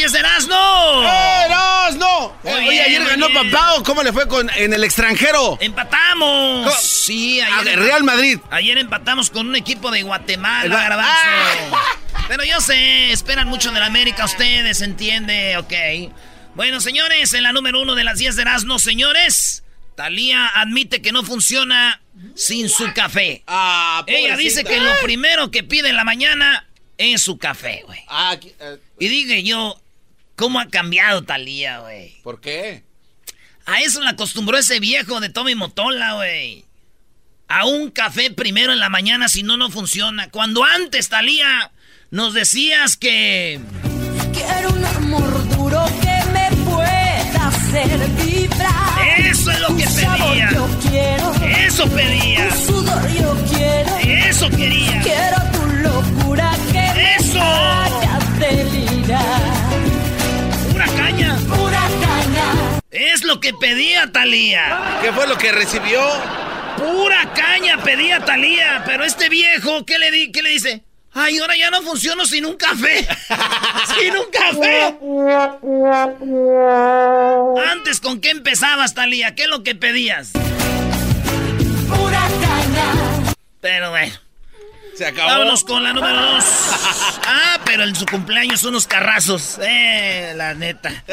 Vámonos con las 10 de Erasmo. ¡Erasmo! Muy Oye, bien, ayer ganó. Papá. ¿Cómo le fue con, en el extranjero? Empatamos. ¿Cómo? Sí, ayer. Real Madrid. Ayer empatamos con un equipo de Guatemala, garbanzo. ¡Ah! Pero yo sé, esperan mucho de la América ustedes, entiende, ok. Bueno, señores, en la número uno de las 10 de Erasmo, señores, Talía admite que no funciona sin su café. Ah, Ella dice que lo primero que pide en la mañana es su café, güey. Ah, aquí, eh, Y dije yo, ¿cómo ha cambiado Talía, güey? ¿Por qué? A eso la acostumbró ese viejo de Tommy Motola, güey. A un café primero en la mañana, si no, no funciona. Cuando antes, Talía, nos decías que... Quiero un amor duro que me pueda hacer vibrar. Eso es lo que pedía. Yo quiero. Eso pedía. Tu sudor yo quiero. Eso quería. Quiero tu locura que Eso. me lo que pedía Talía. ¿Qué fue lo que recibió? Pura caña pedía Talía. Pero este viejo, ¿qué le, di, qué le dice? Ay, ahora ya no funciono sin un café. sin un café. Antes, ¿con qué empezabas, Talía? ¿Qué es lo que pedías? Pura caña. Pero bueno. Se acabó. Vámonos con la número dos. Ah, pero en su cumpleaños unos carrazos. Eh, la neta.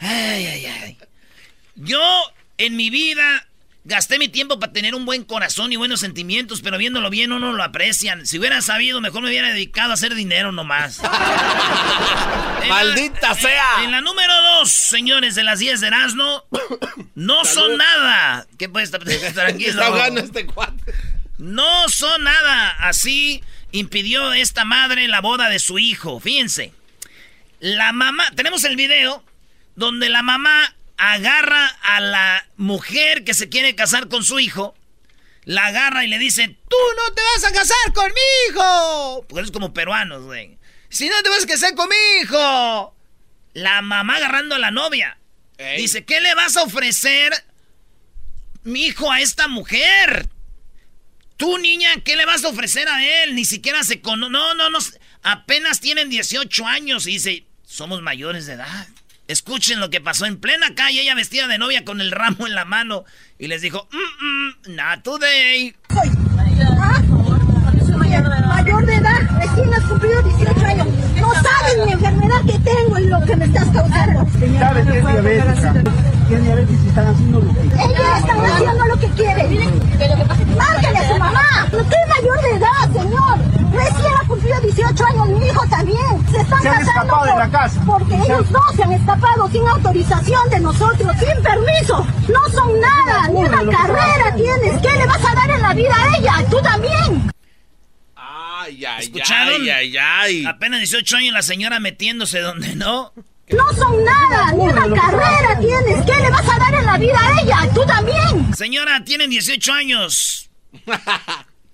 Ay, ay, ay. Yo, en mi vida, gasté mi tiempo para tener un buen corazón y buenos sentimientos, pero viéndolo bien uno lo aprecian. Si hubiera sabido, mejor me hubiera dedicado a hacer dinero nomás. En la- ¡Maldita sea! En la número dos, señores de las 10 de Erasmo, no son nada. ¿Qué puedes estar tranquilo? está este cuate. No son nada. Así impidió esta madre la boda de su hijo. Fíjense. La mamá, tenemos el video donde la mamá agarra a la mujer que se quiere casar con su hijo. La agarra y le dice, tú no te vas a casar con mi hijo. Porque es como peruanos, güey. Si no te vas a casar con mi hijo. La mamá agarrando a la novia. Ey. Dice, ¿qué le vas a ofrecer, mi hijo, a esta mujer? Tú, niña, ¿qué le vas a ofrecer a él? Ni siquiera se cono... No, no, no. Apenas tienen 18 años. Y dice, somos mayores de edad. Escuchen lo que pasó en plena calle. Ella vestida de novia con el ramo en la mano. Y les dijo, mm, mm, not today. Mayor de edad, recién has cumplido 18 años. No sabes mi enfermedad que tengo y lo que me estás causando. ¿Sabes que es diabética? Tiene diabetes y están haciendo lo que Ella está haciendo lo que quiere. Márcale a su mamá. Usted es mayor de edad, señor. Recién 18 años, mi hijo también. Se están Se han casando escapado de la casa. Porque Se han- ellos dos se han escapado sin autorización de nosotros, sin permiso. No son nada, ni una carrera tienes. ¿Qué le vas a dar en la vida a ella? Tú también. Ay, ay, ¿Escucharon? ay, ay, ay. Apenas 18 años la señora metiéndose donde no. No son nada, ni una carrera tienes. ¿Qué le vas a dar en la vida a ella? Tú también. Señora, tienen 18 años.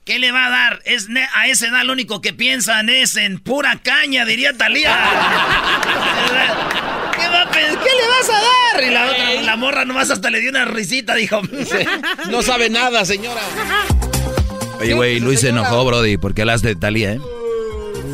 ¿Qué le va a dar? Es a esa edad lo único que piensan es en pura caña, diría Talía. ¿Qué, va a pe- ¿Qué le vas a dar? Y la otra, la morra nomás hasta le dio una risita, dijo. No sabe nada, señora. Oye, güey, Luis se enojó, Brody, porque hablas de Talía, ¿eh?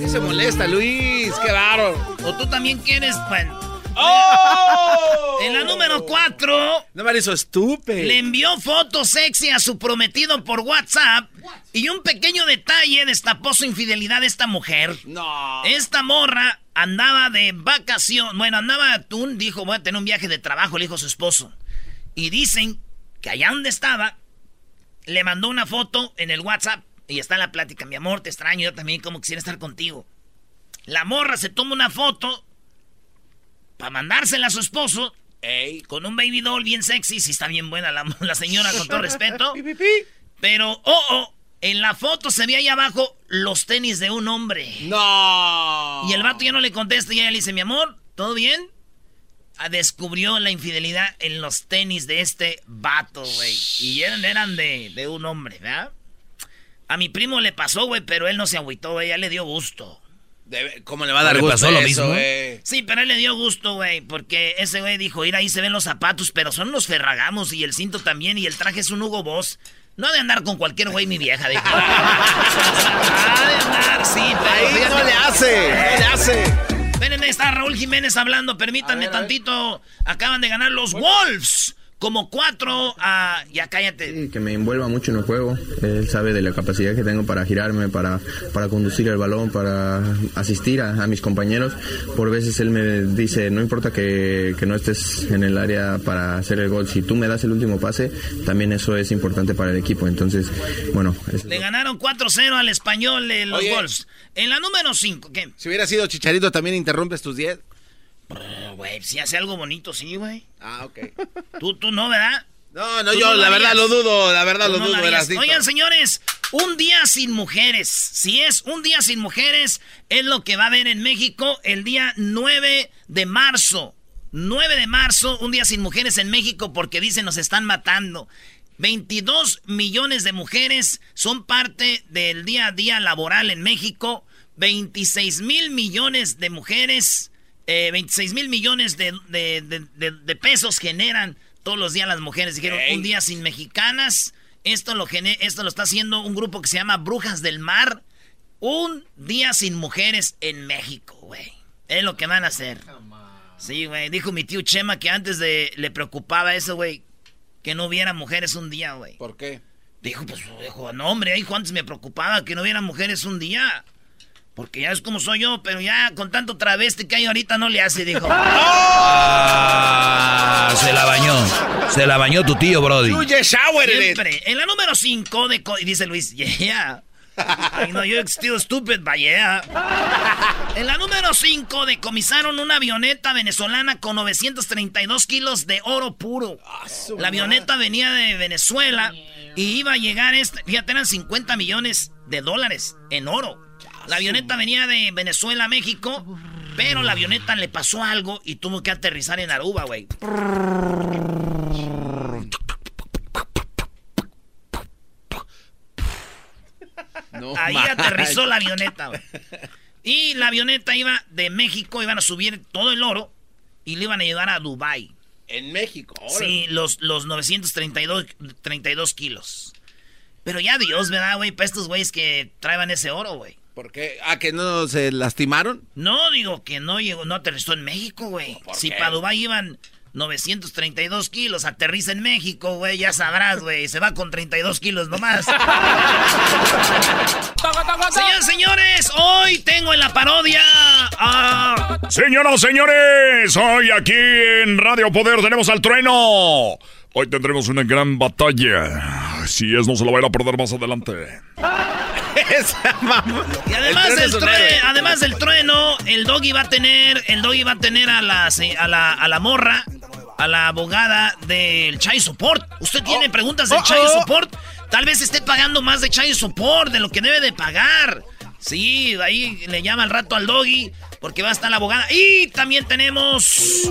¿Qué se molesta, Luis? ¡Qué bárbaro! O tú también quieres, bueno. ¡Oh! En la número 4, No me hizo estúpido. le envió fotos sexy a su prometido por WhatsApp. Y un pequeño detalle destapó su infidelidad a esta mujer. No. Esta morra andaba de vacación. Bueno, andaba a Tun, dijo, voy a tener un viaje de trabajo, le dijo su esposo. Y dicen que allá donde estaba, le mandó una foto en el WhatsApp y está en la plática. Mi amor, te extraño, yo también como quisiera estar contigo. La morra se toma una foto para mandársela a su esposo con un baby doll bien sexy. Si está bien buena la, la señora, con todo respeto. Pero, oh, oh, en la foto se ve ahí abajo los tenis de un hombre. No. Y el vato ya no le contesta y ella le dice, mi amor, ¿todo bien? Ah, Descubrió la infidelidad en los tenis de este vato, güey. Y eran, eran de, de un hombre, ¿verdad? A mi primo le pasó, güey, pero él no se agüitó, güey. Ya le dio gusto. Debe- ¿Cómo le va a dar ¿Le gusto pasó lo mismo? Sí, pero él le dio gusto, güey, porque ese güey dijo, mira, ahí se ven los zapatos, pero son los ferragamos y el cinto también y el traje es un Hugo Boss. No ha de andar con cualquier güey, mi vieja, dijo. ha de andar, sí, pero... Ahí fíjate- no le hace, no le hace. Espérenme, está Raúl Jiménez hablando, permítanme tantito. Acaban de ganar los Wolves. Como cuatro a... Ya cállate. Sí, que me envuelva mucho en el juego. Él sabe de la capacidad que tengo para girarme, para, para conducir el balón, para asistir a, a mis compañeros. Por veces él me dice, no importa que, que no estés en el área para hacer el gol, si tú me das el último pase, también eso es importante para el equipo. Entonces, bueno, Le ganaron 4-0 al español de los Oye. Wolves. En la número 5, ¿qué? Si hubiera sido Chicharito, ¿también interrumpes tus 10? Güey, si hace algo bonito, sí, güey. Ah, ok. Tú, tú no, ¿verdad? No, no, yo no la verdad lo dudo, la verdad lo no dudo. Oigan, señores, un día sin mujeres. Si es un día sin mujeres, es lo que va a haber en México el día 9 de marzo. 9 de marzo, un día sin mujeres en México porque dicen nos están matando. 22 millones de mujeres son parte del día a día laboral en México. 26 mil millones de mujeres, eh, 26 mil millones de, de- de- pesos generan todos los días las mujeres. Dijeron, Ey. un día sin mexicanas. Esto lo, esto lo está haciendo un grupo que se llama Brujas del Mar. Un día sin mujeres en México, güey. Es lo que van a hacer. Sí, güey. Dijo mi tío Chema que antes de le preocupaba eso, güey. Que no hubiera mujeres un día, güey. ¿Por qué? Dijo, pues, dijo, no, hombre, hijo, antes me preocupaba que no hubiera mujeres un día. Porque ya es como soy yo, pero ya con tanto travesti que hay ahorita no le hace, dijo. Ah, se la bañó. Se la bañó tu tío, Brody. Siempre. En la número 5 de... co- y dice Luis, yeah. Ay, no, you're still stupid, but yeah. En la número 5 decomisaron una avioneta venezolana con 932 kilos de oro puro. La avioneta venía de Venezuela y iba a llegar, este, fíjate, eran 50 millones de dólares en oro. La avioneta venía de Venezuela a México, pero la avioneta le pasó algo y tuvo que aterrizar en Aruba, güey. No Ahí aterrizó la avioneta, güey. Y la avioneta iba de México, iban a subir todo el oro y le iban a llevar a Dubai. En México. órale. Sí, los, los 932 32 kilos. Pero ya Dios, ¿verdad, güey? Para estos güeyes que traían ese oro, güey. ¿Por qué? ¿Ah, que no se lastimaron? No, digo que no llegó, no aterrizó en México, güey. ¿Por Si para Dubái iban 932 kilos, aterriza en México, güey, ya sabrás, güey. Se va con 32 kilos nomás. Señores, señores, hoy tengo en la parodia a... Señoras, señores, hoy aquí en Radio Poder tenemos al trueno. Hoy tendremos una gran batalla. Si es, no se lo va a ir a perder más adelante. Esa mamá. Y además El del, trueno true- héroe. además del trueno, el doggy va a tener, el doggy va a tener a la, a la, a la morra, a la abogada del Child Support. ¿Usted tiene preguntas del Oh, oh. Support? Tal vez esté pagando más de Child Support de lo que debe de pagar. Sí, ahí le llama al rato al doggy porque va a estar la abogada. Y también tenemos...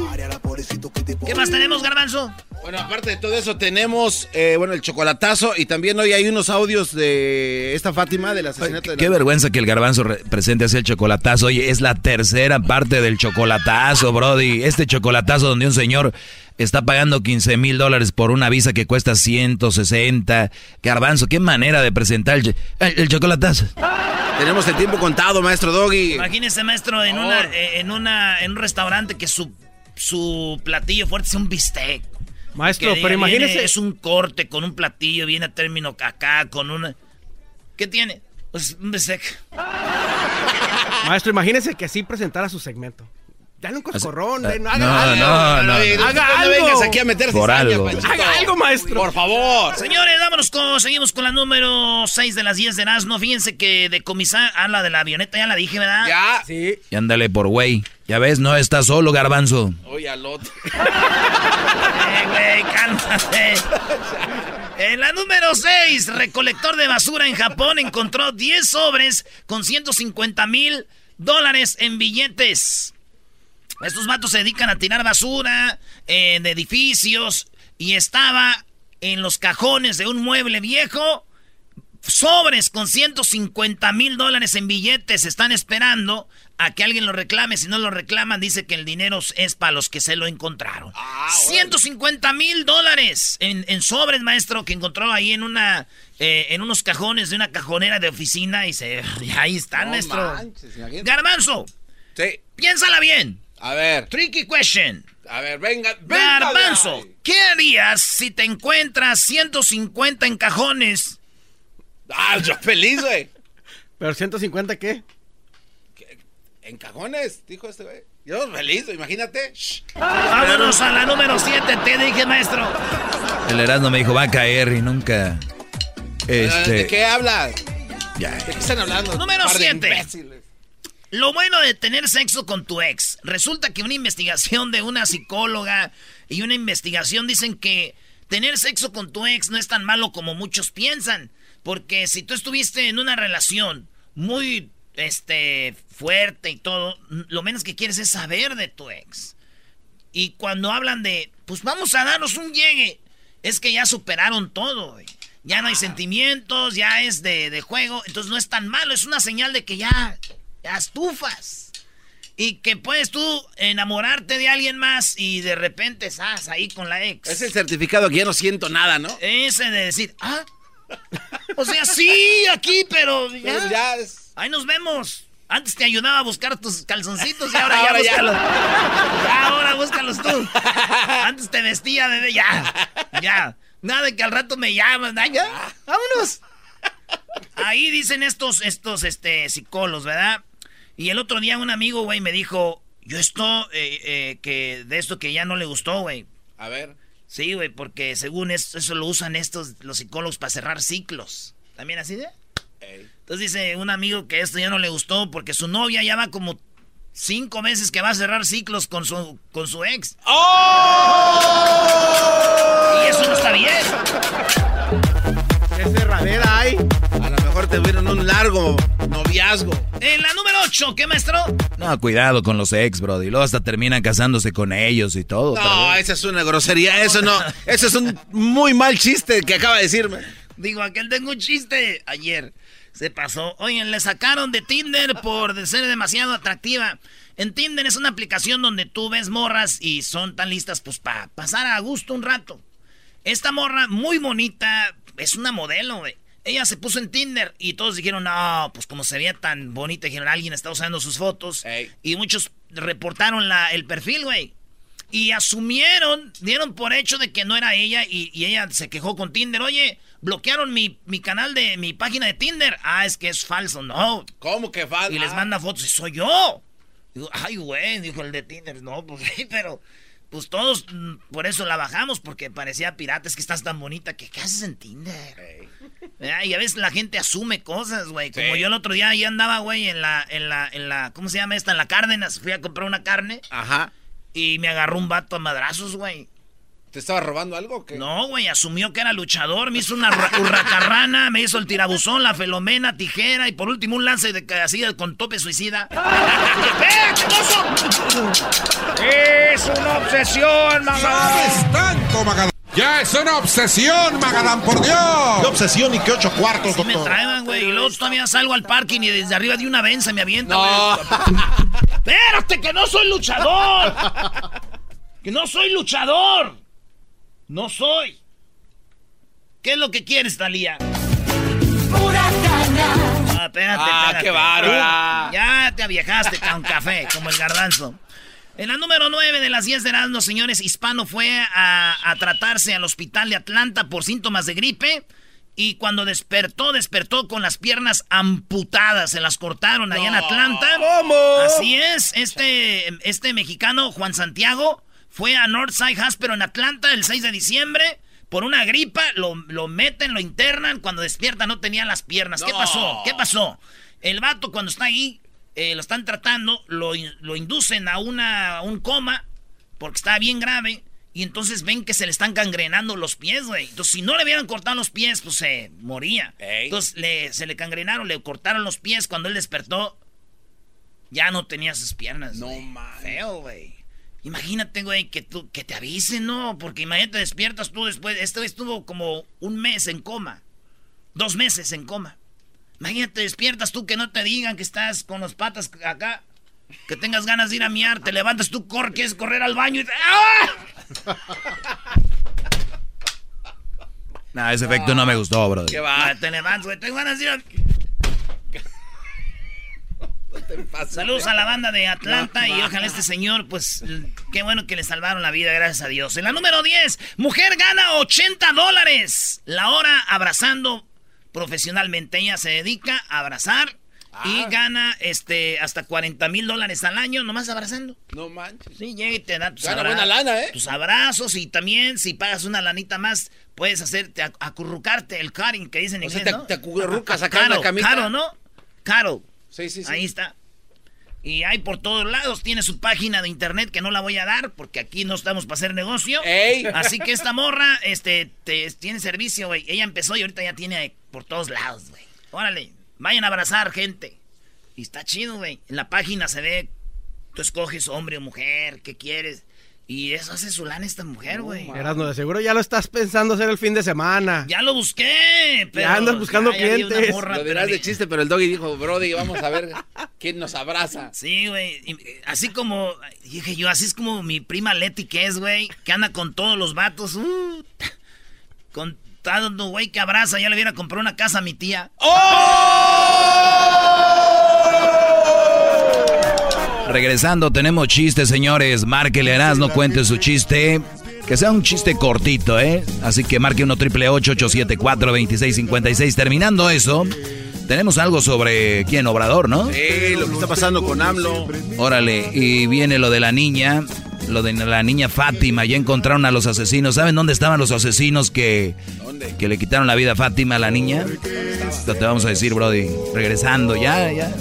¿Qué más tenemos, Garbanzo? Bueno, aparte de todo eso, tenemos, eh, bueno, el chocolatazo y también hoy hay unos audios de esta Fátima del asesinato de Qué la... vergüenza que el garbanzo re- presente así el chocolatazo. Oye, es la tercera parte del chocolatazo, Brody. Este chocolatazo donde un señor está pagando 15 mil dólares por una visa que cuesta 160. Garbanzo, qué manera de presentar el, el- el chocolatazo. Tenemos el tiempo contado, maestro Doggy. Imagínese, maestro, en una, eh, en una, en un restaurante que su, su platillo fuerte sea un bistec. Maestro, Que diga, pero imagínese- viene- es un corte con un platillo, viene a término acá, con una... ¿Qué tiene? Pues un bistec. Maestro, imagínese que así presentara su segmento. Dale un coscorrón, Ah, no, haga no, algo. no, no. Oye, Haga no algo. vengas aquí a meter Por algo. Panchito. Haga algo, maestro. Por favor. Señores, vámonos con, seguimos con la número 6 de las 10 de Erasmo. Fíjense que decomisar, ah, la de la avioneta ya la dije, ¿verdad? Ya. Sí. Y ándale por güey. Ya ves, no estás solo, garbanzo. Oye, al otro. Eh, güey, cálmate. En la número 6, recolector de basura en Japón encontró 10 sobres con 150 mil dólares en billetes. Estos vatos se dedican a tirar basura eh, de edificios y estaba en los cajones de un mueble viejo sobres con 150 mil dólares en billetes. Están esperando a que alguien lo reclame. Si no lo reclaman, dice que el dinero es para los que se lo encontraron. 150 mil dólares en, en sobres, maestro, que encontró ahí en una eh, en unos cajones de una cajonera de oficina y se y ahí están, No maestro. manches. Garbanzo, Sí. piénsala bien. A ver. Tricky question. A ver, venga. venga Garbanzo. ¿qué harías si te encuentras 150 en cajones? Ah, yo feliz, güey. ¿Pero 150 qué? En cajones, dijo este güey. Yo feliz, imagínate. Shh. Vámonos a la número 7, te dije, maestro. El Erasmo me dijo, va a caer y nunca. ¿De Este. qué hablas? Ya. ¿De qué están hablando? Número Par de siete. imbéciles. Lo bueno de tener sexo con tu ex. Resulta que una investigación de una psicóloga y una investigación dicen que tener sexo con tu ex no es tan malo como muchos piensan. Porque si tú estuviste en una relación muy este fuerte y todo, lo menos que quieres es saber de tu ex. Y cuando hablan de, pues vamos a darnos un llegue, es que ya superaron todo, güey. Ya no hay sentimientos, ya es de, de juego, entonces no es tan malo, es una señal de que ya, ya estufas. Y que puedes tú enamorarte de alguien más y de repente estás ahí con la ex. Es el certificado que ya no siento nada, ¿no? Ese de decir, ah, o sea, sí, aquí, pero ya, Pero ya es- ahí nos vemos. Antes te ayudaba a buscar tus calzoncitos y ahora, Ahora ya ya. búscalos. Ya, ahora búscalos tú. Antes te vestía, bebé, ya. Ya. Nada de que al rato me llaman, ¿no? ya. Vámonos. Ahí dicen estos, estos, este, psicólogos, ¿verdad? Y el otro día un amigo, güey, me dijo, yo esto, eh, eh, que de esto que ya no le gustó, güey. A ver. Sí, güey, porque según eso, eso lo usan estos, los psicólogos para cerrar ciclos. ¿También así de? Ey. Entonces dice un amigo que esto ya no le gustó porque su novia ya va como cinco meses que va a cerrar ciclos con su, con su ex. Y eso no está bien. A lo mejor te vieron un largo noviazgo. En la número 8, ¿qué maestro? No, cuidado con los ex, bro. Y luego hasta terminan casándose con ellos y todo. No, esa es una grosería. Eso no. Eso es un muy mal chiste que acaba de decirme. Digo, aquel tengo un chiste. Ayer se pasó. Oye, le sacaron de Tinder por de ser demasiado atractiva. En Tinder es una aplicación donde tú ves morras y son tan listas pues para pasar a gusto un rato. Esta morra muy bonita, es una modelo, güey. Ella se puso en Tinder y todos dijeron, no, pues como se veía tan bonita, dijeron, alguien está usando sus fotos. Ey. Y muchos reportaron la, el perfil, güey. Y asumieron, dieron por hecho de que no era ella y, y ella se quejó con Tinder. Oye, bloquearon mi, mi canal de mi página de Tinder. Ah, es que es falso, no. ¿Cómo que falta? Y les manda fotos y soy yo. Digo, ay, güey, dijo el de Tinder. No, pues sí, pero pues todos mm, por eso la bajamos porque parecía pirata. Es que estás tan bonita que ¿qué haces en Tinder? Ah, y a veces la gente asume cosas, güey. Como Sí. yo el otro día ya andaba, güey, en la, en la, en la, ¿cómo se llama esta? En la Cárdenas. Fui a comprar una carne Ajá. y me agarró un vato a madrazos, güey. ¿Te estaba robando algo o qué? No, güey, asumió que era luchador, me hizo una ra- hurracarrana, me hizo el tirabuzón, la felomena, tijera y por último un lance de así con tope suicida. Es una obsesión, mamá. tanto, Magadán! ¡Ya es una obsesión, Magadán, por Dios! ¡Qué obsesión y qué ocho cuartos, Sí me traen, güey, y luego todavía salgo al parking y desde arriba de una vez me avienta, No. güey. ¡Espérate, que no soy luchador! ¡Que no soy luchador! ¡No soy! ¿Qué es lo que quieres, Talía? Ah, espérate, Ah, espérate. qué bárbara. Ya te aviejaste con café, como el garbanzo. En la número 9 de las 10 de Erasmo, señores, Hispano fue a, a tratarse al hospital de Atlanta por síntomas de gripe Y cuando despertó, despertó con las piernas amputadas. Se las cortaron allá en Atlanta. ¿Cómo? Así es. Este, este mexicano, Juan Santiago, fue a Northside Hospital en Atlanta el 6 de diciembre. Por una gripa, lo, lo meten, lo internan. Cuando despierta no tenía las piernas. ¿Qué pasó? ¿Qué pasó? El vato cuando está ahí, eh, lo están tratando, lo, lo inducen a una, a un coma porque está bien grave. Y entonces ven que se le están gangrenando los pies, güey. Entonces, si no le hubieran cortado los pies, pues se moría. Entonces, le- se le gangrenaron, le cortaron los pies. Cuando él despertó, ya no tenía sus piernas. No mames. Feo, güey. Imagínate, güey, que, tú, que te avisen, ¿no? Porque imagínate, despiertas tú después. Este estuvo como un mes en coma. Dos meses en coma. Imagínate, despiertas tú que no te digan que estás con las patas acá. Que tengas ganas de ir a miar, te levantas tú, corres, quieres correr al baño y te... ¡Ah! No, ese efecto no me gustó, bro. ¿Qué va? Te levantas, güey, tengo ganas de ir a... Saludos a la banda de Atlanta y ojalá este señor, pues, qué bueno que le salvaron la vida, gracias a Dios. En la número 10, mujer gana 80 dólares la hora abrazando profesionalmente. Ella se dedica a abrazar y gana este hasta 40 mil dólares al año nomás abrazando. No manches. Sí, llega y te da tus, abra- buena lana, ¿eh? tus abrazos y también si pagas una lanita más, puedes hacerte ac- acurrucarte el cutting que dicen en O sea, te- ¿no? te acurrucas acá en Caro, la camita. Caro, ¿no? Caro. Sí, sí, sí. Ahí está. Y hay por todos lados, tiene su página de internet que no la voy a dar porque aquí no estamos para hacer negocio. ¡Ey! Así que esta morra este, te- tiene servicio, güey. Ella empezó y ahorita ya tiene por todos lados, güey. Órale, vayan a abrazar gente. Y está chido, güey. En la página se ve, tú escoges hombre o mujer, qué quieres. Y eso hace su lana esta mujer, güey. Erasno, de seguro ya lo estás pensando hacer el fin de semana. Ya lo busqué, pero... Ya andas buscando ya- ya clientes. morra, Lo pero dirás de chiste, pero el doggy dijo, Brody, vamos a ver quién nos abraza. Sí, güey. Así como, dije yo, así es como mi prima Leti que es, güey, que anda con todos los vatos. uh, con tanto güey que abraza, ya le hubiera comprado una casa a mi tía. Regresando, tenemos chistes, señores. Márquele no cuente su chiste. Que sea un chiste cortito, ¿eh? Así que marque 1 triple 874 2656 Terminando eso, tenemos algo sobre quién, Obrador, ¿no? Sí, lo que está pasando con AMLO. Órale, y viene lo de la niña, lo de la niña Fátima. Ya encontraron a los asesinos. ¿Saben dónde estaban los asesinos que, que le quitaron la vida a Fátima, a la niña? Esto te vamos a decir, Brody. Regresando, ya, ya.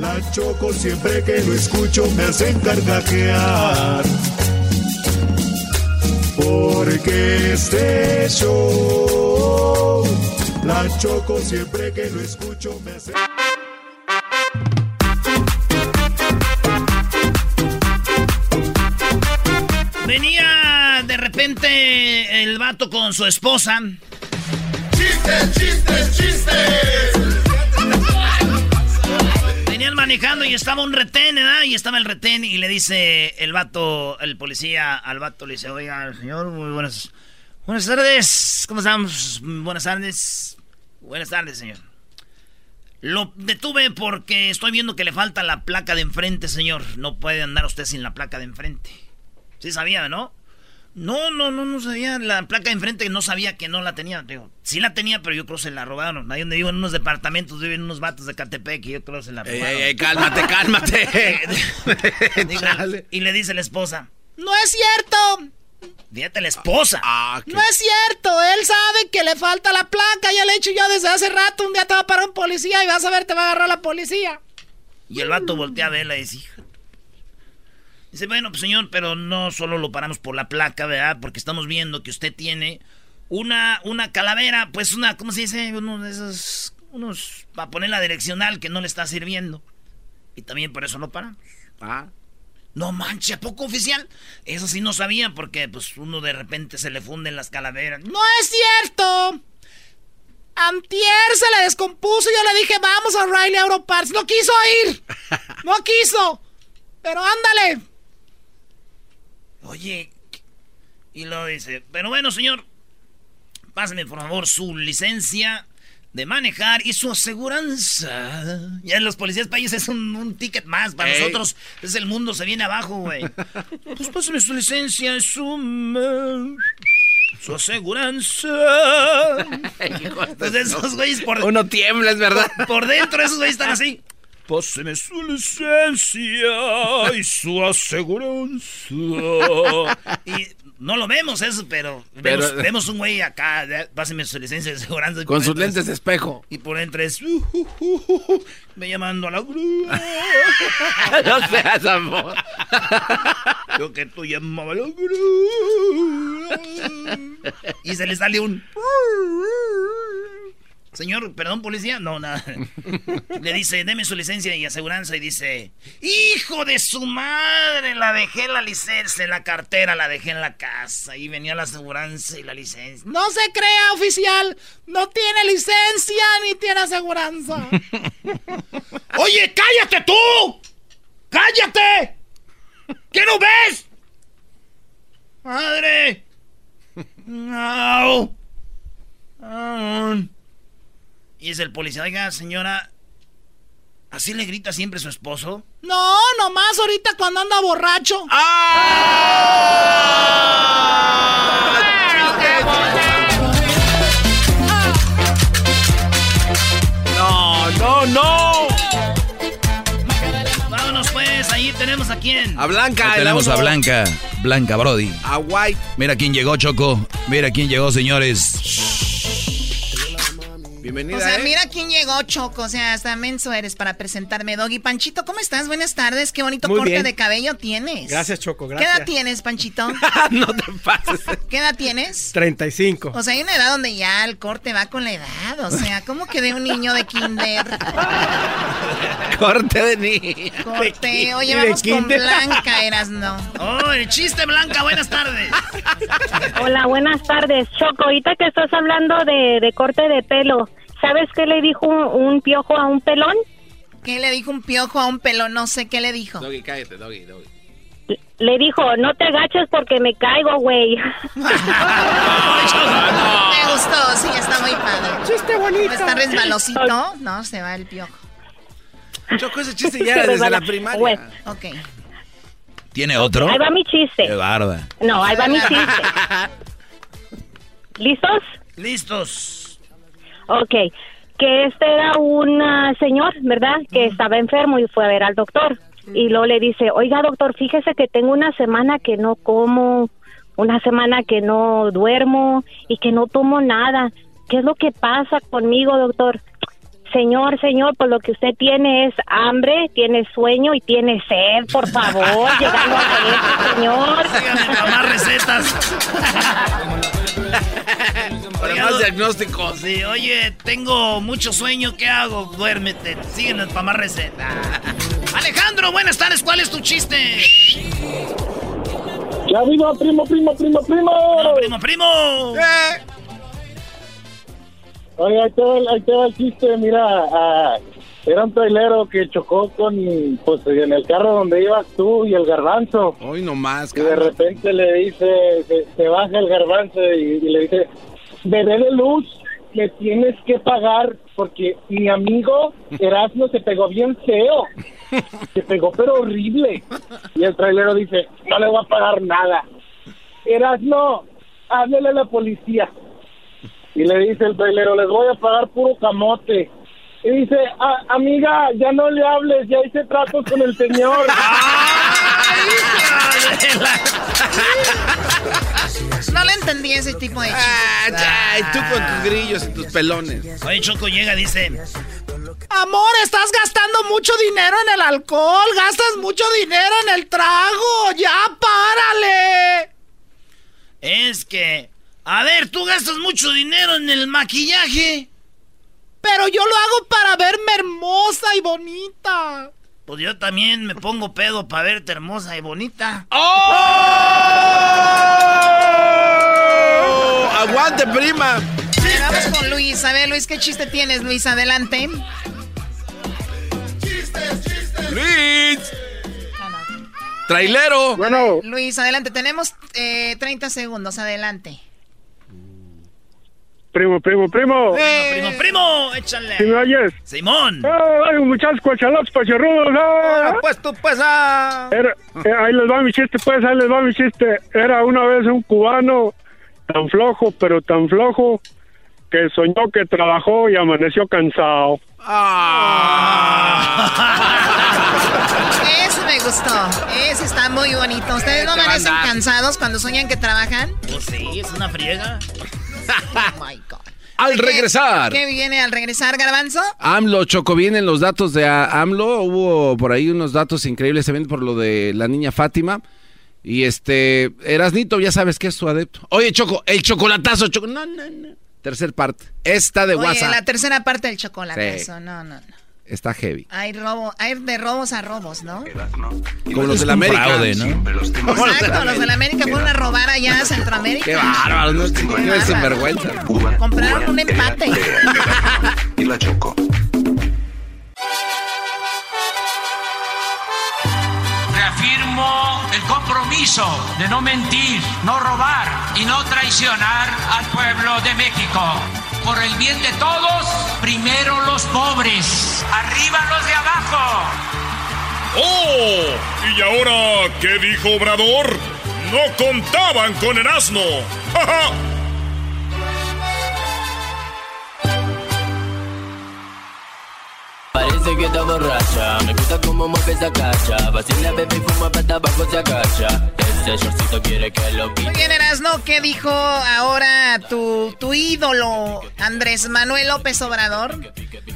La choco siempre que lo escucho me hacen carcajear. Porque este show, la choco siempre que lo escucho me hace... Venía de repente el vato con su esposa. ¡Chistes, chistes, chistes! Manejando y estaba un retén, ¿verdad? Y estaba el retén y le dice el vato, el policía al vato, le dice, oiga, señor, muy buenas, buenas tardes. ¿Cómo estamos? Buenas tardes. Buenas tardes, señor. Lo detuve porque estoy viendo que le falta la placa de enfrente, señor. No puede andar usted sin la placa de enfrente. Sí sabía, ¿no? No, no, no, no sabía. La placa de enfrente no sabía que no la tenía. Digo, sí la tenía, pero yo creo que se la robaron. Ahí donde vivo en unos departamentos viven unos vatos de Catepec y yo creo que se la robaron. ey, ey, cálmate, cálmate. Digo, y le dice la esposa, no es cierto. Fíjate la esposa. Ah, No es cierto, él sabe que le falta la placa, ya le he hecho yo desde hace rato, un día te va a parar un policía y vas a ver, te va a agarrar la policía. Y el vato voltea a verla y dice, "Hija". Dice, bueno, pues señor, pero no solo lo paramos por la placa, ¿verdad? Porque estamos viendo que usted tiene una, una calavera, pues una, ¿cómo se dice? Uno de esos, unos, para poner la direccional que no le está sirviendo. Y también por eso lo paramos. Ah. No manches, ¿a poco oficial? Eso sí no sabía porque pues uno de repente se le funden las calaveras. ¡No es cierto! Antier se le descompuso y yo le dije, vamos a Riley Auto Parts. No quiso ir. No quiso. Pero ándale. Oye. Y lo dice, pero bueno, señor. Pásame, por favor, su licencia de manejar y su aseguranza. Ya en los policías países es un, un ticket más. Para Ey. nosotros es el mundo se viene abajo, güey. Pues pásame su licencia, su... Su aseguranza. Pues esos güeyes por, Uno tiembla, es verdad. por, por dentro, esos güeyes están así. Páseme su licencia y su aseguranza. Y no lo vemos eso, pero, Pero- vemos, vemos un güey acá, páseme su licencia de seguridad. Con sus lentes de espejo. Y por dentro es... uh, uh, uh, me llamando a la grúa. no seas amor. Yo que tú llamaba a la grúa. Y se le sale un... Señor, perdón, policía. No, nada. Le dice, deme su licencia y aseguranza. Y dice, hijo de su madre, la dejé la licencia, en la cartera, la dejé en la casa. Y venía la aseguranza y la licencia. No se crea, oficial. No tiene licencia ni tiene aseguranza. Oye, cállate tú. ¡Cállate! ¿Qué no ves? ¡Madre! ¡No! Y es el policía, oiga, señora, ¿así le grita siempre su esposo? No, nomás ahorita cuando anda borracho. No, no, no. Vámonos pues, ahí tenemos a quién. A Blanca. Ahí tenemos a. Blanca, Blanca Brody. A White. Mira quién llegó, Choco. Mira quién llegó, señores. Bienvenida, O sea, ¿eh? mira quién llegó, Choco. O sea, hasta menso eres para presentarme, Doggy. Panchito, ¿cómo estás? Buenas tardes. Qué bonito Muy corte bien. de cabello tienes. Gracias, Choco, ¿Qué edad tienes, Panchito? no te pases. ¿Qué edad tienes? 35. O sea, hay una edad donde ya el corte va con la edad. O sea, ¿cómo que de un niño de kinder? Corte de niña. Corte. Oye, ¿Y de vamos con? Blanca, eras no. Oh, el chiste, Blanca, buenas tardes. Hola, buenas tardes. Choco, ahorita que estás hablando de, de corte de pelo, ¿sabes qué le dijo un, un piojo a un pelón? ¿Qué le dijo un piojo a un pelo? No sé qué le dijo. Doggy, cállate, Doggy, Doggy. Le dijo, no te agaches porque me caigo, güey. Me gustó, sí, está muy padre. Chiste bonito. Está resbalosito. No, se va el piojo. Choco, ese chiste ya era desde la primaria. Güey, Ok. ¿Tiene otro? Ahí va mi Qué chiste. barba. No, ahí va mi chiste. ¿Listos? Listos. Ok. Que este era un ah, señor, ¿verdad? Que estaba enfermo y fue a ver al doctor. Y luego le dice, oiga doctor, fíjese que tengo una semana que no como, una semana que no duermo y que no tomo nada. ¿Qué es lo que pasa conmigo, doctor? Señor, señor, pues lo que usted tiene es hambre, tiene sueño y tiene sed, por favor, llegando a eso, señor. Dígame más recetas. Para más diagnósticos. Sí, oye, tengo mucho sueño, ¿qué hago? Duérmete, síguenos para más recetas. Alejandro, buenas tardes, ¿cuál es tu chiste? ¡Ya viva, primo, primo, primo, primo! No, primo, primo. Oye, ahí te va, el- ahí te va el chiste, mira, ah, era un trailero que chocó con, pues, en el carro donde ibas tú y el garbanzo. Hoy nomás, Y de repente le dice, se, se baja el garbanzo y, y le dice, bebé de luz, me tienes que pagar porque mi amigo Erasmo se pegó bien feo. Se pegó pero horrible. Y el trailero dice, no le voy a pagar nada. Erasmo, háblele a la policía. Y le dice el trailero, les voy a pagar puro camote. Y dice, "Ah, amiga, ya no le hables, ya hice tratos con el señor. No le entendí ese tipo de chiste. Ah, y tú con tus grillos y tus pelones. Oye, Choco llega, dice... Amor, estás gastando mucho dinero en el alcohol, gastas mucho dinero en el trago, ya párale. Es que... A ver, tú gastas mucho dinero en el maquillaje. Pero yo lo hago para verme hermosa y bonita. Pues yo también me pongo pedo para verte hermosa y bonita. ¡Oh! ¡Aguante, prima! Vamos con Luis. A ver, Luis, ¿qué chiste tienes, Luis? Adelante. ¡Luis! ¡Trailero! Bueno, Luis, adelante. Tenemos eh, 30 segundos. Adelante. Primo, primo, primo. Primo, primo, échale. ¿Sí me oyes? Simón. ¡Ay, muchachos cuachalotes, pachorrudos! ¡ah! Pues tú, pues, ah. Era- eh, ahí les va mi chiste, pues, ahí les va mi chiste. Era una vez un cubano tan flojo, pero tan flojo, que soñó que trabajó y amaneció cansado. Eso me gustó. Eso está muy bonito. ¿Ustedes no amanecen cansados cuando sueñan que trabajan? Pues sí, es una friega. Oh my God. Al regresar. ¿Qué viene al regresar, Garbanzo? AMLO, Choco, vienen los datos de AMLO. Hubo por ahí unos datos increíbles también por lo de la niña Fátima. Y este, Erasnito, ya sabes que es su adepto. Oye, Choco, el chocolatazo, Choco. No, no, no. Tercer parte. Esta de Oye, WhatsApp. la tercera parte del. Sí. Eso, no, no, no. Está heavy. Hay robo, hay de robos a robos, ¿no? Como los de la América. fraude, ¿no? Exacto, los de la América fueron a robar allá a Centroamérica. Qué bárbaro, no qué sinvergüenza. Compraron un empate. Y la Choco. Reafirmo el compromiso de no mentir, no robar y no traicionar al pueblo de México. Por el bien de todos, primero los pobres, arriba los de abajo. ¡Oh! ¿Y ahora qué dijo Obrador? No contaban con el asno. ¡Ja, Parece que está borracha, me gusta cómo mueve esa cacha. Vacila, bebé y fuma para abajo se agacha. Ese shortcito quiere que lo Muy bien, Erasno, ¿qué dijo ahora tu, tu ídolo, Andrés Manuel López Obrador?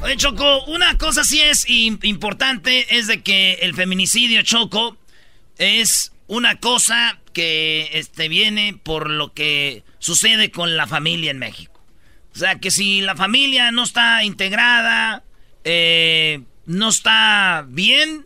Oye, Choco, una cosa sí es im- importante, es de que el feminicidio, Choco, es una cosa que este, viene por lo que sucede con la familia en México. O sea, que si la familia no está integrada, eh, no está bien,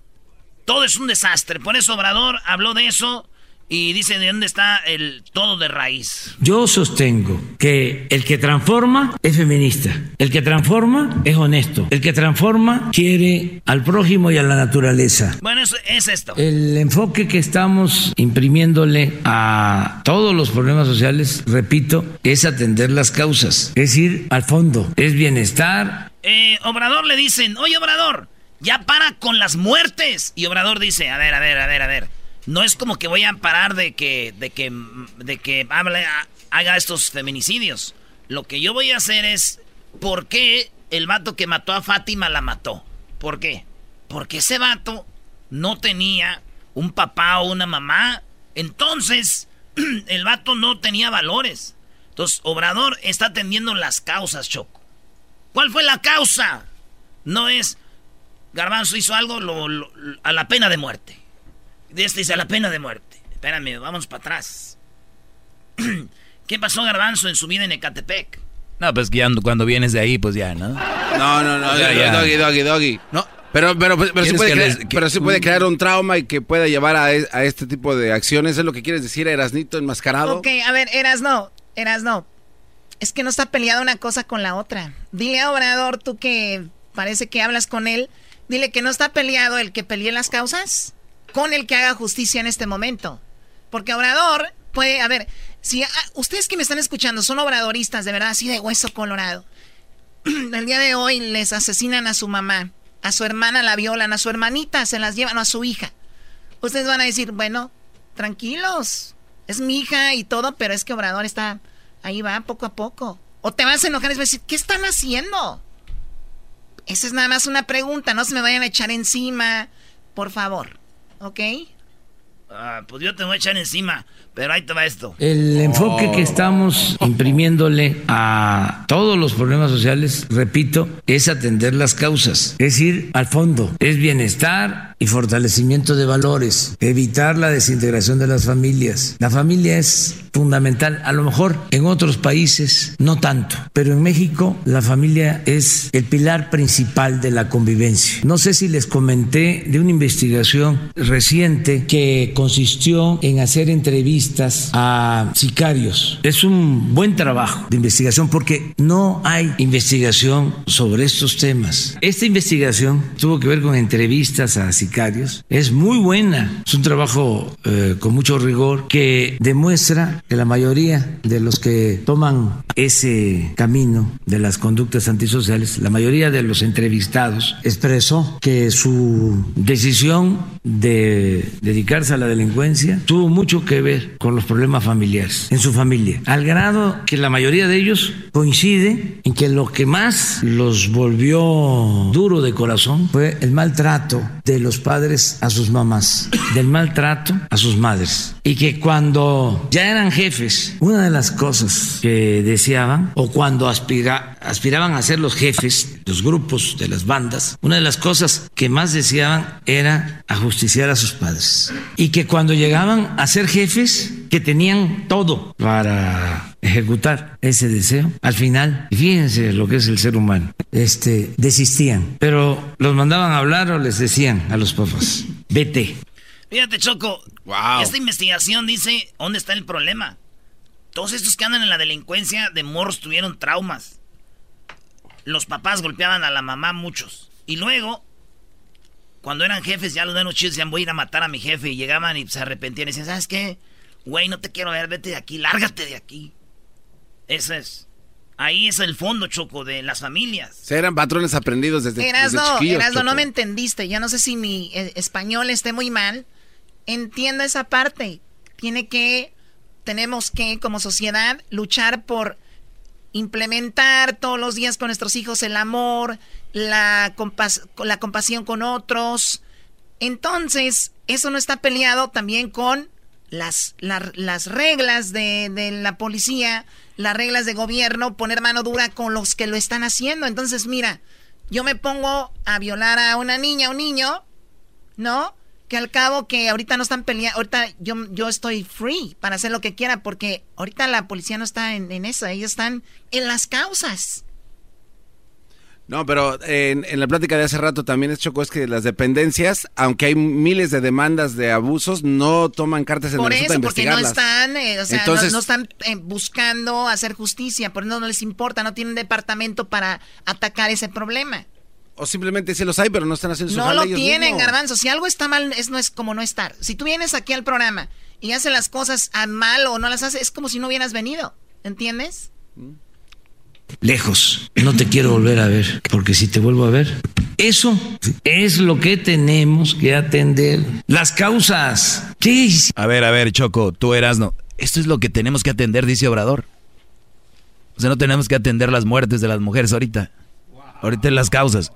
todo es un desastre. Por eso Obrador habló de eso y dice de dónde está el todo de raíz. Yo sostengo que el que transforma es feminista, el que transforma es honesto, el que transforma quiere al prójimo y a la naturaleza. Bueno, es, es esto. El enfoque que estamos imprimiéndole a todos los problemas sociales, repito, es atender las causas, es ir al fondo, es bienestar. Eh, Obrador le dicen, oye Obrador, ya para con las muertes. Y Obrador dice, a ver, a ver, a ver, a ver. No es como que voy a parar de que, de que, de que haga estos feminicidios. Lo que yo voy a hacer es, ¿por qué el vato que mató a Fátima la mató? ¿Por qué? Porque ese vato no tenía un papá o una mamá. Entonces, el vato no tenía valores. Entonces, Obrador está atendiendo las causas, Choco. ¿Cuál fue la causa? No es Garbanzo hizo algo lo- lo- a la pena de muerte. De este dice a la pena de muerte. Espérame, vamos para atrás. ¿Qué pasó Garbanzo en su vida en Ecatepec? No, pues que ya cuando vienes de ahí, pues ya, ¿no? No, no, no, Ya, ya. doggy, doggy, doggy. No. Pero, pero, pero, sí ¿Quieres puede crear, les- que- pero sí puede crear un trauma y que pueda llevar a, e- a este tipo de acciones. ¿Es lo que quieres decir, Erasnito enmascarado? Ok, a ver, Erasno, Erasno. Es que no está peleada una cosa con la otra. Dile a Obrador, tú que parece que hablas con él, dile que no está peleado el que pelee las causas con el que haga justicia en este momento. Porque Obrador puede, a ver, si ustedes que me están escuchando son obradoristas, de verdad, así de hueso colorado. el día de hoy les asesinan a su mamá, a su hermana la violan, a su hermanita se las llevan, o a su hija. Ustedes van a decir, bueno, tranquilos, es mi hija y todo, pero es que Obrador está, ahí va, poco a poco. O te vas a enojar y vas a decir, ¿qué están haciendo? Esa es nada más una pregunta, no se me vayan a echar encima, por favor, ¿ok? Ah, pues yo te voy a echar encima, pero ahí te va esto. El enfoque que estamos imprimiéndole a todos los problemas sociales, repito, es atender las causas, es ir al fondo, es bienestar y fortalecimiento de valores, evitar la desintegración de las familias. La familia es fundamental, a lo mejor en otros países no tanto, pero en México la familia es el pilar principal de la convivencia. No sé si les comenté de una investigación reciente que consistió en hacer entrevistas a sicarios. Es un buen trabajo de investigación porque no hay investigación sobre estos temas. Esta investigación tuvo que ver con entrevistas a sicarios sicarios es muy buena. Es un trabajo eh, con mucho rigor que demuestra que la mayoría de los que toman ese camino de las conductas antisociales, la mayoría de los entrevistados expresó que su decisión de dedicarse a la delincuencia tuvo mucho que ver con los problemas familiares en su familia, al grado que la mayoría de ellos coincide en que lo que más los volvió duro de corazón fue el maltrato de los padres a sus mamás, del maltrato a sus madres. Y que cuando ya eran jefes, una de las cosas que deseaban, o cuando aspira, aspiraban a ser los jefes, los grupos de las bandas, una de las cosas que más deseaban era ajusticiar a sus padres. Y que cuando llegaban a ser jefes, que tenían todo para ejecutar ese deseo, al final, fíjense lo que es el ser humano, este, desistían, pero los mandaban a hablar o les decían a los papás, vete. Fíjate, Choco, esta investigación dice dónde está el problema. Todos estos que andan en la delincuencia de morros tuvieron traumas. Los papás golpeaban a la mamá muchos. Y luego, cuando eran jefes, ya los buenos chidos decían, voy a ir a matar a mi jefe. Y llegaban y se arrepentían y decían, ¿sabes qué? Güey, no te quiero ver, vete de aquí, lárgate de aquí. Ese es. Ahí es el fondo, Choco, de las familias. eran patrones aprendidos desde, Erasno, desde chiquillos, Erasno, no me entendiste. Yo no sé si mi eh, español esté muy mal. Entiendo esa parte. Tiene que, tenemos que, como sociedad, luchar por implementar todos los días con nuestros hijos el amor, la, compas- la compasión con otros. Entonces, eso no está peleado también con las, la- las reglas de, de la policía, las reglas de gobierno, poner mano dura con los que lo están haciendo. Entonces, mira, yo me pongo a violar a una niña, un niño, ¿no? Que al cabo que ahorita no están peleando, ahorita yo, yo estoy free para hacer lo que quiera porque ahorita la policía no está en, en eso, ellos están en las causas. No, pero en, en la plática de hace rato también es choco es que las dependencias, aunque hay miles de demandas de abusos, no toman cartas en Por el asunto eso, porque no están, eh, o sea, Entonces- no, no están eh, buscando hacer justicia, por eso no les importa, no tienen departamento para atacar ese problema. O simplemente sí los hay, pero no están haciendo su No lo ellos tienen, mismos. garbanzo. Si algo está mal, es, no es como no estar. Si tú vienes aquí al programa y haces las cosas a mal o no las haces, es como si no hubieras venido. ¿Entiendes? lejos. No te quiero volver a ver, porque si te vuelvo a ver, eso es lo que tenemos que atender. Las causas. ¿Qué? A ver, a ver, Choco, tú eras no. Esto es lo que tenemos que atender, dice Obrador. O sea, no tenemos que atender las muertes de las mujeres ahorita. Ahorita en las causas.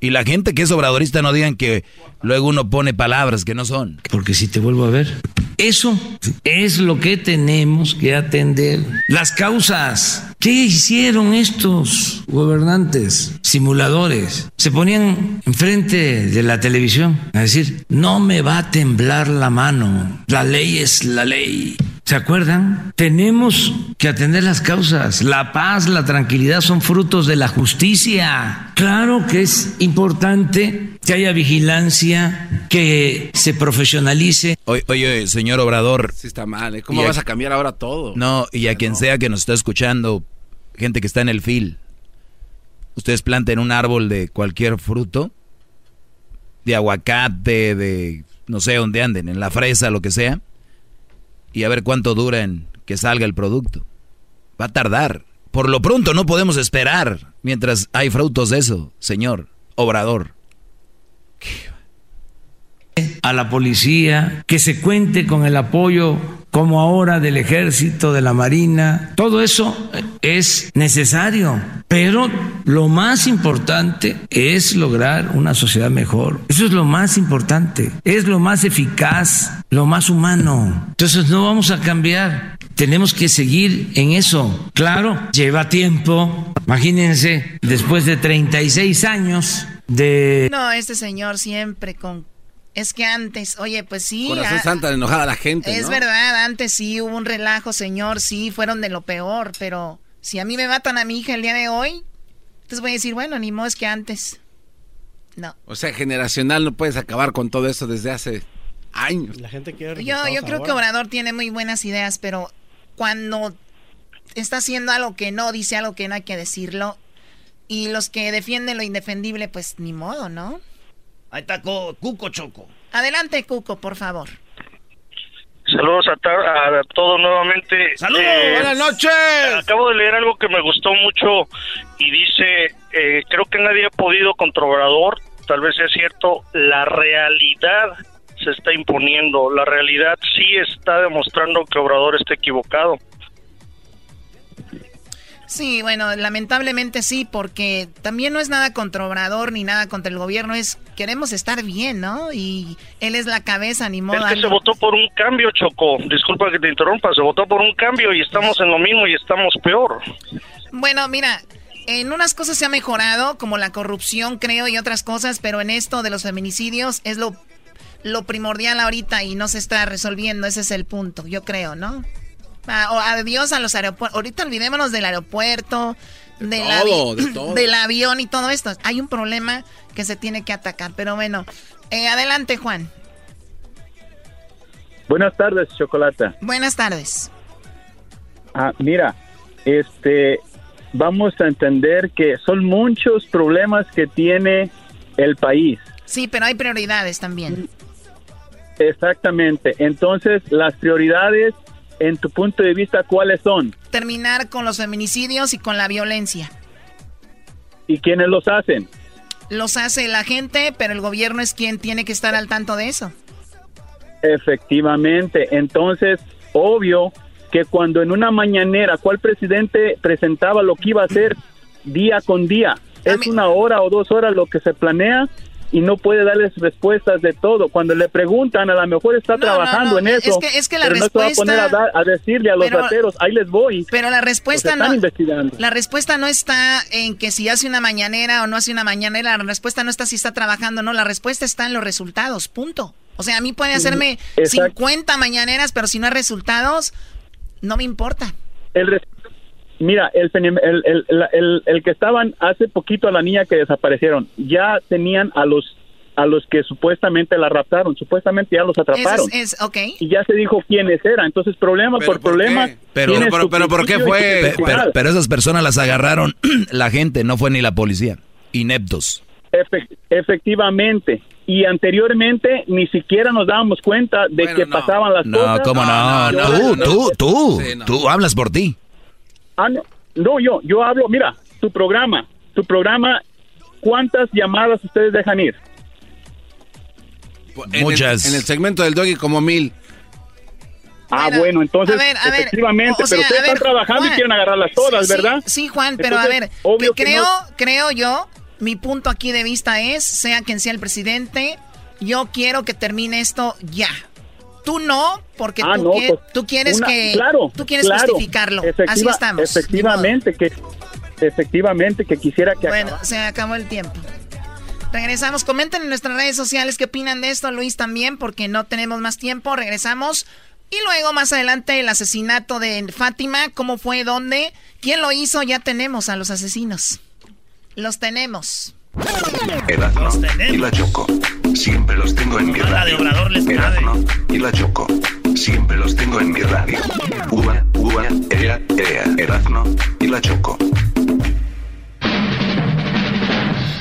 Y la gente que es obradorista no digan que luego uno pone palabras que no son. Porque si te vuelvo a ver, eso es lo que tenemos que atender. Las causas. ¿Qué hicieron estos gobernantes, simuladores? Se ponían enfrente de la televisión a decir, no me va a temblar la mano, la ley es la ley. ¿Se acuerdan? Tenemos que atender las causas. La paz, la tranquilidad son frutos de la justicia. Claro que es importante que haya vigilancia, que se profesionalice. Oye, oye, señor Obrador. Sí está mal, ¿eh? ¿Cómo vas a- a cambiar ahora todo? No, y a quien sea que nos está escuchando, gente que está en el fil, ustedes planten un árbol de cualquier fruto, de aguacate, de no sé dónde anden, en la fresa, lo que sea, y a ver cuánto dura en que salga el producto. Va a tardar. Por lo pronto no podemos esperar mientras hay frutos de eso, señor Obrador. a la policía, que se cuente con el apoyo como ahora del ejército, de la marina, todo eso es necesario, pero lo más importante es lograr una sociedad mejor. Eso es lo más importante, es lo más eficaz, lo más humano. Entonces no vamos a cambiar. Tenemos que seguir en eso. Claro, lleva tiempo. Imagínense, después de 36 años de No, este señor siempre con... Es que antes, oye, pues sí. Corazón ah, santa, enojada la gente, Es ¿no? verdad, antes sí hubo un relajo, señor, sí, fueron de lo peor, pero si a mí me matan a mi hija el día de hoy, entonces voy a decir, bueno, ni modo es que antes. No. O sea, generacional, no puedes acabar con todo eso desde hace años. La gente quiere Yo, yo creo que Obrador tiene muy buenas ideas, pero cuando está haciendo algo que no, dice algo que no hay que decirlo, y los que defienden lo indefendible, pues ni modo, ¿no? Ahí está Cuco Choco. Adelante, Cuco, por favor. Saludos a, a, todos nuevamente. ¡Saludos! Eh, ¡Buenas noches! Acabo de leer algo que me gustó mucho y dice, eh, creo que nadie ha podido contra Obrador, tal vez es cierto, la realidad se está imponiendo, la realidad sí está demostrando que Obrador está equivocado. Sí, bueno, lamentablemente sí, porque también no es nada contra Obrador ni nada contra el gobierno, es queremos estar bien, ¿no? Y él es la cabeza, ni modo. Es que se votó por un cambio, Choco. Disculpa que te interrumpa, se votó por un cambio y estamos en lo mismo y estamos peor. Bueno, mira, en unas cosas se ha mejorado, como la corrupción, creo, y otras cosas, pero en esto de los feminicidios es lo, lo primordial ahorita y no se está resolviendo, ese es el punto, yo creo, ¿no? Ah, adiós a los aeropuertos. Ahorita olvidémonos del aeropuerto, del, del avión y todo esto. Hay un problema que se tiene que atacar. Pero bueno, eh, adelante, Juan. Buenas tardes, Chocolata. Buenas tardes. Ah, mira, este, vamos a entender que son muchos problemas que tiene el país. Sí, pero hay prioridades también. Exactamente. Entonces, las prioridades en tu punto de vista, ¿cuáles son? Terminar con los feminicidios y con la violencia. ¿Y quiénes los hacen? Los hace la gente, pero el gobierno es quien tiene que estar al tanto de eso. Efectivamente. Entonces, obvio que cuando en una mañanera, ¿cuál presidente presentaba lo que iba a hacer día con día? Es una hora o dos horas lo que se planea y no puede darles respuestas de todo. Cuando le preguntan, a lo mejor está trabajando en eso. Es que, la pero respuesta, no se va a poner a, decirle a los rateros, ahí les voy. Pero la respuesta no. La respuesta no está en que si hace una mañanera o no hace una mañanera. La respuesta no está si está trabajando, no. La respuesta está en los resultados. Punto. O sea, a mí puede hacerme 50 mañaneras, pero si no hay resultados, no me importa. El Mira, el, el, el, el, que estaban hace poquito a la niña que desaparecieron, ya tenían a los a los que supuestamente la raptaron, supuestamente ya los atraparon. Es, Y ya se dijo quiénes eran. Entonces, problema por, problema. Pero, pero, ¿por qué fue? Pero, esas personas las agarraron la gente, no fue ni la policía. Ineptos. efectivamente. Y anteriormente ni siquiera nos dábamos cuenta de que pasaban las cosas. No, ¿cómo no? tú, tú, tú, tú hablas por ti. Ah, no, yo, yo hablo, mira, tu programa, tu programa, ¿cuántas llamadas ustedes dejan ir? Muchas. en el segmento del doggy como mil. Ah, bueno, entonces, efectivamente, pero ustedes están trabajando y quieren agarrarlas todas, ¿verdad? Sí, Juan, pero a ver, creo, creo yo, mi punto aquí de vista es, sea quien sea el presidente, yo quiero que termine esto ya. Tú no, porque ah, tú, pues, tú, quieres que claro, tú quieres justificarlo. Así estamos. Efectivamente que efectivamente que quisiera que Bueno, se acabó el tiempo. Regresamos, comenten en nuestras redes sociales qué opinan de esto, Luis también, porque no tenemos más tiempo. Regresamos. Y luego más adelante el asesinato de Fátima, cómo fue, dónde, quién lo hizo, ya tenemos a los asesinos. Los tenemos. Erasmo y la Choco. Siempre los tengo en mi radio. Erasmo y la Choco. Siempre los tengo en mi radio. Uva, uva, ea, ea. Erasmo y la Choco.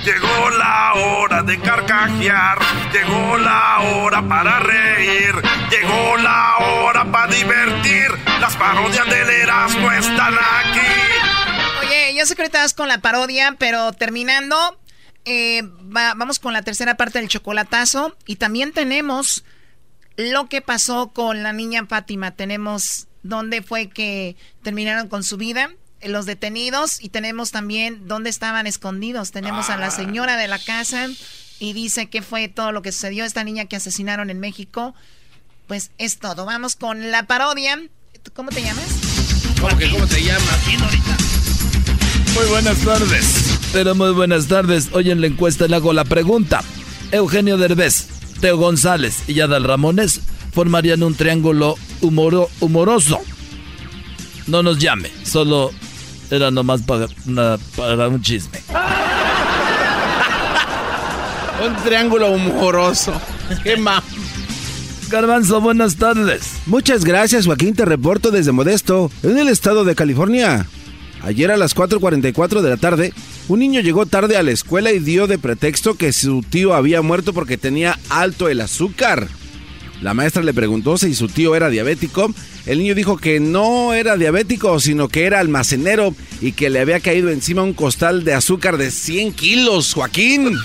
Llegó la hora de carcajear, llegó la hora para reír, llegó la hora para divertir. Las parodias del Erasmo están aquí. Oye, yo sé que ahorita vas con la parodia, pero terminando, eh, vamos con la tercera parte del chocolatazo. Y también tenemos lo que pasó con la niña Fátima. Tenemos dónde fue que terminaron con su vida, los detenidos. Y tenemos también dónde estaban escondidos. Tenemos a la señora de la casa y dice que fue todo lo que sucedió. Esta niña que asesinaron en México. Pues es todo. Vamos con la parodia. ¿Cómo te llamas? ¿Cómo que cómo te llamas? Muy buenas tardes. Pero muy buenas tardes. Hoy en la encuesta le hago la pregunta. Eugenio Derbez, Teo González y Adal Ramones formarían un triángulo humoroso. No nos llame, solo era nomás para, para un chisme. un triángulo humoroso. Qué más. Garbanzo, buenas tardes. Muchas gracias, Joaquín. Te reporto desde Modesto, en el estado de California. Ayer a las 4.44 de la tarde Un niño llegó tarde a la escuela y dio de pretexto que su tío había muerto porque tenía alto el azúcar. La maestra le preguntó si su tío era diabético. El niño dijo que no era diabético, sino que era almacenero y que le había caído encima un costal de azúcar de 100 kilos, Joaquín.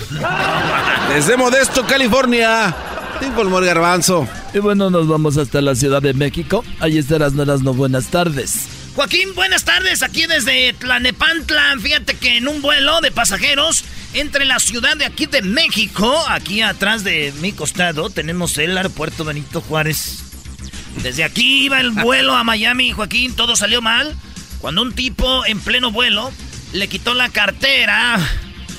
Desde Modesto, California. Te informó el garbanzo. Y bueno, nos vamos hasta la Ciudad de México. Allí estarás, no buenas tardes. Joaquín, buenas tardes, aquí desde Tlanepantla. Fíjate que en un vuelo de pasajeros entre la ciudad de aquí de México, aquí atrás de mi costado, tenemos el aeropuerto Benito Juárez. Desde aquí iba el vuelo a Miami, Joaquín, todo salió mal. Cuando un tipo en pleno vuelo le quitó la cartera,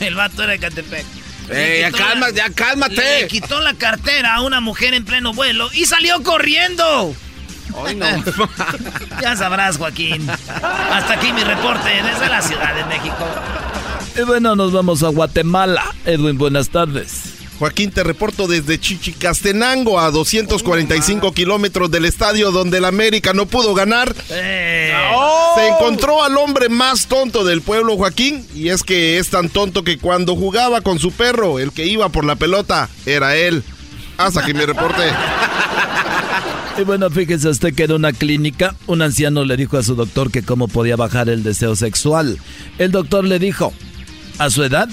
el vato era de Catepec. Eh, ya, calma, ya cálmate. Le quitó la cartera a una mujer en pleno vuelo y salió corriendo. Ay, no. ya sabrás, Joaquín. Hasta aquí mi reporte desde la Ciudad de México. Y bueno, nos vamos a Guatemala. Edwin, buenas tardes. Joaquín, te reporto desde Chichicastenango a 245 kilómetros del estadio donde el América no pudo ganar. Eh. Se encontró al hombre más tonto del pueblo, Joaquín, y es que es tan tonto que cuando jugaba con su perro, el que iba por la pelota, era él. Hasta aquí mi reporte. Y bueno, fíjese usted que en una clínica un anciano le dijo a su doctor que cómo podía bajar el deseo sexual. El doctor le dijo, a su edad,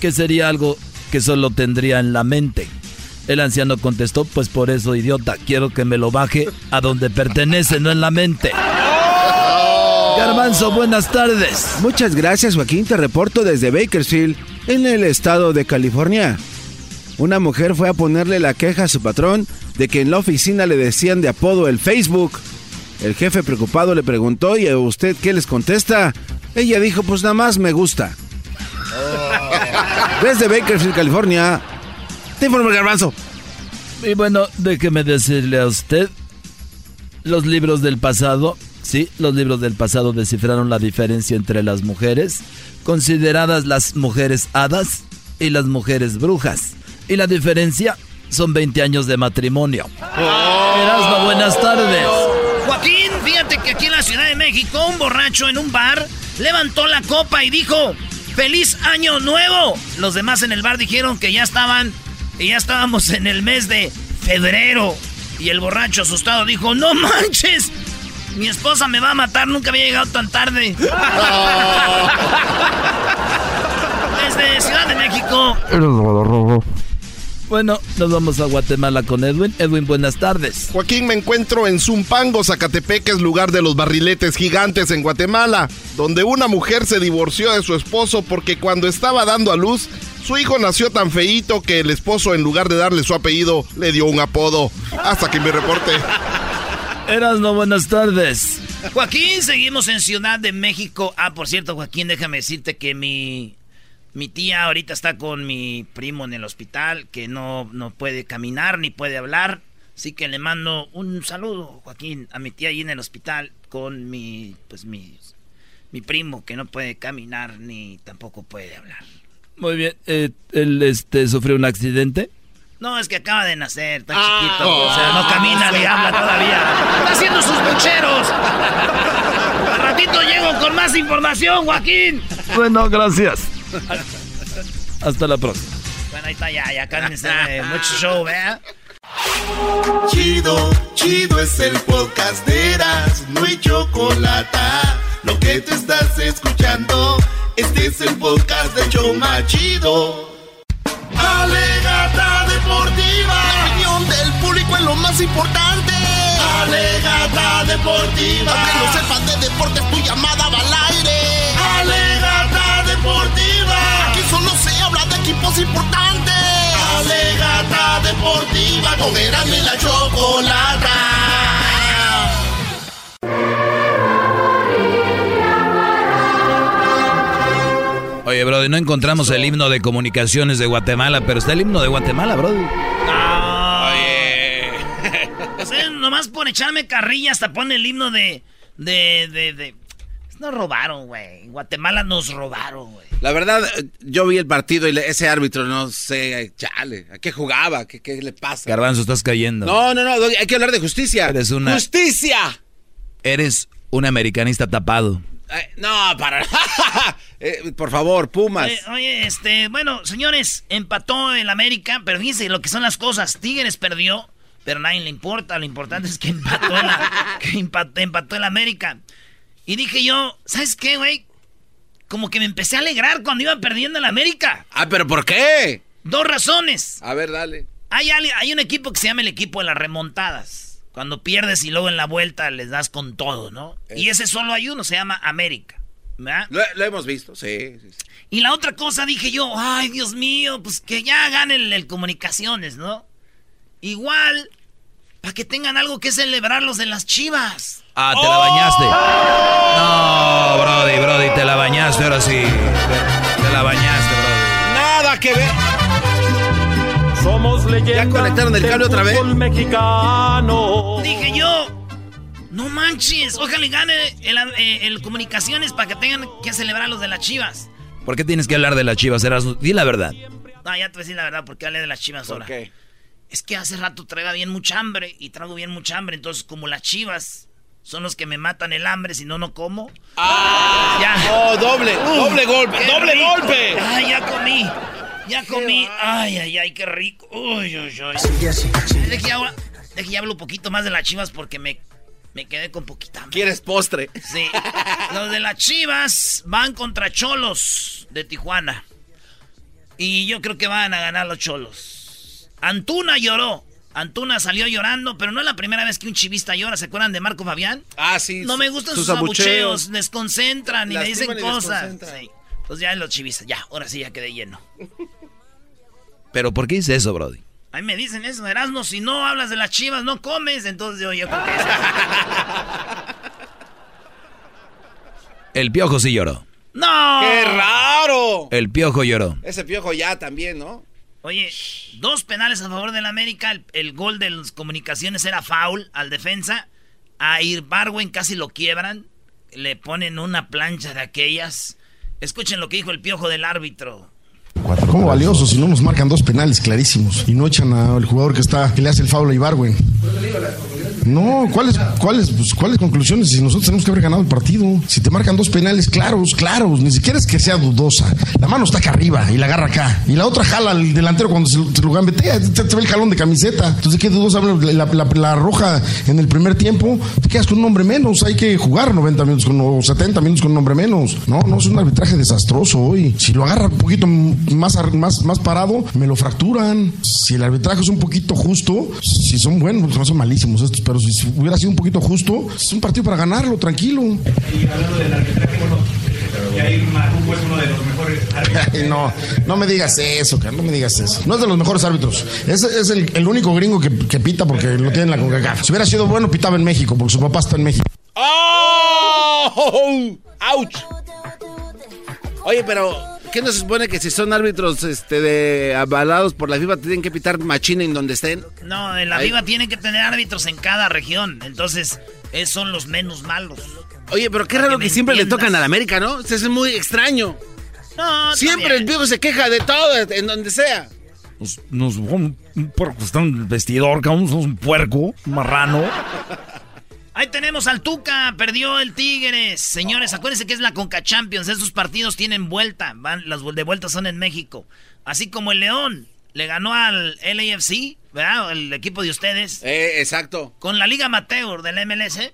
que sería algo que solo tendría en la mente. El anciano contestó, pues por eso, idiota, quiero que me lo baje a donde pertenece, no en la mente. Garbanzo, buenas tardes. Muchas gracias, Joaquín. Te reporto desde Bakersfield, en el estado de California. Una mujer fue a ponerle la queja a su patrón de que en la oficina le decían de apodo el Facebook. El jefe preocupado le preguntó, ¿y a usted qué les contesta? Ella dijo, pues nada más me gusta. Desde Bakersfield, California, te informo el garbanzo. Y bueno, déjeme decirle a usted, los libros del pasado, sí, los libros del pasado descifraron la diferencia entre las mujeres, consideradas las mujeres hadas y las mujeres brujas. Y la diferencia son 20 años de matrimonio. Erasmo, buenas tardes. Joaquín, fíjate que aquí en la Ciudad de México, un borracho en un bar levantó la copa y dijo, ¡Feliz Año Nuevo! Los demás en el bar dijeron que ya estaban, que ya estábamos en el mes de febrero. Y el borracho asustado dijo, ¡No manches! Mi esposa me va a matar, nunca había llegado tan tarde. Desde Ciudad de México. Bueno, nos vamos a Guatemala con Edwin. Edwin, buenas tardes. Joaquín, me encuentro en Zumpango, Zacatepec, es lugar de los barriletes gigantes en Guatemala, donde una mujer se divorció de su esposo porque cuando estaba dando a luz, su hijo nació tan feíto que el esposo, en lugar de darle su apellido, le dio un apodo. Hasta que me reporte. Eras no buenas tardes. Joaquín, seguimos en Ciudad de México. Ah, por cierto, Joaquín, déjame decirte que mi mi tía ahorita está con mi primo en el hospital, que no, no puede caminar ni puede hablar. Así que le mando un saludo, Joaquín, a mi tía ahí en el hospital con mi, pues mi, mi primo que no puede caminar ni tampoco puede hablar. Muy bien, eh, ¿él este, sufrió un accidente? No, es que acaba de nacer, está chiquito, o sea, no camina ni habla todavía. Está haciendo sus bucheros. Al ratito llego con más información, Joaquín. Bueno, gracias. Hasta la próxima. Bueno, ahí está ya, ya cálmense, mucho show, ¿verdad? Chido, chido es el podcast de Eras, no hay chocolate. Lo que te estás escuchando, este es el podcast de Choma Chido. Alegata deportiva, la opinión del público es lo más importante. Alegata deportiva, aunque no sepas de deportes, tu llamada va al aire. Deportiva, aquí solo se habla de equipos importantes. Alegata deportiva, con Erasmo la chocolata. Oye, Brody, no encontramos el himno de comunicaciones de Guatemala, pero está el himno de Guatemala, Brody. Oye. O sea, nomás por echarme carrilla hasta pone el himno de. de. de. de... Nos robaron, güey. En Guatemala nos robaron, güey. La verdad, yo vi el partido y le- ese árbitro, no sé, chale, ¿a qué jugaba? ¿Qué, qué le pasa? Garbanzo, estás cayendo. No, no, no, hay que hablar de justicia. Eres una- ¡Justicia! Eres un americanista tapado. no, para. Eh, por favor, Pumas. Oye, oye, este, bueno, señores, empató el América, pero fíjense lo que son las cosas. Tigres perdió, pero a nadie le importa. Lo importante es que empató, la, que empató, empató el América. Y dije yo, ¿sabes qué, güey? Como que me empecé a alegrar cuando iba perdiendo el América. Ah, pero ¿por qué? Dos razones. A ver, dale. Hay, hay un equipo que se llama el equipo de las remontadas. Cuando pierdes y luego en la vuelta les das con todo, ¿no? Y ese solo hay uno, se llama América. ¿verdad? Lo, lo hemos visto, sí, sí, sí. Y la otra cosa dije yo, ay Dios mío, pues que ya gane el, el comunicaciones, ¿no? Igual, para que tengan algo que celebrar los de las chivas. Ah, te la bañaste. No, Brody, Brody, te la bañaste ahora sí. Te la bañaste, Brody. Nada que ver. Somos leyendas. ¿Ya conectaron el cable otra vez? mexicano. Dije yo, no manches, ojalá y gane el, eh, el comunicaciones para que tengan que celebrar los de las chivas. ¿Por qué tienes que hablar de las chivas? Erasmo? Di la verdad. No, ya te voy a decir la verdad, porque hablé de las chivas ahora. Es que hace rato traiga bien mucha hambre y trago bien mucha hambre, entonces como las chivas son los que me matan el hambre, si no, no como. ¡Ah! Ya. ¡Oh, doble! ¡Doble golpe! ¡Doble rico. golpe! ¡Ay, ya comí! Ya comí. Ay, ay, ay, qué rico. Uy, uy, uy. Deje hablo, deje y hablo un poquito más de las chivas porque me, me quedé con poquita hambre. ¿Quieres postre? Sí. Los de las chivas van contra Cholos de Tijuana. Y yo creo que van a ganar los Cholos. Antuna lloró. Antuna salió llorando, pero no es la primera vez que un chivista llora. ¿Se acuerdan de Marco Fabián? Ah, sí. No me gustan sus, abucheos, desconcentran y me dicen y cosas. Sí. Pues ya los chivistas, ya, ahora sí ya quedé lleno. ¿Pero por qué dice eso, Brody? A mí me dicen eso, Erasmo, si no hablas de las chivas, no comes, entonces yo, yo creo que El piojo sí lloró. ¡No! ¡Qué raro! El piojo lloró. Ese piojo ya también, ¿no? Oye, dos penales a favor del América. El, el gol de las comunicaciones era foul al defensa. A Irbarwen casi lo quiebran. Le ponen una plancha de aquellas. Escuchen lo que dijo el piojo del árbitro. ¿Cómo valioso si no nos marcan dos penales clarísimos y no echan al jugador que está que le hace el foul a Ibarwen? No, ¿cuáles, cuáles, pues, ¿cuáles conclusiones? Si nosotros tenemos que haber ganado el partido. Si te marcan dos penales claros, claros, ni siquiera es que sea dudosa. La mano está acá arriba y la agarra acá. Y la otra jala al delantero cuando se, se lo gambetea. Te, te ve el jalón de camiseta. Entonces, ¿qué dudosa? La, la- la roja en el primer tiempo, te quedas con un hombre menos. Hay que jugar 90 minutos con, o 70 minutos con un hombre menos. No, no, es un arbitraje desastroso hoy. Si lo agarra un poquito más, más, más parado, me lo fracturan. Si el arbitraje es un poquito justo, si son buenos, no son malísimos estos, pero si hubiera sido un poquito justo, es un partido para ganarlo, tranquilo. Y hablando del arbitraje, bueno, Jair Marruco es uno de los mejores árbitros. Ay, no, no me digas eso, cara, no me digas eso. No es de los mejores árbitros. Es, es el, el único gringo que, que pita porque lo tiene en la CONCACAF. Si hubiera sido bueno, pitaba en México, porque su papá está en México. ¡Oh! ¡Auch! Oye, pero ¿qué no se supone que si son árbitros este, de avalados por la FIFA tienen que pitar machina en donde estén? No, en la Ahí- Viva tiene que tener árbitros en cada región. Entonces, esos son los menos malos. Oye, pero qué Para raro que siempre le tocan al América, ¿no? Eso es muy extraño. No, Siempre el viejo se queja de todo, en donde sea. Nos, nos un, un puerco está en el vestidor, cabrón, somos un puerco, un marrano. Ahí tenemos al Tuca, perdió el Tigres. Señores, acuérdense que es la Conca Champions. Esos partidos tienen vuelta. Van, las de vuelta son en México. Así como el León le ganó al LAFC, ¿verdad? El equipo de ustedes. Eh, exacto. Con la Liga Amateur del MLS. Ay,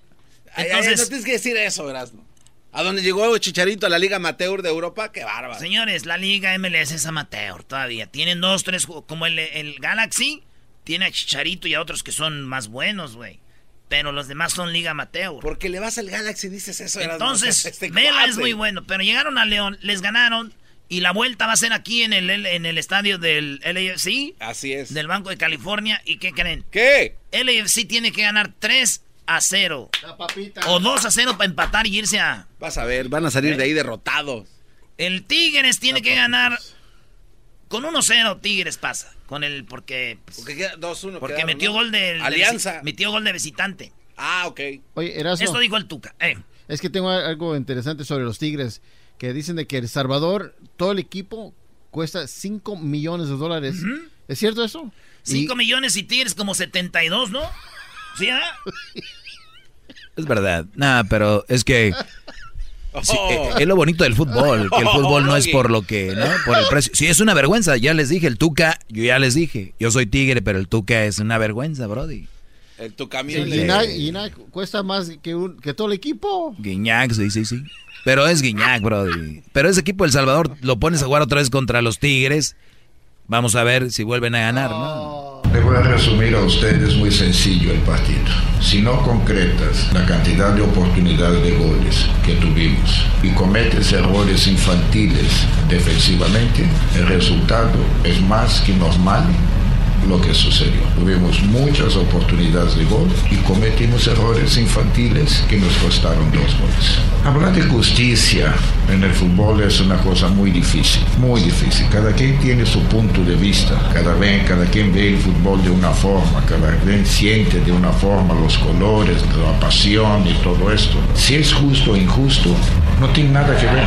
ay, Entonces, no tienes que decir eso, Erasmo. A donde llegó Chicharito a la Liga Amateur de Europa, qué bárbaro. señores, la Liga MLS es amateur todavía. Tienen dos, tres, como el, el Galaxy, tiene a Chicharito y a otros que son más buenos, güey. Pero los demás son Liga Amateur. Porque le vas al Galaxy y dices eso. Entonces, Este Vela es muy bueno, pero llegaron a León, les ganaron y la vuelta va a ser aquí en el, en el estadio del LAFC, Así es. del Banco de California. ¿Y qué creen? ¿Qué? LAFC tiene que ganar 3 a 0 o 2 a 0 para empatar y irse a... Vas a ver, van a salir de ahí derrotados. El Tigres tiene que ganar con 1-0 Tigres pasa, con el porque pues, Porque queda 2-1. porque quedaron, metió ¿no? gol del Alianza. visi- metió gol de visitante. Ah, ok. Oye, Erasmo, Esto dijo el Tuca. Eh. es que tengo algo interesante sobre los Tigres, que dicen de que El Salvador, todo el equipo cuesta 5 millones de dólares. ¿Es cierto eso? 5 millones y Tigres como 72, ¿no? ¿Sí, ah? Es verdad. Nah, pero es que Sí, eh, es lo bonito del fútbol, que el fútbol no es por lo que, ¿no? Por el precio. Sí, es una vergüenza, ya les dije, el Tuca, yo ya les dije, yo soy tigre, pero el Tuca es una vergüenza, Brody. El Tuca Sí, Guiñac, Guiñac cuesta más que, un- que todo el equipo. Guiñac, sí, sí, sí. Pero es Guiñac, Brody. Pero ese equipo El Salvador lo pones a jugar otra vez contra los Tigres. Vamos a ver si vuelven a ganar, ¿no? Le voy a resumir a ustedes muy sencillo el partido. Si no concretas la cantidad de oportunidades de goles que tuvimos y cometes errores infantiles defensivamente, el resultado es más que normal lo que sucedió. Tuvimos muchas oportunidades de gol y cometimos errores infantiles que nos costaron dos goles. Hablar de justicia en el fútbol es una cosa muy difícil, muy difícil. Cada quien tiene su punto de vista, cada, vez, cada quien ve el fútbol de una forma, cada quien siente de una forma los colores, la pasión y todo esto. Si es justo o injusto, no tiene nada que ver.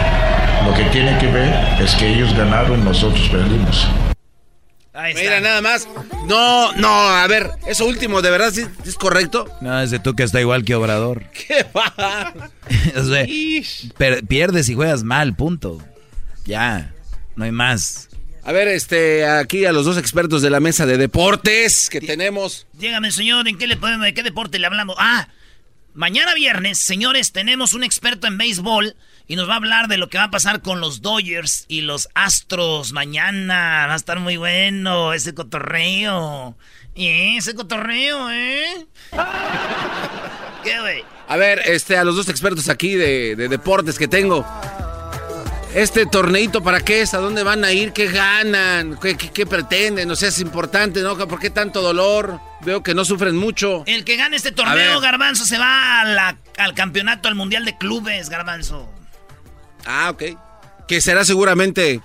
Lo que tiene que ver es que ellos ganaron, nosotros perdimos. Mira, nada más. No, no, a ver, eso último, ¿de verdad sí, es correcto? No, ese Tuca está igual que Obrador. ¿Qué va? O sea, per- pierdes y juegas mal, punto. Ya, no hay más. A ver, este, aquí a los dos expertos de la mesa de deportes que tenemos. Dígame, señor, ¿en qué le podemos, de qué deporte le hablamos? Ah, mañana viernes, señores, tenemos un experto en béisbol y nos va a hablar de lo que va a pasar con los Dodgers y los Astros mañana. Va a estar muy bueno ese cotorreo. ¿Eh? Ese cotorreo, ¿eh? ¿Qué, güey? A ver, este, a los dos expertos aquí de, de deportes que tengo. Este torneito, ¿para qué es? ¿A dónde van a ir? ¿Qué ganan? ¿Qué, qué- qué pretenden? O sea, es importante, ¿no? ¿Por qué tanto dolor? Veo que no sufren mucho. El que gane este torneo. Garbanzo, se va a la- al campeonato, al Mundial de Clubes, Garbanzo. Ah, ok. Que será seguramente...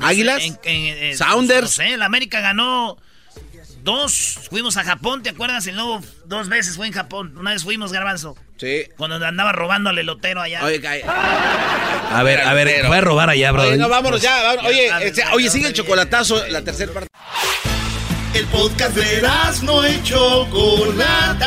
¿Águilas? En- en- en- ¿Sounders? No sé, el América ganó dos. Fuimos a Japón, ¿te acuerdas? Y luego dos veces fue en Japón. Una vez fuimos, Garbanzo. Sí. Cuando andaba robando al elotero allá. Oye. A ver, a ver, voy a robar allá, Brody. Oye, no, vámonos ya. vámonos. Oye, Ya, este, oye, sigue el chocolatazo, la tercera parte. El podcast de no y Chocolata.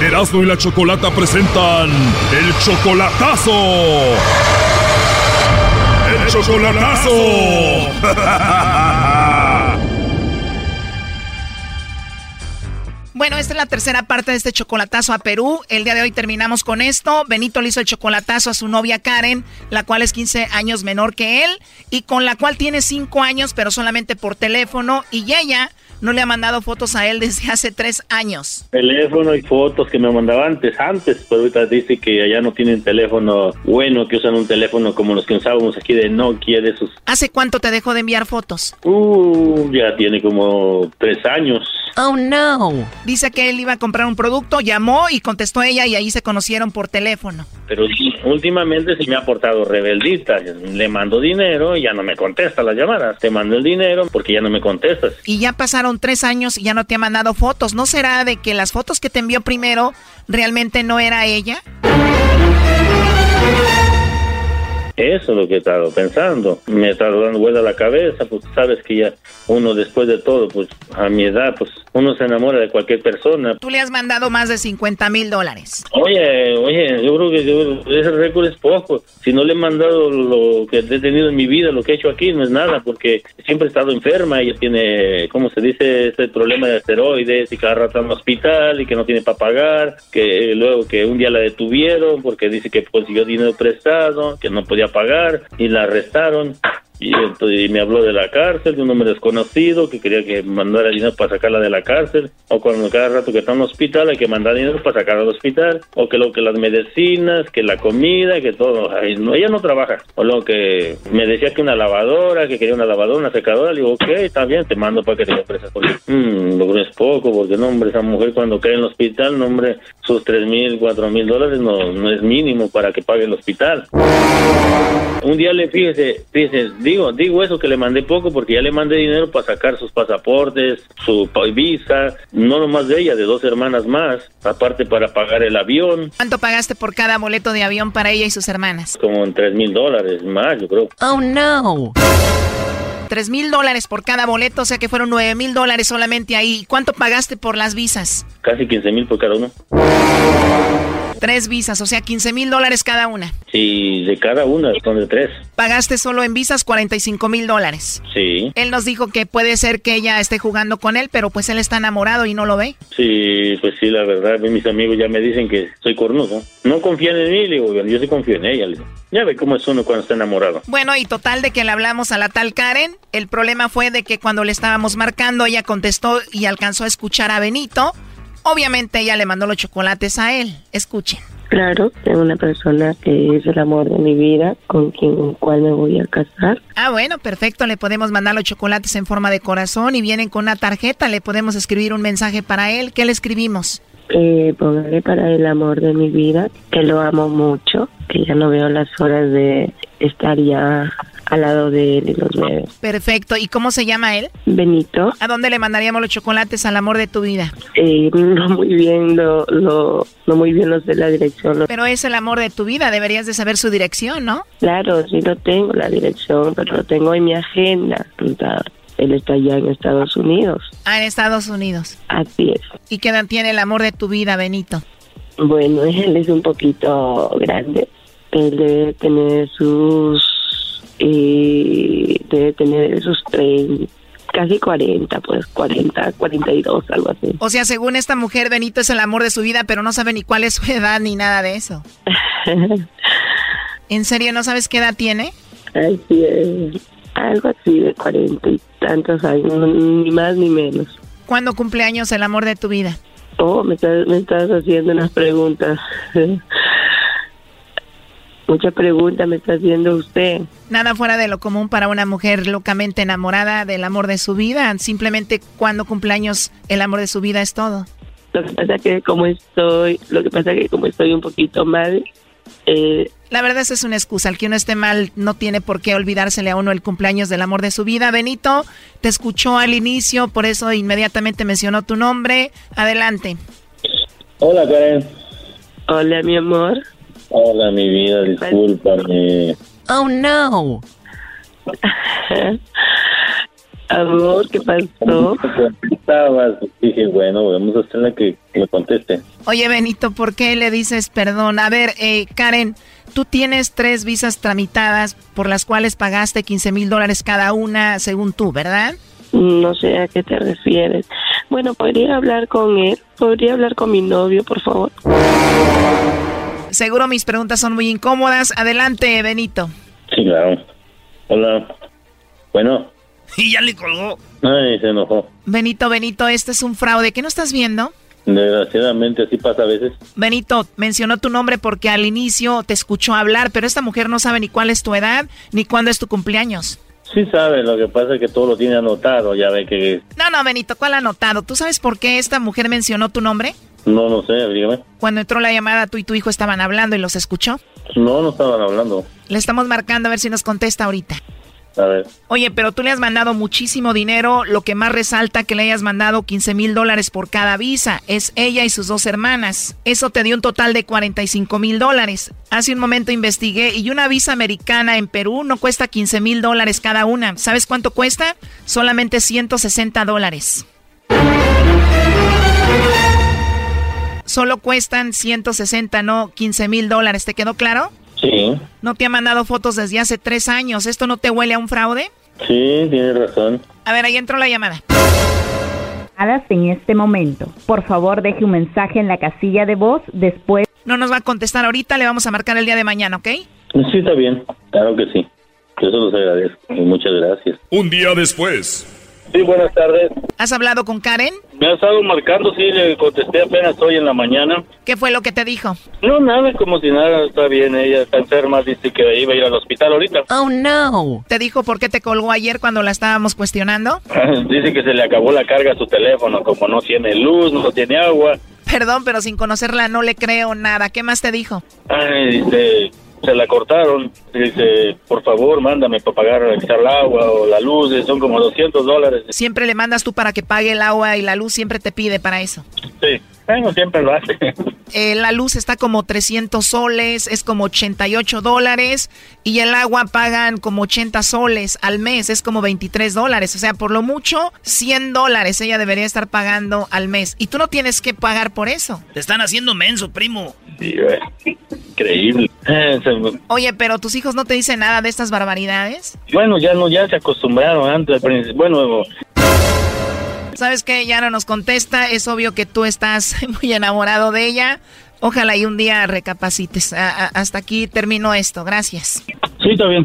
Erasmo y la Chocolata presentan el chocolatazo. El chocolatazo. Bueno, esta es la tercera parte de este chocolatazo a Perú. El día de hoy terminamos con esto. Benito le hizo el chocolatazo a su novia Karen, la cual es 15 años menor que él y con la cual tiene 5 años, pero solamente por teléfono. Y ella no le ha mandado fotos a él desde hace 3 años. Teléfono y fotos que me mandaba antes, antes, pero ahorita dice que allá no tienen teléfono bueno, que usan un teléfono como los que usábamos aquí de Nokia, de esos. ¿Hace cuánto te dejó de enviar fotos? Uh, ya tiene como tres años. Oh no. Dice que él iba a comprar un producto, llamó y contestó ella y ahí se conocieron por teléfono. Pero últimamente sí me ha portado rebeldista. Le mando dinero y ya no me contesta las llamadas. Te mando el dinero porque ya no me contestas. Y ya pasaron tres años y ya no te ha mandado fotos. ¿No será de que las fotos que te envió primero realmente no era ella? Eso es lo que he estado pensando. Me está dando vuelta la cabeza, pues sabes que ya uno después de todo, pues a mi edad, pues uno se enamora de cualquier persona. Tú le has mandado más de 50 mil dólares. Oye, oye, yo creo que yo- ese récord es poco. Si no le he mandado lo que he tenido en mi vida, lo que he hecho aquí, no es nada, porque siempre he estado enferma. Ella tiene, ¿cómo se dice? Este problema de esteroides y cada rato en el hospital y que no tiene para pagar. Que luego que un día la detuvieron porque dice que consiguió dinero prestado, que no podía pagar y la arrestaron. Y entonces me habló de la cárcel, de un hombre desconocido que quería que mandara dinero para sacarla de la cárcel, o cuando cada rato que está en el hospital hay que mandar dinero para sacarla del hospital, o que lo que las medicinas, que la comida, que todo. Ay, no, ella no trabaja. O lo que me decía que una lavadora, que quería una lavadora, una secadora, le digo, ok, está bien, te mando para que te empresa Mmm, lo es poco, porque no, hombre, esa mujer cuando cae en el hospital, no, hombre, sus tres mil, cuatro mil dólares no, no es mínimo para que pague el hospital. Un día le fíjese, fíjese, digo, digo eso que le mandé poco porque ya le mandé dinero para sacar sus pasaportes, su visa, no nomás de ella, de dos hermanas más, aparte para pagar el avión. ¿Cuánto pagaste por cada boleto de avión para ella y sus hermanas? Como en tres mil dólares más, yo creo. Oh no. 3 mil dólares por cada boleto, o sea que fueron 9 mil dólares solamente ahí. ¿Cuánto pagaste por las visas? Casi 15 mil por cada uno. Tres visas, o sea, 15 mil dólares cada una. Sí, de cada una, son de tres. Pagaste solo en visas 45 mil dólares. Sí. Él nos dijo que puede ser que ella esté jugando con él, pero pues él está enamorado y no lo ve. Sí, pues sí, la verdad, mis amigos ya me dicen que soy cornudo. No confían en mí, le digo, yo sí confío en ella. Le digo. Ya ve cómo es uno cuando está enamorado. Bueno, y total de que le hablamos a la tal Karen, el problema fue de que cuando le estábamos marcando, ella contestó y alcanzó a escuchar a Benito. Obviamente ella le mandó los chocolates a él. Escuchen. Claro, tengo una persona que es el amor de mi vida, con quien cual me voy a casar. Ah, bueno, perfecto. Le podemos mandar los chocolates en forma de corazón y vienen con una tarjeta. Le podemos escribir un mensaje para él. ¿Qué le escribimos? Eh, póngale para el amor de mi vida, que lo amo mucho, que ya no veo las horas de estar ya al lado de él y los bebés. Perfecto. ¿Y cómo se llama él? Benito. ¿A dónde le mandaríamos los chocolates al amor de tu vida? Eh, no muy bien, lo, lo, no muy bien lo sé la dirección. Pero es el amor de tu vida, deberías de saber su dirección, ¿no? Claro, sí lo tengo, la dirección, pero lo tengo en mi agenda. Él está allá en Estados Unidos. Ah, en Estados Unidos. Así es. ¿Y qué edad tiene el amor de tu vida, Benito? Bueno, él es un poquito grande. Él debe tener sus y debe tener esos 30, casi 40, pues 40, 42, algo así. O sea, según esta mujer, Benito es el amor de su vida, pero no sabe ni cuál es su edad ni nada de eso. ¿En serio no sabes qué edad tiene? Sí, algo así de 40 y tantos años, ni más ni menos. ¿Cuándo cumpleaños el amor de tu vida? Oh, me estás, me estás haciendo unas preguntas. Mucha pregunta me está haciendo usted. Nada fuera de lo común para una mujer locamente enamorada del amor de su vida. Simplemente cuando cumpleaños el amor de su vida es todo. Lo que pasa que como estoy, lo que pasa que como estoy un poquito mal. Eh, la verdad esa es una excusa. El que uno esté mal no tiene por qué olvidársele a uno el cumpleaños del amor de su vida. Benito, te escuchó al inicio, por eso inmediatamente mencionó tu nombre. Adelante. Hola, Karen. Hola, mi amor. Hola, mi vida, discúlpame. Oh, no. Amor, ¿qué pasó? Estabas, dije, bueno, vamos a hacerle que me conteste. Oye, Benito, ¿por qué le dices perdón? A ver, eh, Karen, tú tienes tres visas tramitadas por las cuales pagaste 15 mil dólares cada una, según tú, ¿verdad? No sé a qué te refieres. Bueno, ¿podría hablar con él? ¿Podría hablar con mi novio, por favor? Seguro mis preguntas son muy incómodas. Adelante, Benito. Sí, claro. Hola. Bueno. Y ya le colgó. Ay, se enojó. Benito, Benito, este es un fraude. ¿Qué no estás viendo? Desgraciadamente así pasa a veces. Benito, mencionó tu nombre porque al inicio te escuchó hablar, pero esta mujer no sabe ni cuál es tu edad ni cuándo es tu cumpleaños. Sí sabe, lo que pasa es que todo lo tiene anotado, ya ve que... No, no, Benito, ¿cuál anotado? ¿Tú sabes por qué esta mujer mencionó tu nombre? No, no sé, dígame. Cuando entró la llamada, tú y tu hijo estaban hablando y los escuchó. No, no estaban hablando. Le estamos marcando a ver si nos contesta ahorita. A ver. Oye, pero tú le has mandado muchísimo dinero. Lo que más resalta que le hayas mandado 15 mil dólares por cada visa es ella y sus dos hermanas. Eso te dio un total de 45 mil dólares. Hace un momento investigué y una visa americana en Perú no cuesta 15 mil dólares cada una. ¿Sabes cuánto cuesta? Solamente 160 dólares. Solo cuestan 160, no 15 mil dólares. ¿Te quedó claro? Sí. No te ha mandado fotos desde hace tres años. ¿Esto no te huele a un fraude? Sí, tienes razón. A ver, ahí entró la llamada. En este momento. Por favor, deje un mensaje en la casilla de voz después. No nos va a contestar ahorita, le vamos a marcar el día de mañana, ¿ok? Sí, está bien. Claro que sí. Eso los agradezco. y Muchas gracias. Un día después. Sí, buenas tardes. ¿Has hablado con Karen? Me ha estado marcando, sí, le contesté apenas hoy en la mañana. ¿Qué fue lo que te dijo? No, nada, como si nada, está bien, ella está enferma, dice que iba a ir al hospital ahorita. Oh, no. ¿Te dijo por qué te colgó ayer cuando la estábamos cuestionando? dice que se le acabó la carga a su teléfono, como no tiene luz, no tiene agua. Perdón, pero sin conocerla no le creo nada. ¿Qué más te dijo? Ay, dice, se la cortaron. Dice, por favor, mándame para pagar el agua o la luz, son como 200 dólares. Siempre le mandas tú para que pague el agua y la luz siempre te pide para eso. Sí, bueno, siempre lo hace. Eh, la luz está como 300 soles, es como 88 dólares y el agua pagan como 80 soles al mes, es como 23 dólares. O sea, por lo mucho 100 dólares ella debería estar pagando al mes. Y tú no tienes que pagar por eso. Te están haciendo menso, primo. Sí, güey. Increíble. Oye, pero tus hijos no te dicen nada de estas barbaridades. Bueno, ya no, ya se acostumbraron antes. al principio. Bueno, ¿Sabes qué? Ya no nos contesta. Es obvio que tú estás muy enamorado de ella. Ojalá y un día recapacites. A- a- hasta aquí termino esto. Gracias. sí, está bien.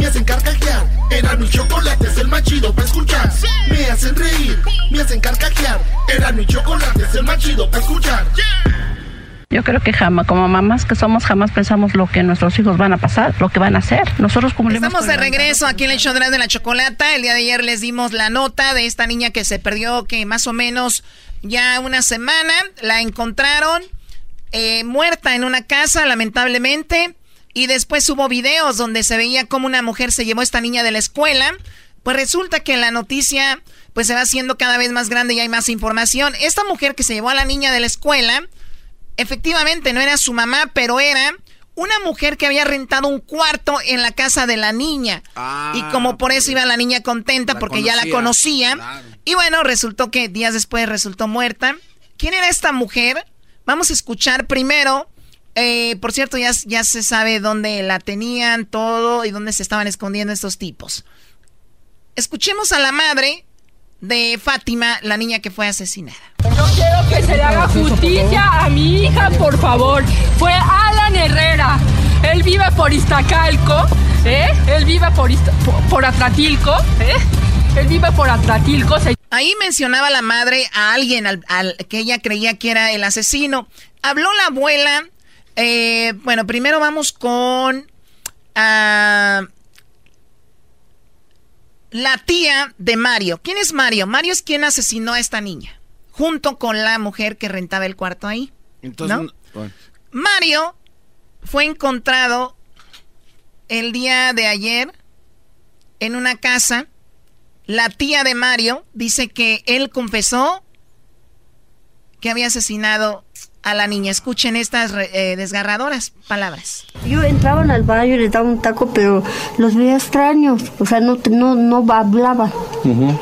me hacen carcajear. Era mi chocolate, es el más chido para escuchar. Me hacen reír, me hacen carcajear. Era mi chocolate, es el más chido para escuchar. Yo creo que jamás, como mamás que somos, jamás pensamos lo que nuestros hijos van a pasar, lo que van a hacer. Nosotros como Estamos de regreso aquí en el show de la chocolata. El día de ayer les dimos la nota de esta niña que se perdió, que más o menos ya una semana la encontraron eh, muerta en una casa, lamentablemente. Y después hubo videos donde se veía cómo una mujer se llevó a esta niña de la escuela. Pues resulta que la noticia pues se va haciendo cada vez más grande y hay más información. Esta mujer que se llevó a la niña de la escuela, efectivamente no era su mamá, pero era una mujer que había rentado un cuarto en la casa de la niña. y como por eso iba la niña contenta porque ya la conocía, conocía. Y bueno, resultó que días después resultó muerta. ¿Quién era esta mujer? Vamos a escuchar primero. Eh, por cierto, ya, ya se sabe dónde la tenían, todo y dónde se estaban escondiendo estos tipos. Escuchemos a la madre de Fátima, la niña que fue asesinada. Yo quiero que se le haga justicia a mi hija, por favor. Fue Alan Herrera. Él vive por Iztacalco, ¿eh? Él vive por, Izta- por, Atratilco, ¿eh? Él vive por Atratilco. Se- Ahí mencionaba la madre a alguien al, al que ella creía que era el asesino. Habló la abuela. Eh, bueno, primero vamos con ah, la tía de Mario. ¿Quién es Mario? Mario es quien asesinó a esta niña, junto con la mujer que rentaba el cuarto ahí. Entonces, ¿no? bueno. Mario fue encontrado el día de ayer en una casa. La tía de Mario dice que él confesó que había asesinado a la niña. Escuchen estas eh, desgarradoras palabras. Yo entraban al baño y les daba un taco, pero los veía extraños, o sea, no, no, no hablaban.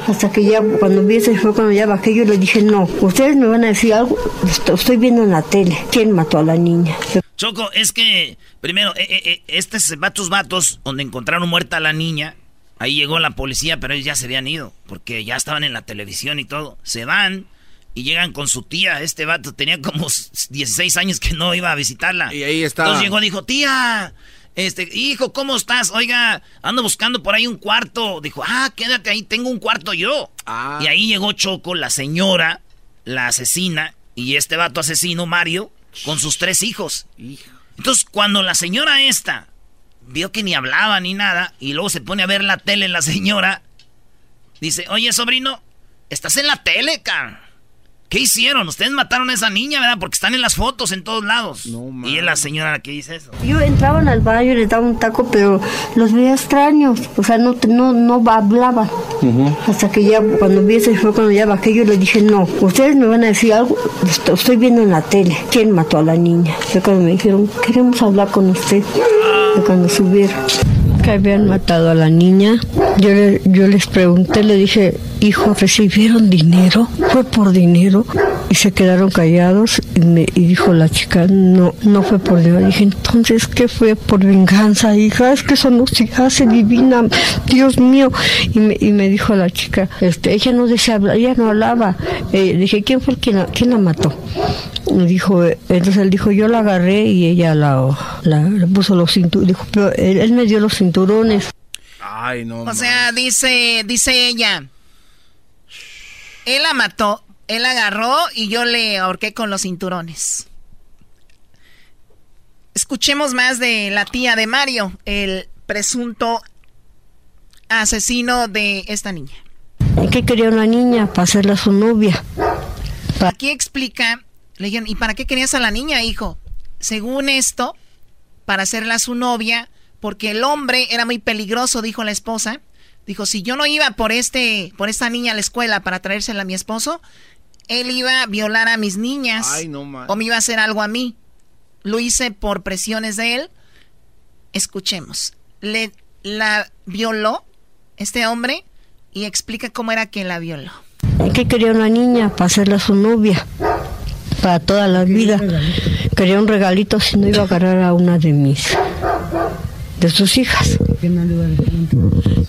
Hasta que ya, cuando vi ese fue cuando ya bajé, yo le dije, no, ustedes me van a decir algo, Esto- estoy viendo en la tele, ¿quién mató a la niña? Choco, es que, primero, eh, eh, eh, estos vatos vatos, donde encontraron muerta a la niña, ahí llegó la policía, pero ellos ya se habían ido, porque ya estaban en la televisión y todo. Se van y llegan con su tía. Este vato tenía como 16 años que no iba a visitarla. Y ahí está. Entonces llegó, dijo, tía, este, hijo, ¿cómo estás? Oiga, ando buscando por ahí un cuarto. Dijo, ah, quédate ahí, tengo un cuarto yo. Y ahí llegó Choco, la señora, la asesina, y este vato asesino, Mario, con sus tres hijos. Entonces, cuando la señora esta vio que ni hablaba ni nada, y luego se pone a ver la tele la señora, dice, oye, sobrino, estás en la tele, cabrón. ¿Qué hicieron? Ustedes mataron a esa niña, ¿verdad? Porque están en las fotos en todos lados. y es la señora la que dice eso. Yo entraban al baño y les daba un taco, pero los veía extraños, o sea, no, no, no hablaban. Hasta que ya, cuando vi ese fue cuando ya bajé, yo le dije, no, ustedes me van a decir algo, Esto- estoy viendo en la tele, ¿quién mató a la niña? Fue cuando me dijeron, queremos hablar con usted, de cuando subieron. Habían matado a la niña. Yo, le- yo les pregunté, le dije, hijo, ¿recibieron dinero? ¿Fue por dinero? Y se quedaron callados y, me, y dijo la chica, no, no fue por dinero. Dije, entonces, ¿qué fue por venganza, hija? Es que eso no se hace, divina, Dios mío. Y me, y me dijo la chica, este, ella no desea hablar, ella no hablaba. Eh, dije, ¿quién fue la, quién la mató? Y dijo, entonces él dijo, yo la agarré y ella la, la- le puso los cinturones. Dijo, pero él, él me dio los cinturones. Ay, no. O sea, dice, dice ella, él la mató, él la agarró y yo le ahorqué con los cinturones. Escuchemos más de la tía de Mario, el presunto asesino de esta niña. ¿Y qué quería una niña? Para hacerla su novia. Aquí explica, le dijeron, ¿y para qué querías a la niña, hijo? Según esto, para hacerla su novia, porque el hombre era muy peligroso, dijo la esposa. Dijo, si yo no iba por este, por esta niña a la escuela para traérsela a mi esposo, él iba a violar a mis niñas Ay, no o me iba a hacer algo a mí. Lo hice por presiones de él. Escuchemos. Le la violó este hombre y explica cómo era que la violó. ¿Y qué quería una niña? Para hacerla su novia. Para toda la vida. Quería un regalito si no iba a agarrar a una de mis de sus hijas.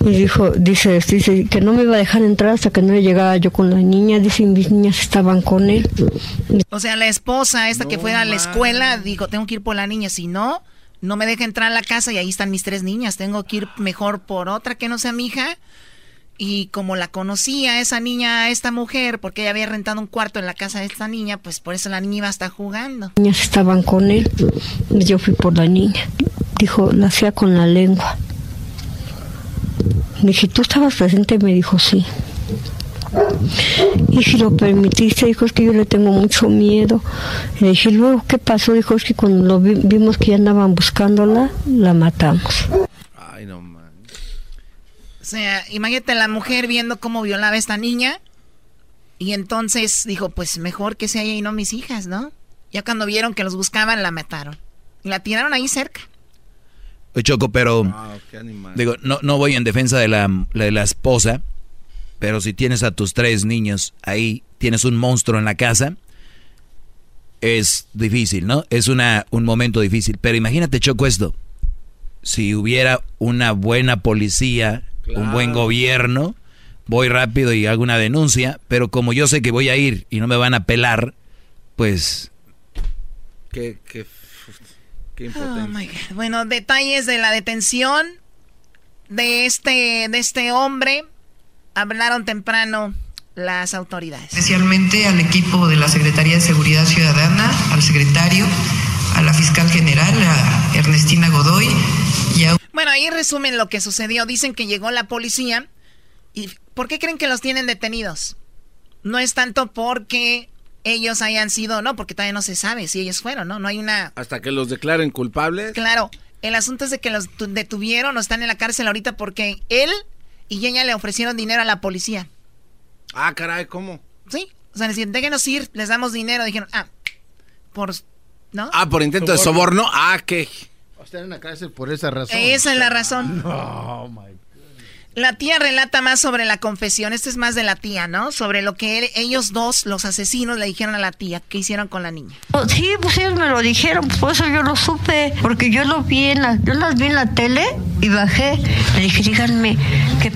Y dijo, dice, dice que no me iba a dejar entrar hasta que no llegara yo con la niña. Dice, mis niñas estaban con él. O sea, la esposa, esta que fuera a la escuela, dijo, tengo que ir por la niña, si no, no me deja entrar a la casa y ahí están mis tres niñas, tengo que ir mejor por otra que no sea mi hija. Y como la conocía esa niña, esta mujer, porque ella había rentado un cuarto en la casa de esta niña, pues por eso la niña iba a estar jugando. Las niñas estaban con él. Yo fui por la niña. Dijo, la hacía con la lengua. Le dije, ¿tú estabas presente? Me dijo, sí. Y si lo permitiste, dijo, es que yo le tengo mucho miedo. Le dije, luego, ¿qué pasó? Dijo, es que cuando lo vi- vimos que ya andaban buscándola, la matamos. Ay, no sea, imagínate la mujer viendo cómo violaba a esta niña. Y entonces dijo, pues mejor que sea ella y no mis hijas, ¿no? Ya cuando vieron que los buscaban, la mataron. Y la tiraron ahí cerca. Oye, Choco, pero Wow, qué animal. digo, no, no voy en defensa de la, de la esposa, pero si tienes a tus tres niños ahí, tienes un monstruo en la casa, es difícil, ¿no? Es una, un momento difícil. Pero imagínate, Choco, esto. Si hubiera una buena policía, un buen gobierno, voy rápido y hago una denuncia, pero como yo sé que voy a ir y no me van a pelar, pues Qué, qué, qué Oh impotencia. my God. Bueno, detalles de la detención de este, de este hombre. Hablaron temprano las autoridades. especialmente al equipo de la Secretaría de Seguridad Ciudadana, al secretario, a la fiscal general, a Ernestina Godoy Bueno, ahí resumen lo que sucedió. Dicen que llegó la policía. ¿Y por qué creen que los tienen detenidos? No es tanto porque ellos hayan sido, no, porque todavía no se sabe si ellos fueron, ¿no? No hay una... Hasta que los declaren culpables. Claro, el asunto es de que los tu- detuvieron o están en la cárcel ahorita porque él y ella le ofrecieron dinero a la policía. Ah, caray, ¿cómo? Sí, o sea, les dijeron, déjenos ir, les damos dinero. Dijeron, ah, por... ¿No? Ah, por intento de soborno. Ah, ¿qué? Están en la cárcel por esa razón. Esa es la razón. No, my La tía relata más sobre la confesión. Esto es más de la tía, ¿no? Sobre lo que él- ellos dos, los asesinos, le dijeron a la tía que hicieron con la niña. Sí, pues ellos me lo dijeron, por eso yo lo supe, porque yo lo vi en la, yo las vi en la tele y bajé. Le dije, díganme, qué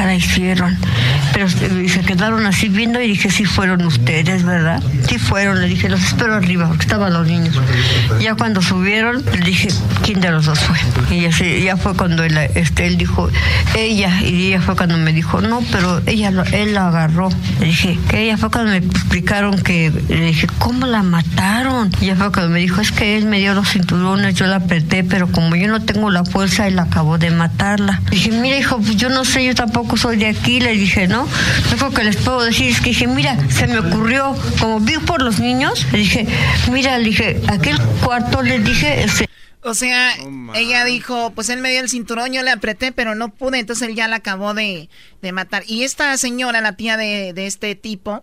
pendejada hicieron. Pero se quedaron así viendo y dije, sí fueron ustedes, ¿verdad? Sí fueron, le dije, los espero arriba, porque estaban los niños. Ya cuando subieron, le dije, ¿quién de los dos fue? Y ya, se- ya fue cuando él, este, él dijo, ella, y ella fue cuando me dijo, no, pero ella él la agarró. Le dije, que ella fue cuando me explicaron que, le dije, ¿cómo la mataron? Y ella fue cuando me dijo, es que él me dio los cinturones, yo la apreté, pero como yo no tengo la fuerza, él acabó de matarla. Le dije, mira, hijo, pues yo no sé, yo tampoco soy de aquí, le dije, ¿no? Lo único que les puedo decir es que dije, mira, se me ocurrió, como vi por los niños, le dije, mira, le dije, aquel cuarto, le dije, este, O sea, ella dijo, pues él me dio el cinturón, yo le apreté, pero no pude, entonces él ya la acabó de, de matar. Y esta señora, la tía de, de este tipo,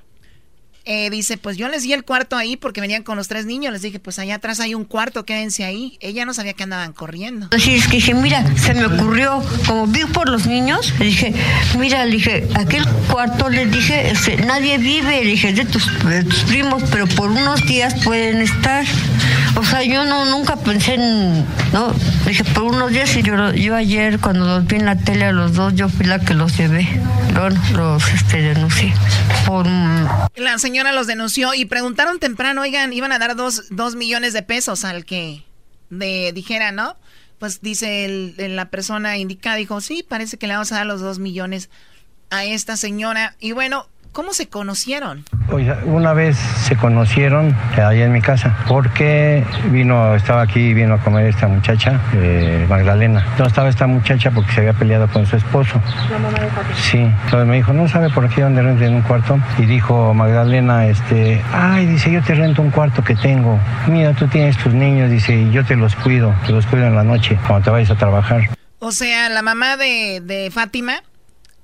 eh, dice, pues yo les di el cuarto ahí porque venían con los tres niños. Les dije, pues allá atrás hay un cuarto, quédense ahí. Ella no sabía que andaban corriendo. Así es que dije, mira, se me ocurrió, como vi por los niños, le dije, mira, le dije, aquel cuarto, le dije, nadie vive, le dije, de tus, de tus primos, pero por unos días pueden estar. O sea, yo no nunca pensé en, no, dije, por unos días y yo, yo ayer cuando los vi en la tele a los dos, yo fui la que los llevé, bueno, los este, denuncié. Por, La señora los denunció y preguntaron temprano, oigan, iban a dar dos, dos millones de pesos al que de, dijera, ¿no? Pues dice el- la persona indicada, dijo, sí, parece que le vamos a dar los dos millones a esta señora. Y bueno, ¿cómo se conocieron? Oiga, una vez se conocieron eh, ahí en mi casa, porque vino, estaba aquí, vino a comer esta muchacha, eh, Magdalena. No estaba esta muchacha porque se había peleado con su esposo. La mamá de Fátima. Sí, entonces me dijo, no sabe por aquí dónde renten un cuarto. Y dijo Magdalena, este, ay, dice, yo te rento un cuarto que tengo. Mira, tú tienes tus niños, dice, y yo te los cuido, te los cuido en la noche cuando te vayas a trabajar. O sea, la mamá de, de Fátima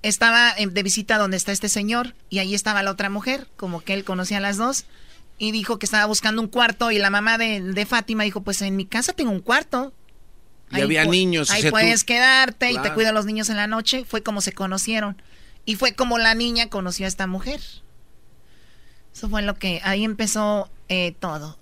estaba en- de visita donde está este señor y ahí estaba la otra mujer, como que él conocía a las dos y dijo que estaba buscando un cuarto y la mamá de, de Fátima dijo, pues en mi casa tengo un cuarto. Y había niños, o Ahí tú- puedes quedarte y te a los niños en la noche. Fue como se conocieron. Y fue como la niña conoció a esta mujer. Eso fue lo que, ahí empezó eh, todo.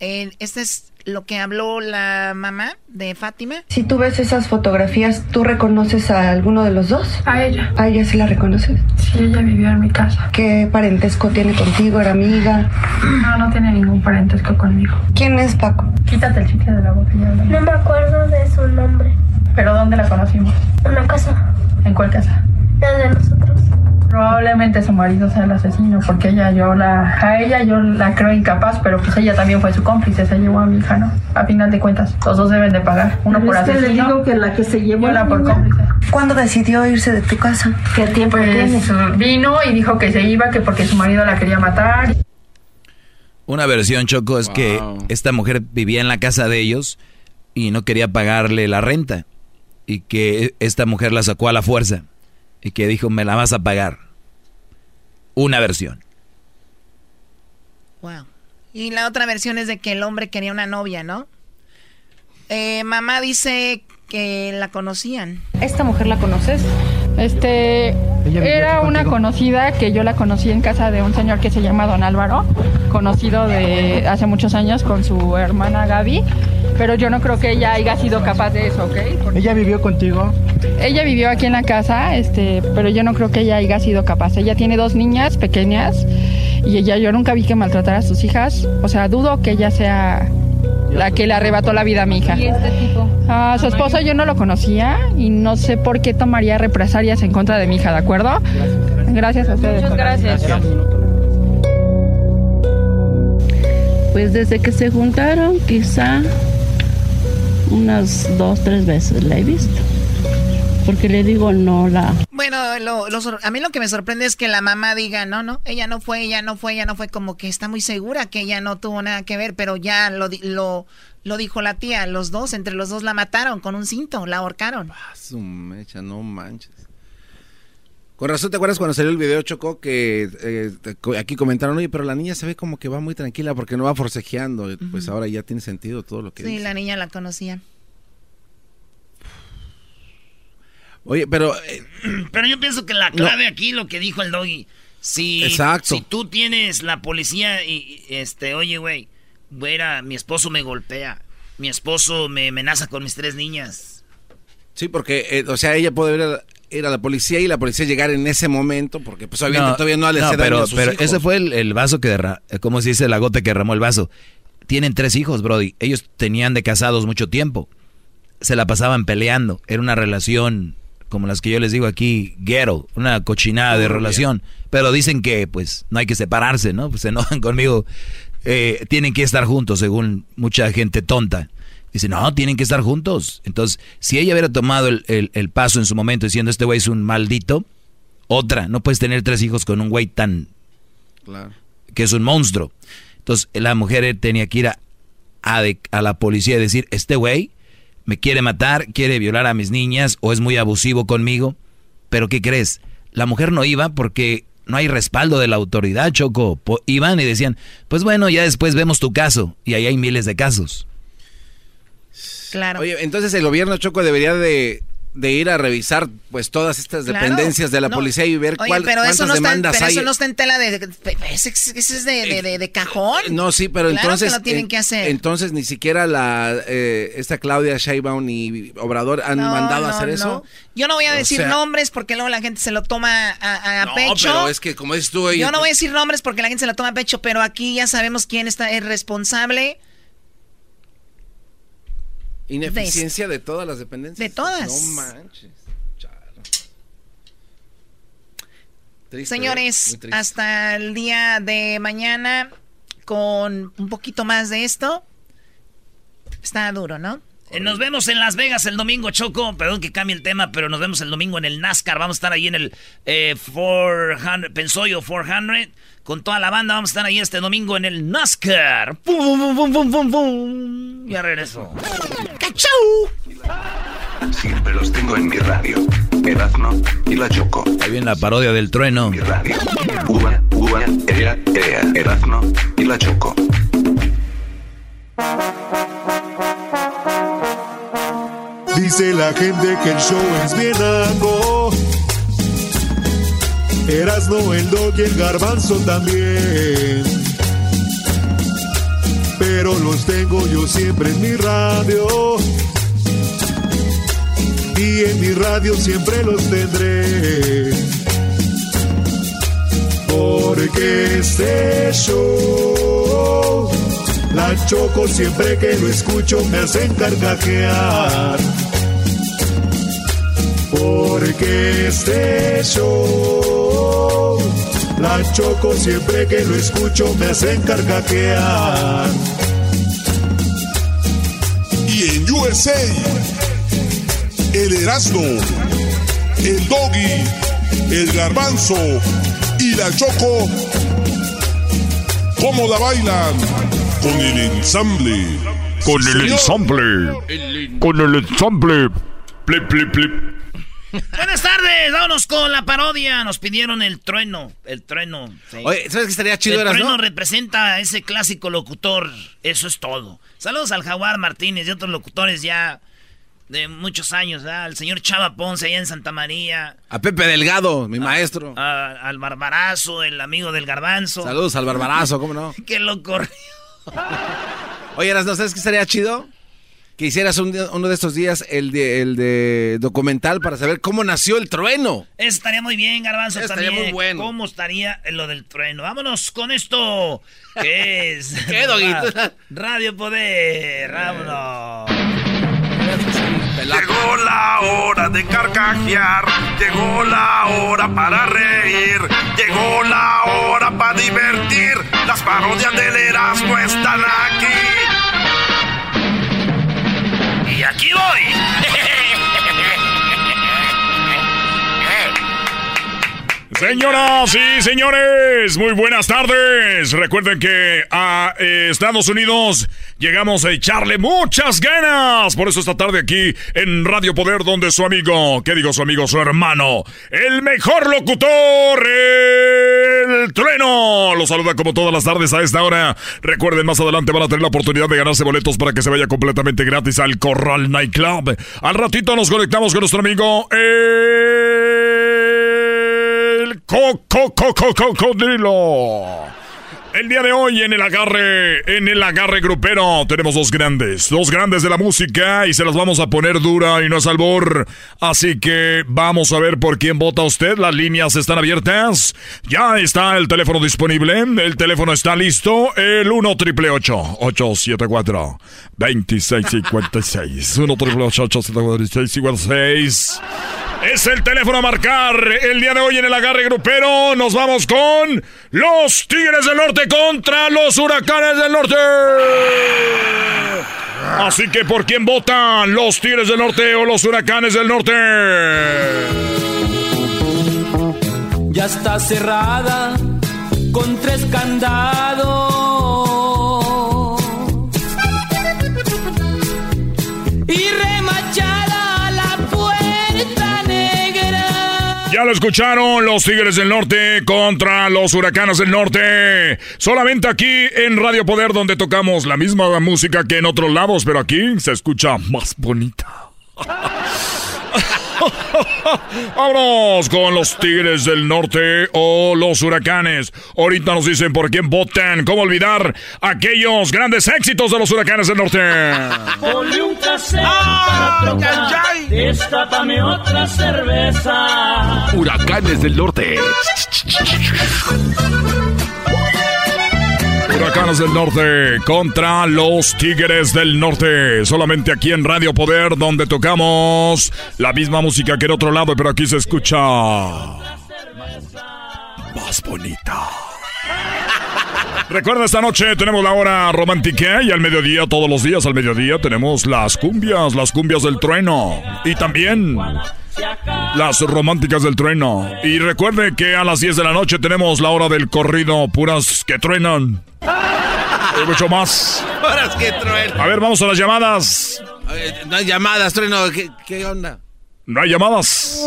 Eh, este es lo que habló la mamá de Fátima. Si tú ves esas fotografías, ¿tú reconoces a alguno de los dos? A ella. ¿A ella sí la reconoces? Sí, ella vivió en mi casa. ¿Qué parentesco tiene contigo? ¿Era amiga? No, no tiene ningún parentesco conmigo. ¿Quién es Paco? Quítate el chicle de la boca ya. No me acuerdo de su nombre. ¿Pero dónde la conocimos? En la casa. ¿En cuál casa? La de nosotros. Probablemente su marido sea el asesino, porque ella yo la, a ella yo la creo incapaz, pero pues ella también fue su cómplice, se llevó a mi hija, ¿no? A final de cuentas, los dos deben de pagar, uno por asesino. le digo que la que se llevó la por cómplice. ¿Cuándo decidió irse de tu casa? ¿Qué tiempo Pues tiene? vino y dijo que se iba, que porque su marido la quería matar. Una versión, Choco, es que esta mujer vivía en la casa de ellos y no quería pagarle la renta. Y que esta mujer la sacó a la fuerza. Y que dijo, me la vas a pagar. Una versión. Wow. Y la otra versión es de que el hombre quería una novia, ¿no? Eh, mamá dice que la conocían. ¿Esta mujer la conoces? Este era una conocida que yo la conocí en casa de un señor que se llama Don Álvaro, conocido de hace muchos años con su hermana Gaby, pero yo no creo que ella haya sido capaz de eso, ¿ok? ¿Ella vivió contigo? Ella vivió aquí en la casa, este, pero yo no creo que ella haya sido capaz. Ella tiene dos niñas pequeñas y ella yo nunca vi que maltratara a sus hijas, o sea, dudo que ella sea la que le arrebató la vida a mi hija. ¿Y este tipo? A su esposo yo no lo conocía y no sé por qué tomaría represalias en contra de mi hija, ¿de acuerdo? Gracias a ustedes. Muchas gracias. Pues desde que se juntaron, quizá unas dos, tres veces la he visto. Porque le digo, no la... Bueno, lo- a mí lo que me sorprende es que la mamá diga, no, no, ella no fue, ella no fue, ella no fue, como que está muy segura que ella no tuvo nada que ver, pero ya lo, di- lo, lo dijo la tía, los dos, entre los dos la mataron con un cinto, la ahorcaron. Su mecha, no manches. Con razón, ¿te acuerdas cuando salió el video, Choco? Que eh, aquí comentaron, oye, pero la niña se ve como que va muy tranquila porque no va forcejeando. Pues ahora ya tiene sentido todo lo que Sí, dice. la niña la conocía. Oye, pero eh, Pero yo pienso que la clave aquí, lo que dijo el doggy, si, Exacto. si tú tienes la policía y, y, este, oye, güey, güera, mi esposo me golpea, mi esposo me amenaza con mis tres niñas. sí, porque, eh, o sea, ella puede a, ir a la policía y la policía llegar en ese momento porque pues obviamente todavía no le daño pero, a sus pero hijos. ese fue el, el vaso que derramó, como se dice, la gota que derramó el vaso. Tienen tres hijos, Brody. Ellos tenían de casados mucho tiempo. Se la pasaban peleando. Era una relación como las que yo les digo aquí, ghetto, una cochinada de relación. Pero dicen que pues no hay que separarse, ¿no? Pues se enojan conmigo. Eh, tienen que estar juntos, según mucha gente tonta. Dice, no, tienen que estar juntos. Entonces, si ella hubiera tomado el, el- el paso en su momento diciendo, este güey es un maldito, otra, no puedes tener tres hijos con un güey tan Claro. que es un monstruo. Entonces la mujer tenía que ir a, a de- a la policía y decir, este güey me quiere matar, quiere violar a mis niñas o es muy abusivo conmigo. Pero ¿qué crees? La mujer no iba porque no hay respaldo de la autoridad, Choco. iban y decían, pues bueno, ya después vemos tu caso. Y ahí hay miles de casos. Claro. Oye, entonces el gobierno Choco debería de, ir a revisar pues todas estas dependencias de la policía y ver cuál, pero cuántas eso no demandas está, hay. Eso no está en tela de... Ese, es de, cajón. No, sí, pero claro entonces... Que lo tienen que hacer. Entonces ni siquiera la eh, esta Claudia Sheinbaum y Obrador han mandado a hacer eso. Yo no voy a decir nombres porque luego la gente se lo toma a, no, pecho. pero es que como dices tú... Yo no voy a decir nombres porque la gente se lo toma a pecho, pero aquí ya sabemos quién está es responsable Ineficiencia de, todas las dependencias. De todas. No manches. Señores, hasta el día de mañana con un poquito más de esto. Está duro, ¿no? Eh, nos vemos en Las Vegas el domingo, Choco. Perdón que cambie el tema, pero nos vemos el domingo en el NASCAR. Vamos a estar ahí en el eh, 400, Pensoyo 400. Con toda la banda vamos a estar ahí este domingo en el NASCAR. ¡Pum, pum, pum, pum, pum, Ya regreso. ¡Cachau! Siempre los tengo en mi radio. Erazno y la Choco. Ahí viene la parodia del trueno. Mi radio. Uva, uva, ea, ea. Erazno y la Choco. Dice la gente que el show es bien algo. Erasno, el dog y el garbanzo también. Pero los tengo yo siempre en mi radio. Y en mi radio siempre los tendré. Porque este show, la choco siempre que lo escucho me hacen carcajear porque este show la choco siempre que lo escucho me hacen carcaquear. Y en USA, el Erasmo, el Doggy, el Garbanzo y la Choco, ¿cómo la bailan? Con el ensamble. Con el ensamble. Con el ensamble. Plip, plip, plip. Buenas tardes, vámonos con la parodia. Nos pidieron el trueno, el trueno. Oye, ¿sabes qué estaría chido? El trueno representa a ese clásico locutor, eso es todo. Saludos al Jaguar Martínez y otros locutores ya de muchos años, ¿verdad? Al señor Chava Ponce allá en Santa María. A Pepe Delgado, mi maestro. al Barbarazo, el amigo del Garbanzo. Saludos al Barbarazo, ¿cómo no? que lo corrió. Oye, ¿no sabes qué estaría chido? Que hicieras uno de estos días el de, el de documental para saber cómo nació el trueno. Eso estaría muy bien, Garbanzo. estaría muy bueno. ¿Cómo estaría lo del trueno? Vámonos con esto. ¿Qué es? ¿Qué, Doguito? Radio Poder. Vámonos. Llegó la hora de carcajear, llegó la hora para reír, llegó la hora para divertir. Las parodias del Erasmo están aquí aquí voy. Señoras y señores, muy buenas tardes. Recuerden que a eh, Estados Unidos llegamos a echarle muchas ganas. Por eso esta tarde aquí en Radio Poder, donde su amigo, ¿qué digo su amigo, su hermano? El mejor locutor, el trueno. Los saluda como todas las tardes a esta hora. Recuerden, más adelante van a tener la oportunidad de ganarse boletos para que se vaya completamente gratis al Corral Nightclub. Al ratito nos conectamos con nuestro amigo. El Cocodrilo. El día de hoy en el agarre, en el agarre grupero, tenemos dos grandes, dos grandes de la música y se las vamos a poner dura y no es albor. Así que vamos a ver por quién vota usted. Las líneas están abiertas. Ya está el teléfono disponible. El teléfono está listo. El 1 triple 874 2656. 1 triple 874 2656. Es el teléfono a marcar el día de hoy en el agarre grupero. Nos vamos con los Tigres del Norte contra los Huracanes del Norte. Así que, ¿por quién votan? ¿Los Tigres del Norte o los Huracanes del Norte? Ya está cerrada con tres candados. Ya lo escucharon los Tigres del Norte contra los Huracanes del Norte. Solamente aquí en Radio Poder donde tocamos la misma música que en otros lados, pero aquí se escucha más bonita. Vámonos con los Tigres del Norte o los Huracanes. Ahorita nos dicen por quién votan. ¿Cómo olvidar aquellos grandes éxitos de los Huracanes del Norte? Ponle un cassette para trocar, destápame otra cerveza. Huracanes del Norte. Huracanes del Norte contra los Tigres del Norte. Solamente aquí en Radio Poder, donde tocamos la misma música que en otro lado, pero aquí se escucha más bonita. Recuerda, esta noche tenemos la hora romántica y al mediodía, todos los días al mediodía, tenemos las cumbias, las cumbias del trueno. Y también las románticas del trueno. Y recuerde que a las 10 de la noche tenemos la hora del corrido, puras que truenan. Y mucho más. Horas que trueno. A ver, vamos a las llamadas. No hay llamadas, trueno. ¿Qué, qué onda? No hay llamadas.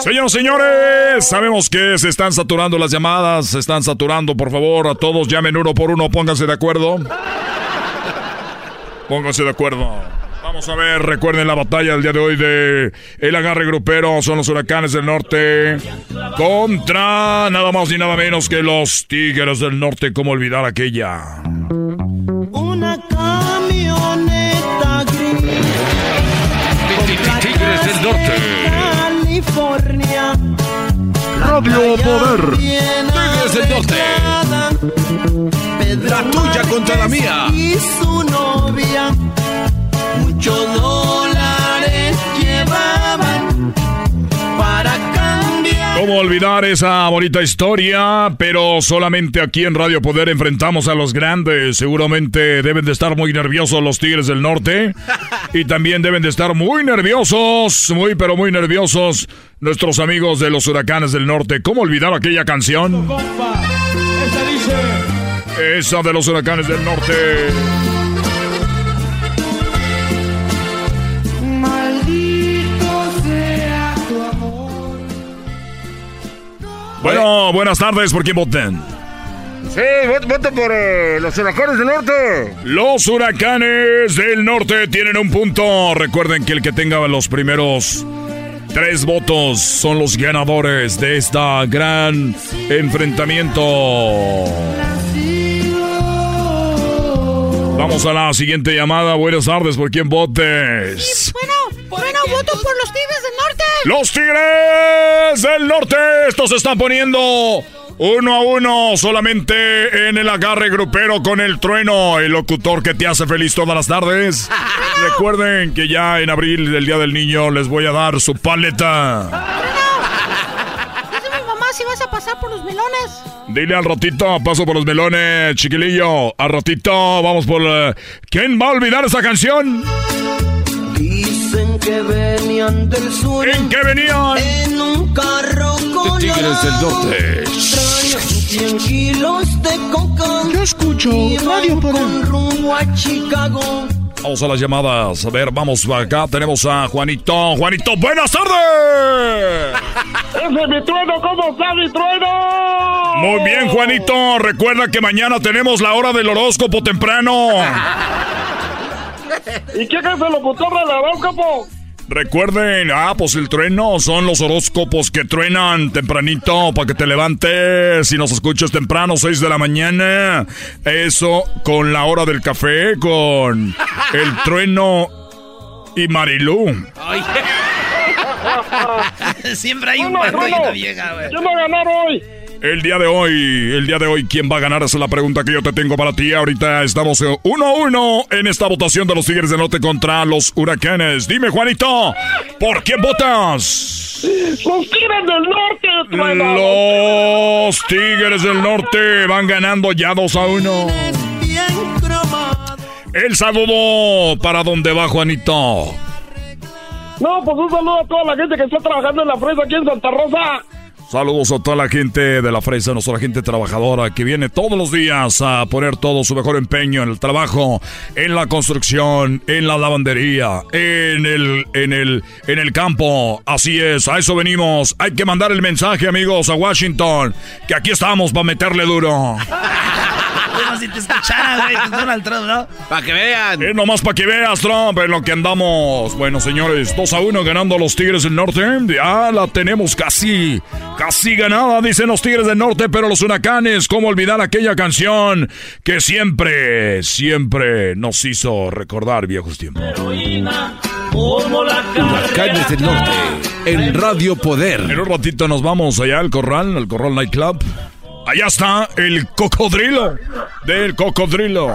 Señoras señores, sabemos que se están saturando las llamadas, se están saturando, por favor, a todos llamen uno por uno, pónganse de acuerdo. Pónganse de acuerdo. Vamos a ver, recuerden la batalla del día de hoy de el agarre grupero, son los huracanes del norte contra nada más ni nada menos que los tigres del norte, ¿cómo olvidar aquella? Una California. Radio Poder. Tigres del norte. La tuya contra la mía. Y su novia. Muchos dólares ¿Cómo olvidar esa bonita historia? Pero solamente aquí en Radio Poder enfrentamos a los grandes. Seguramente deben de estar muy nerviosos los Tigres del Norte. Y también deben de estar muy nerviosos, muy pero muy nerviosos nuestros amigos de los Huracanes del Norte. ¿Cómo olvidar aquella canción? Esa de los Huracanes del Norte. Bueno, buenas tardes. ¿Por quién voten? Sí, voto, por eh, los huracanes del norte. Los huracanes del norte tienen un punto. Recuerden que el que tenga los primeros tres votos son los ganadores de esta gran enfrentamiento. Vamos a la siguiente llamada. Buenas tardes, ¿por quién votes? Bueno, bueno, voto por los Tigres del Norte. Los Tigres del Norte. Estos se están poniendo uno a uno solamente en el agarre grupero con el trueno, el locutor que te hace feliz todas las tardes. Recuerden que ya en abril del Día del Niño les voy a dar su paleta. Pasar por los melones. Dile al ratito, paso por los melones, chiquilillo. Al ratito, vamos por... eh, ¿Quién va a olvidar esa canción? Dicen que venían del sur. ¿En qué venían? En un carro con Tigres del Norte. 100 kilos de coca. Yo escucho Radio Con rumbo a Chicago. Vamos a las llamadas. A ver, vamos acá. Tenemos a Juanito. Juanito, buenas tardes. ¡Ese es mi trueno! ¿Cómo está mi trueno? Muy bien, Juanito. Recuerda que mañana tenemos la hora del horóscopo temprano. ¿Y quién es el locutor del horóscopo? Recuerden, ah, pues el trueno son los horóscopos que truenan tempranito para que te levantes y nos escuches temprano, 6 de la mañana. Eso con la hora del café, con el trueno y Marilú. Siempre hay un Trueno, y una vieja, güey. ¿Quién va a ganar hoy? El día de hoy, el día de hoy, ¿quién va a ganar? Esa es la pregunta que yo te tengo para ti. Ahorita estamos eh, uno a uno en esta votación de los Tigres del Norte contra los Huracanes. Dime, Juanito, ¿por quién votas? ¡Los Tigres del Norte, trueno! Los Tigres del Norte van ganando ya 2 a 1. El saludo para dónde va Juanito. No, pues un saludo a toda la gente que está trabajando en la fresa aquí en Santa Rosa. Saludos a toda la gente de la fresa, a nuestra gente trabajadora que viene todos los días a poner todo su mejor empeño en el trabajo, en la construcción, en la lavandería, en el, en el, en el campo. Así es, a eso venimos. Hay que mandar el mensaje, amigos, a Washington, que aquí estamos para meterle duro. Como si te escuchara, güey, pues Donald Trump, ¿no? Para que vean. Eh, nomás para que veas, Trump, en lo que andamos. Bueno, señores, 2 a 1 ganando a los Tigres del Norte. Ya la tenemos casi, casi ganada, dicen los Tigres del Norte, pero los huracanes, ¿cómo olvidar aquella canción que siempre, siempre nos hizo recordar viejos tiempos? Huracanes del Norte, en Radio Poder. En un ratito nos vamos allá al corral, al corral nightclub. Allá está el cocodrilo del cocodrilo.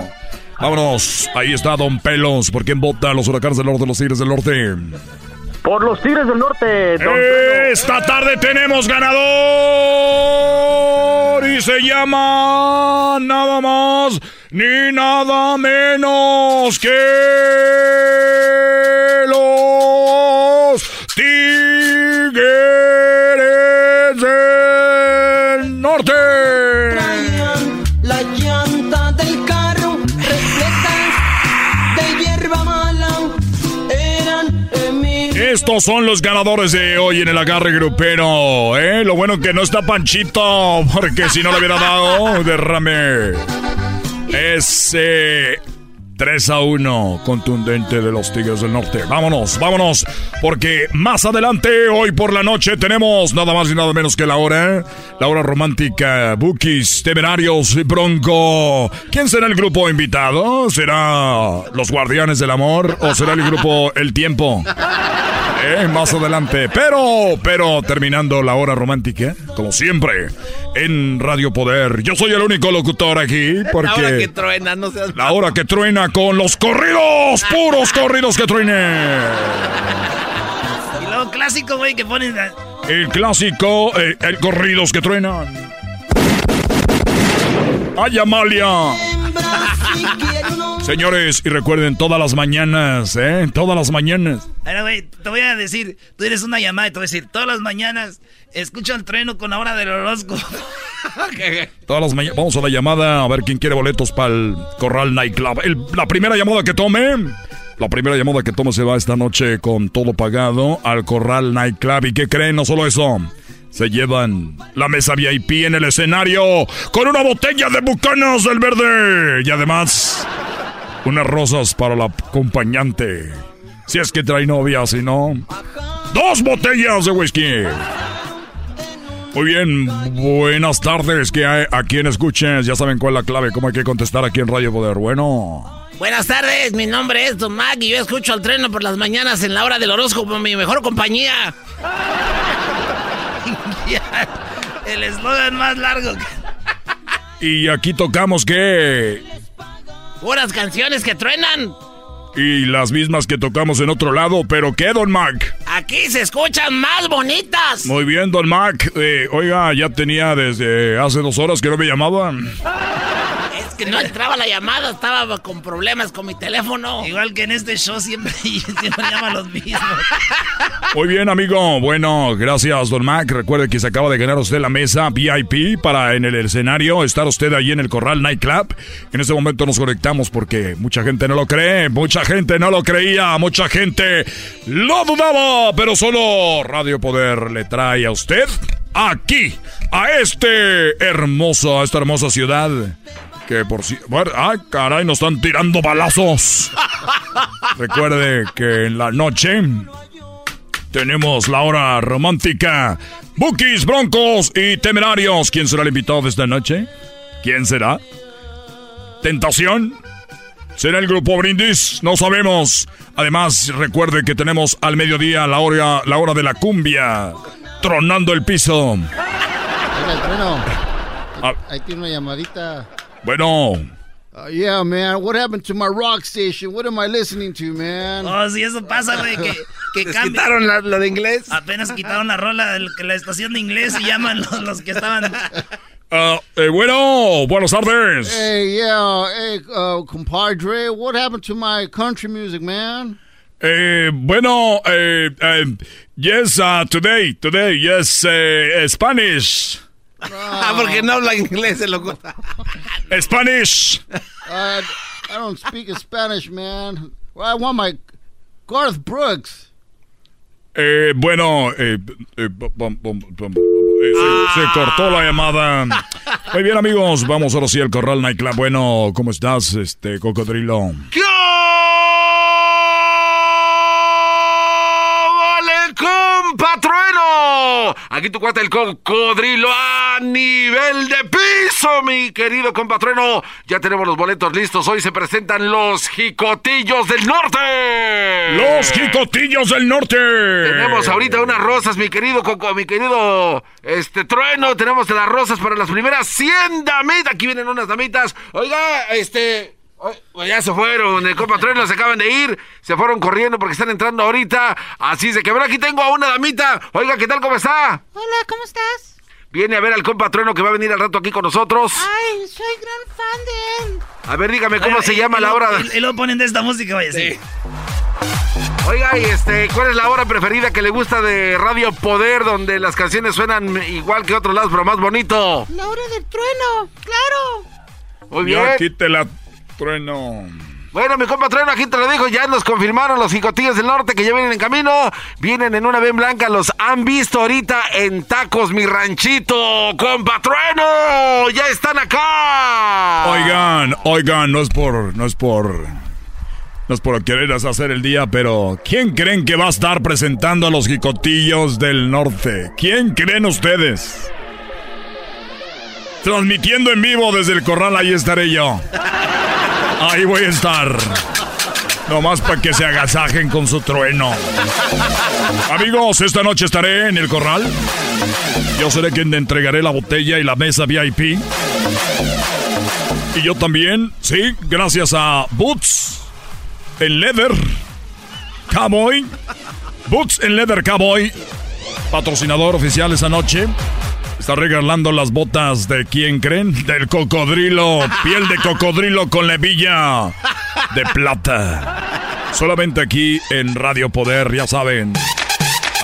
Vámonos, ahí está Don Pelos. ¿Por quién vota los huracanes del norte, los tigres del norte? Por los Tigres del Norte, don Esta tarde tenemos ganador y se llama nada más ni nada menos que los Tigres del Norte. Traían la llanta del carro repletas de hierba mala. Eran Emil. Estos son los ganadores de hoy en el agarre grupero, ¿eh? Lo bueno que no está Panchito, porque si no le hubiera dado, derrame. Ese 3 a 1 contundente de los Tigres del Norte. Vámonos, vámonos, porque más adelante, hoy por la noche, tenemos nada más y nada menos que la hora, la hora romántica, Bookies, Temerarios y Bronco. ¿Quién será el grupo invitado? ¿Será los Guardianes del Amor o será el grupo El Tiempo? Eh, más adelante. Pero, pero terminando la hora romántica, como siempre, en Radio Poder. Yo soy el único locutor aquí porque... Ahora que truena, no seas... La hora que truena con los corridos, puros corridos que truenen. Y luego clásico, güey, que ponen... a- El clásico, eh, el corridos que truenan. ¡Ay, Amalia! Señores, y recuerden todas las mañanas, ¿eh? Todas las mañanas. Ahora, güey, te voy a decir, tú eres una llamada y te voy a decir, todas las mañanas escucho el trueno con la hora del horóscopo. Todas las mañanas. Vamos a la llamada a ver quién quiere boletos para el Corral Nightclub. El- la primera llamada que tome. La primera llamada que tome se va esta noche con todo pagado al Corral Nightclub. ¿Y qué creen? No solo eso. Se llevan la mesa VIP en el escenario con una botella de bucanas del verde. Y además, unas rosas para la acompañante. Si es que trae novia, si no. Dos botellas de whisky. Muy bien, buenas tardes. Que hay a quien escuches, ya saben cuál es la clave, cómo hay que contestar aquí en Radio Poder. Bueno, Buenas tardes, mi nombre es Don Mac y yo escucho al treno por las mañanas en la hora del horóscopo, mi mejor compañía. el eslogan más largo. que- y aquí tocamos que. Puras canciones que truenan. Y las mismas que tocamos en otro lado, pero ¿qué, Don Mac? Aquí se escuchan más bonitas. Muy bien, Don Mac. Eh, oiga, ya tenía desde hace dos horas que no me llamaban. Que no entraba la llamada, estaba con problemas con mi teléfono. Igual que en este show siempre, siempre llaman los mismos. Muy bien, amigo. Bueno, gracias, Don Mac. Recuerde que se acaba de ganar usted la mesa VIP para en el escenario estar usted ahí en el Corral Nightclub. En este momento nos conectamos porque mucha gente no lo cree, mucha gente no lo creía, mucha gente lo dudaba, pero solo Radio Poder le trae a usted aquí, a este hermoso, a esta hermosa ciudad. Que por si... Bueno, ay, caray, nos están tirando balazos. Recuerde que en la noche tenemos la hora romántica. Bookies, Broncos y Temerarios. ¿Quién será el invitado de esta noche? ¿Quién será? ¿Tentación? ¿Será el grupo Brindis? No sabemos. Además, recuerde que tenemos al mediodía la hora, la hora de la cumbia. Tronando el piso. Oiga, el trueno. Ah. Ahí tiene una llamadita. Bueno, Uh, yeah, man. What happened to my rock station? What am I listening to, man? Oh, si eso pasa, güey, que, que Les quitaron la- lo de inglés. Apenas quitaron la rola de la estación de inglés y llaman los, los que estaban... ah, eh, bueno, buenas tardes. Hey, yeah. Hey, uh, compadre. What happened to my country music, man? Eh, bueno, eh, eh, yes, uh, today, today, yes, eh, Spanish. Ah, porque no habla inglés el loco. Spanish. Uh, I don't speak Spanish, man. Well, I want my Garth Brooks. Eh, bueno, eh, eh, bom- bom- bom- eh, se, se cortó la llamada. Muy bien, amigos, vamos ahora sí al Corral Nightclub. Bueno, ¿cómo estás, este cocodrilo? ¡Vale, Aquí tu cuate el cocodrilo a nivel de piso, mi querido compatrueno. Ya tenemos los boletos listos. Hoy se presentan los jicotillos del norte. Los jicotillos del norte. Tenemos ahorita unas rosas, mi querido Coco, mi querido este trueno. Tenemos las rosas para las primeras 100 damitas. Aquí vienen unas damitas. Oiga, este. Ya se fueron, el compa Trueno se acaban de ir, se fueron corriendo porque están entrando ahorita. Así se que ver, aquí tengo a una damita. Oiga, ¿qué tal? ¿Cómo está? Hola, ¿cómo estás? Viene a ver al compa Trueno que va a venir al rato aquí con nosotros. Ay, soy gran fan de él. A ver, dígame cómo Oiga, se y- llama y la lo- hora. Y, y luego ponen de esta música, vaya, sí. Oiga, y este, ¿cuál es la hora preferida que le gusta de Radio Poder, donde las canciones suenan igual que otros lados, pero más bonito? La hora del trueno, claro. Muy bien. Ya quítela, trueno. Bueno, mi compa Trueno, aquí te lo dijo, ya nos confirmaron los jicotillos del norte que ya vienen en camino. Vienen en una ven blanca, los han visto ahorita en tacos, mi ranchito. ¡Compa Trueno! ¡Ya están acá! Oigan, oigan, no es por, no es por, no es por querer hacer el día, pero ¿quién creen que va a estar presentando a los jicotillos del norte? ¿Quién creen ustedes? Transmitiendo en vivo desde el corral, ahí estaré yo. Ahí voy a estar. Nomás para que se agasajen con su trueno. Amigos, esta noche estaré en el corral. Yo seré quien le entregaré la botella y la mesa VIP. Y yo también, sí, gracias a Boots en Leather Cowboy. Boots en Leather Cowboy, patrocinador oficial esa noche. Está regalando las botas de quién creen? Del cocodrilo. Piel de cocodrilo con levilla de plata. Solamente aquí en Radio Poder, ya saben.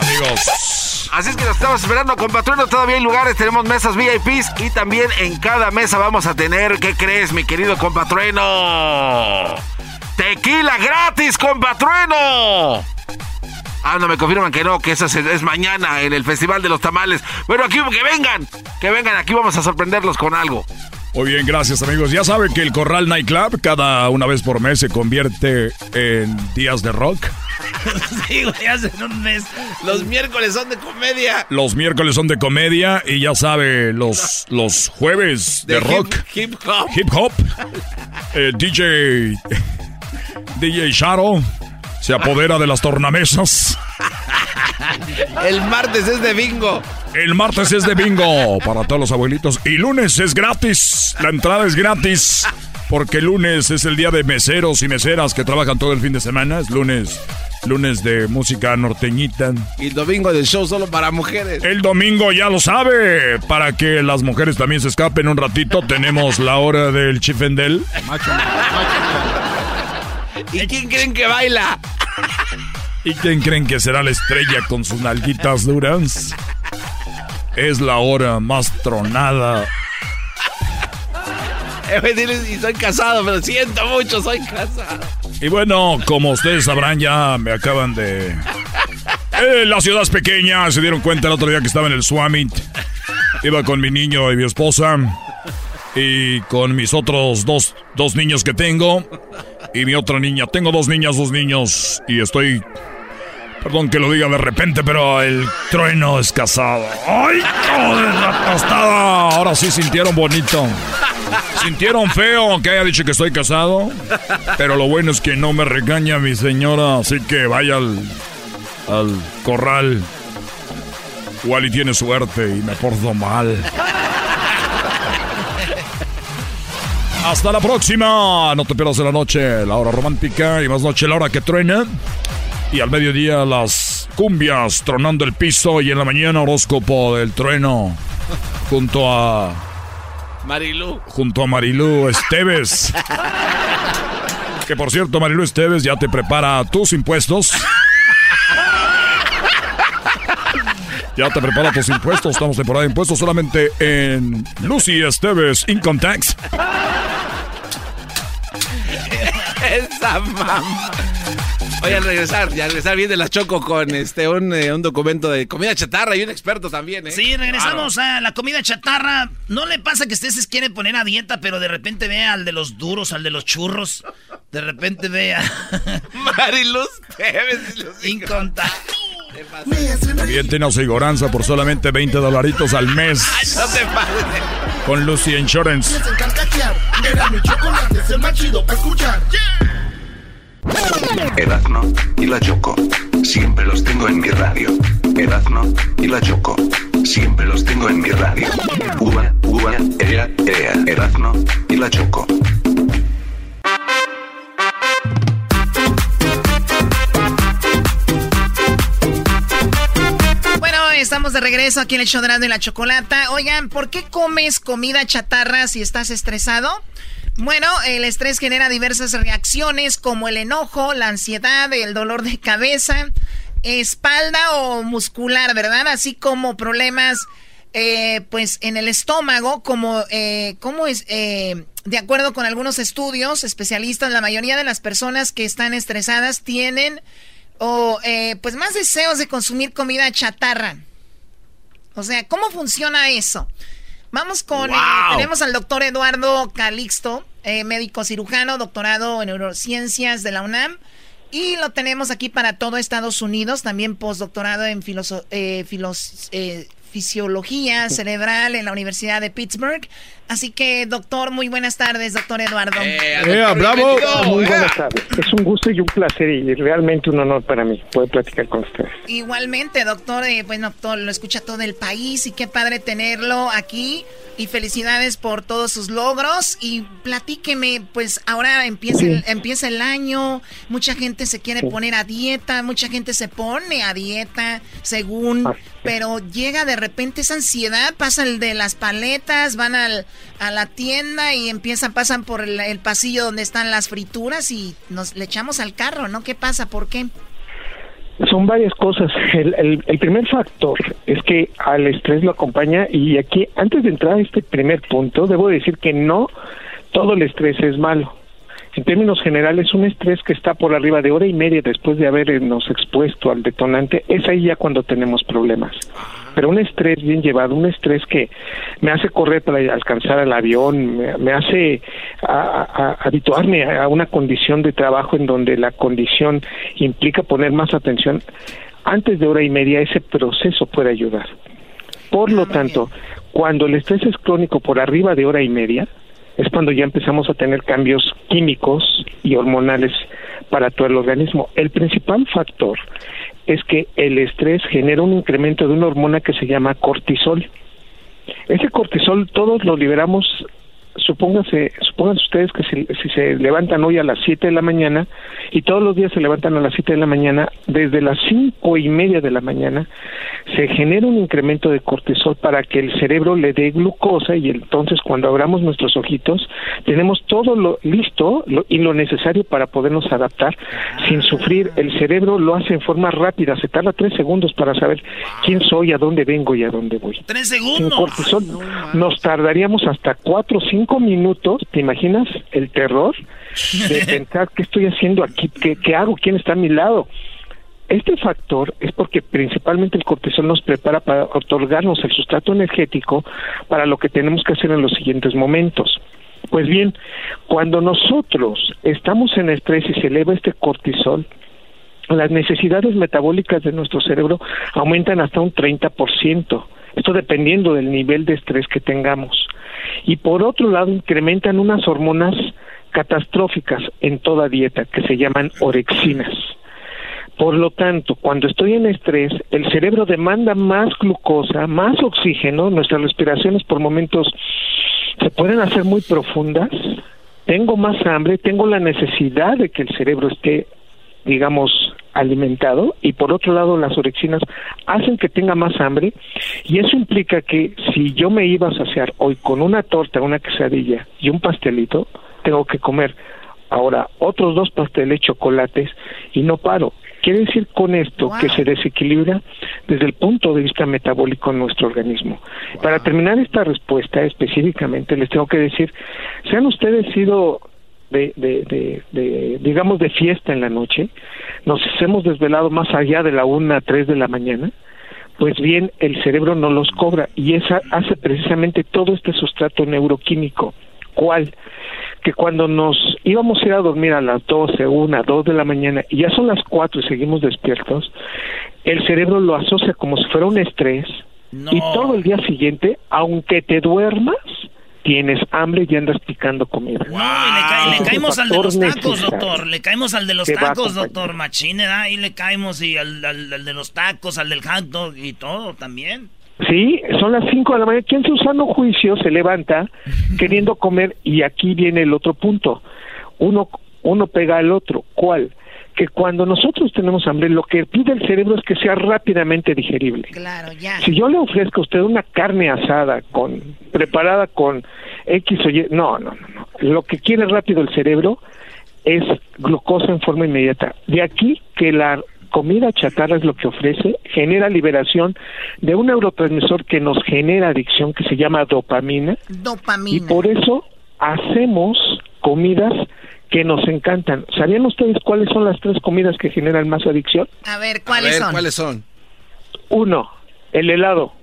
Amigos. Así es que nos estamos esperando, compatrueno. Todavía hay lugares, tenemos mesas VIPs y también en cada mesa vamos a tener, ¿qué crees, mi querido compatrueno? ¡Tequila gratis, compatrueno! Ah, no, me confirman que no, que eso es, es mañana en el Festival de los Tamales. Bueno, aquí que vengan, que vengan, aquí vamos a sorprenderlos con algo. Muy bien, gracias amigos. Ya saben que el Corral Nightclub cada una vez por mes se convierte en días de rock. sí, güey, hace un mes. Los miércoles son de comedia. Los miércoles son de comedia y ya sabe, los, los jueves de, De rock. hip- hip hop. Hip hop. Eh, DJ. DJ Sharo se apodera de las tornamesas. El martes es de bingo. El martes es de bingo para todos los abuelitos. Y lunes es gratis. La entrada es gratis. Porque lunes es el día de meseros y meseras que trabajan todo el fin de semana. Es lunes. Lunes de música norteñita. Y el domingo del show solo para mujeres. El domingo ya lo sabe. Para que las mujeres también se escapen un ratito, tenemos la hora del chifendel. ¿Y quién creen que baila? ¿Y quién creen que será la estrella con sus nalguitas duras? Es la hora más tronada. Eh, y soy casado, pero siento mucho, soy casado. Y bueno, como ustedes sabrán, ya me acaban de... Eh, la ciudad es pequeña, se dieron cuenta el otro día que estaba en el Swamit. Iba con mi niño y mi esposa. Y con mis otros dos, dos niños que tengo. Y mi otra niña. Tengo dos niñas, dos niños. Y estoy... Perdón que lo diga de repente, pero el trueno es casado. ¡Ay, hijo de la! Ahora sí sintieron bonito. Sintieron feo que haya dicho que estoy casado. Pero lo bueno es que no me regaña mi señora. Así que vaya al, al corral. Wally tiene suerte y me porto mal. Hasta la próxima. No te pierdas de la noche, la hora romántica y más noche la hora que truena. Y al mediodía las cumbias tronando el piso y en la mañana horóscopo del trueno junto a Marilu. junto a Marilú Esteves. Que por cierto, Marilu Esteves ya te prepara tus impuestos. Ya te prepara tus impuestos. Estamos temporada de impuestos solamente en Lucy Esteves Income Tax. Esa mamá. Oye, al regresar, ya al regresar viene la Choco con este un, eh, un documento de comida chatarra y un experto también, ¿eh? Sí, regresamos a la comida chatarra. ¿No le pasa que usted se quiere poner a dieta, pero de repente ve al de los duros, al de los churros? De repente ve a... Mariluz Teves. Incontable. También tiene aseguranza por solamente 20 dolaritos al mes. No te pases. Con Lucy Insurance. Erazno y la Choco. Siempre los tengo en mi radio. Erazno y la Choco. Siempre los tengo en mi radio. Uva, uva, ea, ea. Erazno y la Choco. Estamos de regreso aquí en el Erasmo y la Chocolata. Oigan, ¿por qué comes comida chatarra si estás estresado? Bueno, el estrés genera diversas reacciones como el enojo, la ansiedad, el dolor de cabeza, espalda o muscular, ¿verdad? Así como problemas, eh, pues, en el estómago, como, eh, ¿cómo es? Eh, de acuerdo con algunos estudios, especialistas, la mayoría de las personas que están estresadas tienen, o, eh, pues, más deseos de consumir comida chatarra. O sea, ¿cómo funciona eso? Vamos con, eh, tenemos al doctor Eduardo Calixto, eh, médico cirujano, doctorado en neurociencias de la UNAM. Y lo tenemos aquí para todo Estados Unidos, también postdoctorado en filoso- eh, filos- eh, fisiología cerebral en la Universidad de Pittsburgh. Así que, doctor, muy buenas tardes, doctor Eduardo. bravo! Muy buenas tardes. Es un gusto y un placer y realmente un honor para mí poder platicar con ustedes. Igualmente, doctor, eh, bueno, todo, lo escucha todo el país y qué padre tenerlo aquí. Y felicidades por todos sus logros. Y platíqueme, pues ahora empieza, Sí. el, empieza el año, mucha gente se quiere poner a dieta, mucha gente se pone a dieta según, pero llega de repente esa ansiedad, pasa el de las paletas, van al, a la tienda y empiezan, pasan por el, pasillo donde están las frituras y nos le echamos al carro, ¿no? ¿Qué pasa? ¿Por qué? Son varias cosas. El, el- el primer factor es que al estrés lo acompaña y aquí, antes de entrar a este primer punto, debo decir que no todo el estrés es malo. En términos generales, un estrés que está por arriba de hora y media después de habernos expuesto al detonante, es ahí ya cuando tenemos problemas. Pero un estrés bien llevado, un estrés que me hace correr para alcanzar el avión, me, me hace a- a- habituarme a una condición de trabajo en donde la condición implica poner más atención, antes de hora y media ese proceso puede ayudar. Por lo tanto, cuando el estrés es crónico por arriba de hora y media, es cuando ya empezamos a tener cambios químicos y hormonales para todo el organismo. El principal factor es que el estrés genera un incremento de una hormona que se llama cortisol. Ese cortisol todos lo liberamos, supóngase, supónganse ustedes que si, si se levantan hoy a las 7 de la mañana y todos los días se levantan a las 7 de la mañana, desde las cinco y media de la mañana se genera un incremento de cortisol para que el cerebro le dé glucosa y entonces cuando abramos nuestros ojitos tenemos todo lo listo lo- y lo necesario para podernos adaptar sin sufrir. El cerebro lo hace en forma rápida, se tarda tres segundos para saber quién soy, a dónde vengo y a dónde voy. Tres Sin segundos. cortisol nos tardaríamos hasta cuatro o cinco minutos, ¿te imaginas el terror de pensar qué estoy haciendo aquí, qué, qué hago, quién está a mi lado? Este factor es porque principalmente el cortisol nos prepara para otorgarnos el sustrato energético para lo que tenemos que hacer en los siguientes momentos. Pues bien, cuando nosotros estamos en estrés y se eleva este cortisol, las necesidades metabólicas de nuestro cerebro aumentan hasta un 30%. Esto dependiendo del nivel de estrés que tengamos. Y por otro lado, incrementan unas hormonas catastróficas en toda dieta que se llaman orexinas. Por lo tanto, cuando estoy en estrés, el cerebro demanda más glucosa, más oxígeno, nuestras respiraciones por momentos se pueden hacer muy profundas, tengo más hambre, tengo la necesidad de que el cerebro esté, digamos, alimentado y por otro lado las orexinas hacen que tenga más hambre y eso implica que si yo me iba a saciar hoy con una torta, una quesadilla y un pastelito, tengo que comer ahora otros dos pasteles chocolates y no paro. Quiere decir con esto que se desequilibra desde el punto de vista metabólico en nuestro organismo. Para terminar esta respuesta específicamente, les tengo que decir, se han ustedes sido de, de, de, de, digamos, de fiesta en la noche, nos hemos desvelado más allá de la una a tres de la mañana, pues bien, el cerebro no los cobra y esa hace precisamente todo este sustrato neuroquímico. ¿Cuál? Que cuando nos íbamos a ir a dormir a las 12, 1, 2 de la mañana y ya son las 4 y seguimos despiertos, el cerebro lo asocia como si fuera un estrés y todo el día siguiente, aunque te duermas, tienes hambre y andas picando comida. No, y le, ca- le caemos al de los tacos, doctor. Le caemos al de los tacos, doctor Machine. Ahí le caemos y al, al- al de los tacos, al del hot dog y todo también. Sí, son las 5 de la mañana. ¿Quién su sano juicio se levanta queriendo comer? Y aquí viene el otro punto. Uno, uno pega al otro. ¿Cuál? Que cuando nosotros tenemos hambre, lo que pide el cerebro es que sea rápidamente digerible. Claro, ya. Si yo le ofrezco a usted una carne asada con preparada con X o Y, no, no, no. Lo que quiere rápido el cerebro es glucosa en forma inmediata. De aquí que la comida chatarra es lo que ofrece, genera liberación de un neurotransmisor que nos genera adicción que se llama dopamina y Dopamina. por eso hacemos comidas que nos encantan. ¿Sabían ustedes cuáles son las tres comidas que generan más adicción? A ver, ¿cuáles son? son? Uno, el helado.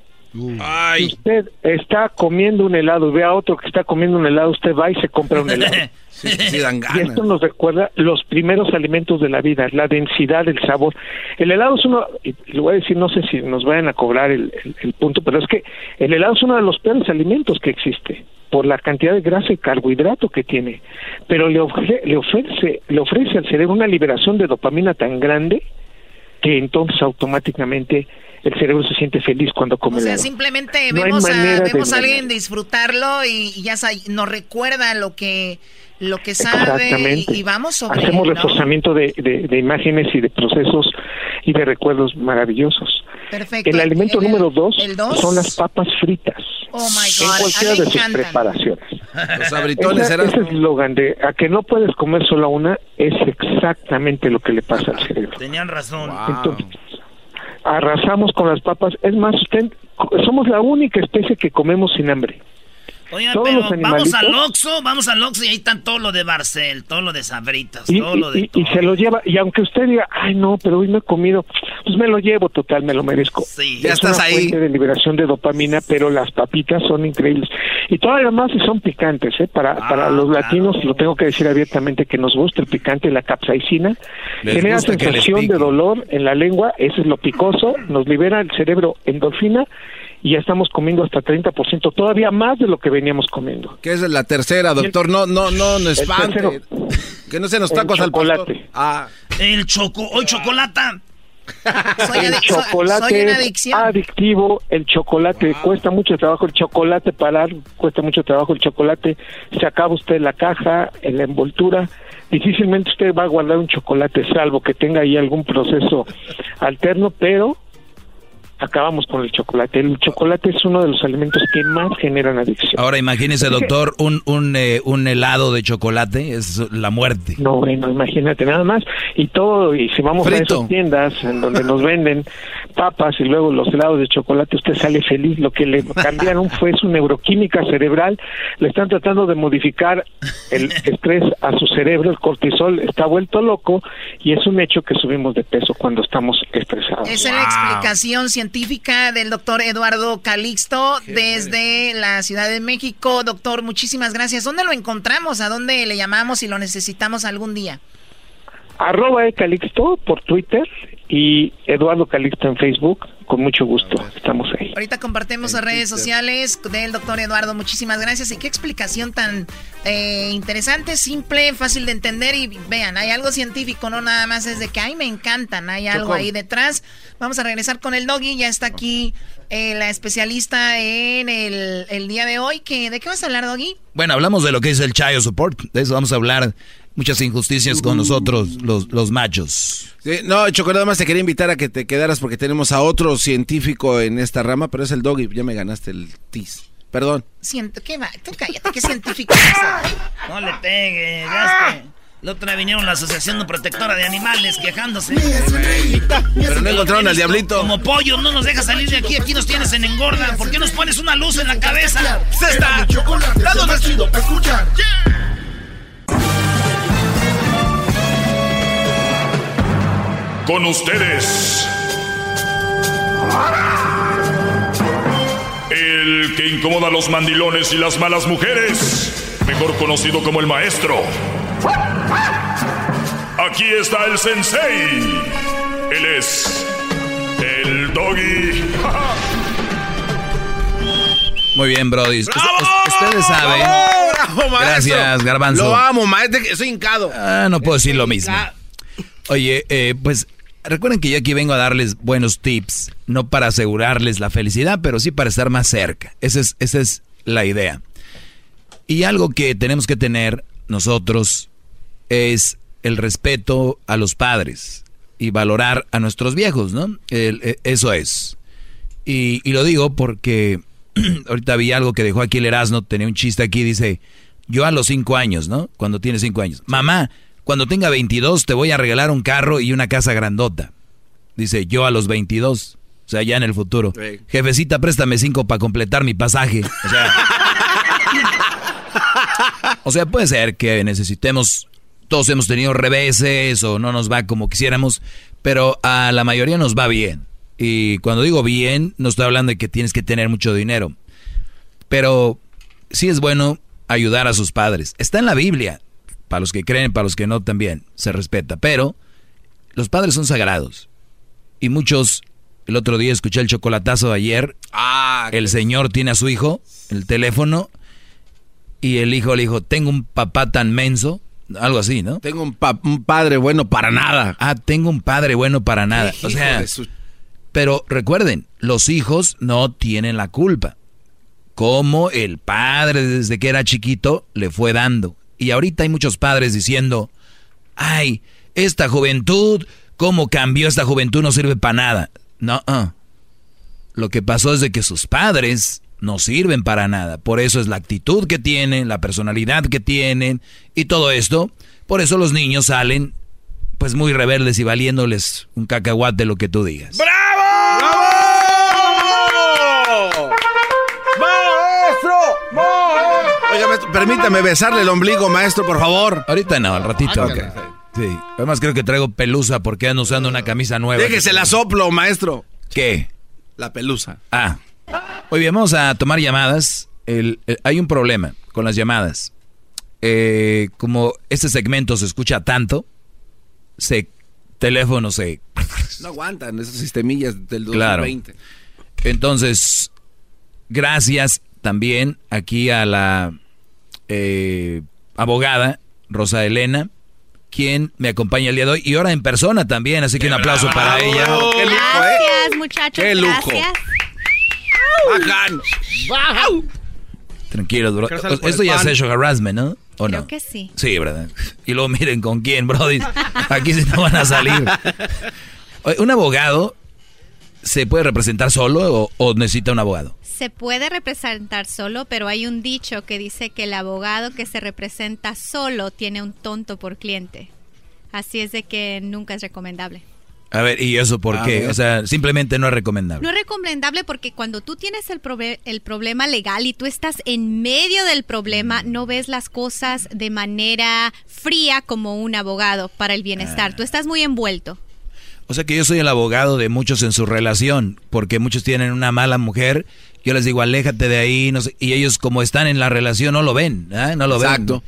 Si usted está comiendo un helado y ve a otro que está comiendo un helado, usted va y se compra un helado. Sí, sí, dan Y esto nos recuerda los primeros alimentos de la vida, la densidad, el sabor. El helado es uno, y le voy a decir, no sé si nos vayan a cobrar el, el- el punto, pero es que el helado es uno de los peores alimentos que existe por la cantidad de grasa y carbohidrato que tiene. Pero le, ofre- le, ofrece, le ofrece al cerebro una liberación de dopamina tan grande que entonces automáticamente el cerebro se siente feliz cuando come O sea, helado. simplemente No vemos, a, vemos a alguien disfrutarlo y, y ya nos recuerda lo que lo que sabe Exactamente. y, vamos sobre Hacemos ¿no? reforzamiento de, de- de imágenes y de procesos y de recuerdos maravillosos. Perfecto. El alimento El- número dos, el dos. son las papas fritas. Oh my En cualquiera de sus preparaciones. Los abritones Esa- eran. ese eslogan de a que no puedes comer solo una es exactamente lo que le pasa al cerebro. Tenían razón. Entonces, arrasamos con las papas. Es más, usted, somos la única especie que comemos sin hambre. Oigan, Todos pero los vamos al Oxxo, vamos al Oxxo y ahí están todo lo de Barcel, todo lo de Sabritas, Y, todo lo de y- y se lo lleva, y aunque usted diga, ay no, pero hoy no he comido, pues me lo llevo total, me lo merezco. Sí. Ya es estás una ahí. fuente de liberación de dopamina, pero las papitas son increíbles. Y todavía más si son picantes, ¿eh? Para, Ah, para los latinos, lo tengo que decir abiertamente, que nos gusta el picante, la capsaicina, Les genera sensación de dolor en la lengua, eso es lo picoso, nos libera el cerebro endorfina, y ya estamos comiendo hasta 30%, todavía más de lo que veníamos comiendo. ¿Qué es la tercera, doctor? No, no, no, no espante. tercero. Que no se nos El tacos al chocolate. Ah, El choco, hoy chocolata. Soy, el chocolate soy una adicción. adictivo, el chocolate cuesta mucho trabajo, el chocolate parar cuesta mucho trabajo, el chocolate se acaba usted la caja, en la envoltura, difícilmente usted va a guardar un chocolate salvo que tenga ahí algún proceso alterno, pero acabamos con el chocolate. El chocolate es uno de los alimentos que más generan adicción. Ahora imagínese, doctor, un, un, eh, un helado de chocolate es la muerte. No, bueno, imagínate nada más. Y todo, y si vamos a Frito. esas tiendas en donde nos venden papas y luego los helados de chocolate, usted sale feliz. Lo que le cambiaron fue su neuroquímica cerebral. Le están tratando de modificar el estrés a su cerebro. El cortisol está vuelto loco y es un hecho que subimos de peso cuando estamos estresados. Esa es la explicación científica del doctor Eduardo Calixto desde la Ciudad de México. Doctor, muchísimas gracias. ¿Dónde lo encontramos? ¿A dónde le llamamos si lo necesitamos algún día? Arroba de Calixto por Twitter y Eduardo Calixto en Facebook. Con mucho gusto, estamos ahí. Ahorita compartimos las redes sociales del doctor Eduardo. Muchísimas gracias. Y qué explicación tan eh, interesante, simple, fácil de entender. Y vean, hay algo científico, no nada más es de que, ay, me encantan. Hay algo ahí detrás. Vamos a regresar con el doggy. Ya está aquí eh, la especialista en el, el día de hoy. Que, ¿De qué vas a hablar, doggy? Bueno, hablamos de lo que es el child support. De eso vamos a hablar. Muchas injusticias con nosotros, los, los machos. sí, no, Choco, nada más te quería invitar a que te quedaras porque tenemos a otro científico en esta rama, pero es el doggy. Ya me ganaste el tis. Perdón. Siento, ¿qué va? Tú cállate, qué científico es? No le pegue, ya está. La otra vinieron la Asociación Protectora de Animales quejándose. Pero no encontraron al diablito. Como pollo, no nos deja salir de aquí. Aquí nos tienes en engorda. ¿Por qué nos pones una luz en la cabeza? ¡Cesta! chocolate es el más chido para escuchar. Con ustedes. El que incomoda a los mandilones y las malas mujeres. Mejor conocido como el maestro. Aquí está el sensei. Él es el doggy. Muy bien, Brody. Us- us- Ustedes saben. ¡Bravo, maestro! Gracias, Garbanzo. Lo amo, maestro. que Soy hincado. Ah, no puedo decir lo mismo. Oye, eh, pues recuerden que yo aquí vengo a darles buenos tips, no para asegurarles la felicidad, pero sí para estar más cerca. Esa es, esa es la idea. Y algo que tenemos que tener nosotros es el respeto a los padres y valorar a nuestros viejos, ¿no? El- eh, eso es. Y, y lo digo porque ahorita vi algo que dejó aquí el Erasmo, tenía un chiste aquí, dice, yo a los cinco años, ¿no? Cuando tiene cinco años. Mamá, cuando tenga 22 te voy a regalar un carro y una casa grandota. Dice, yo a los 22, o sea, ya en el futuro. Jefecita, préstame cinco para completar mi pasaje. O sea, o sea, puede ser que necesitemos, todos hemos tenido reveses o no nos va como quisiéramos, pero a la mayoría nos va bien. Y cuando digo bien, no estoy hablando de que tienes que tener mucho dinero, pero sí es bueno ayudar a sus padres. Está en la Biblia, para los que creen, para los que no también, se respeta, pero los padres son sagrados. Y muchos, el otro día escuché el chocolatazo de ayer, Ah, el señor tiene a su hijo, el teléfono, y el hijo le dijo, tengo un papá tan menso, algo así, ¿no? Tengo un, pa- un padre bueno para nada. Ah, tengo un padre bueno para nada. O sea, su- pero recuerden, los hijos no tienen la culpa. Como el padre desde que era chiquito le fue dando. Y ahorita hay muchos padres diciendo, ay, esta juventud, cómo cambió esta juventud, no sirve para nada. No, ah. lo que pasó es de que sus padres no sirven para nada. Por eso es la actitud que tienen, la personalidad que tienen y todo esto. Por eso los niños salen pues muy rebeldes y valiéndoles un cacahuate lo que tú digas. Oiga, maestro, permítame besarle el ombligo, maestro, por favor. Ahorita no, al ratito. Ah. Sí. Además creo que traigo pelusa porque ando usando una camisa nueva. Déjese la soplo, maestro. ¿Qué? La pelusa. Ah. Muy bien, vamos a tomar llamadas. El- el- hay un problema con las llamadas. Eh, como este segmento se escucha tanto, se teléfono se... No aguantan esos sistemillas del Claro. 2020. Entonces, gracias también aquí a la eh, abogada Rosa Elena, quien me acompaña el día de hoy y ahora en persona también, así que un aplauso para ella. ¡Qué lujo, eh! Gracias, muchachos. ¡Qué lujo! Gracias. ¡Bajan! Tranquilos, bro. Esto ya es sexual harassment, ¿no? ¿O Creo no? que sí. Sí, ¿verdad? Y luego miren con quién, Brody. Aquí sí no van a salir. ¿Un abogado se puede representar solo o, o necesita un abogado? Se puede representar solo, pero hay un dicho que dice que el abogado que se representa solo tiene un tonto por cliente. Así es de que nunca es recomendable. A ver, ¿y eso por A qué? O sea, simplemente no es recomendable. No es recomendable porque cuando tú tienes el, probe- el problema legal y tú estás en medio del problema, no ves las cosas de manera fría como un abogado para el bienestar. Tú estás muy envuelto. O sea que yo soy el abogado de muchos en su relación, porque muchos tienen una mala mujer. Yo les digo, aléjate de ahí, no sé, y ellos como están en la relación no lo ven, ¿ah? no lo Exacto.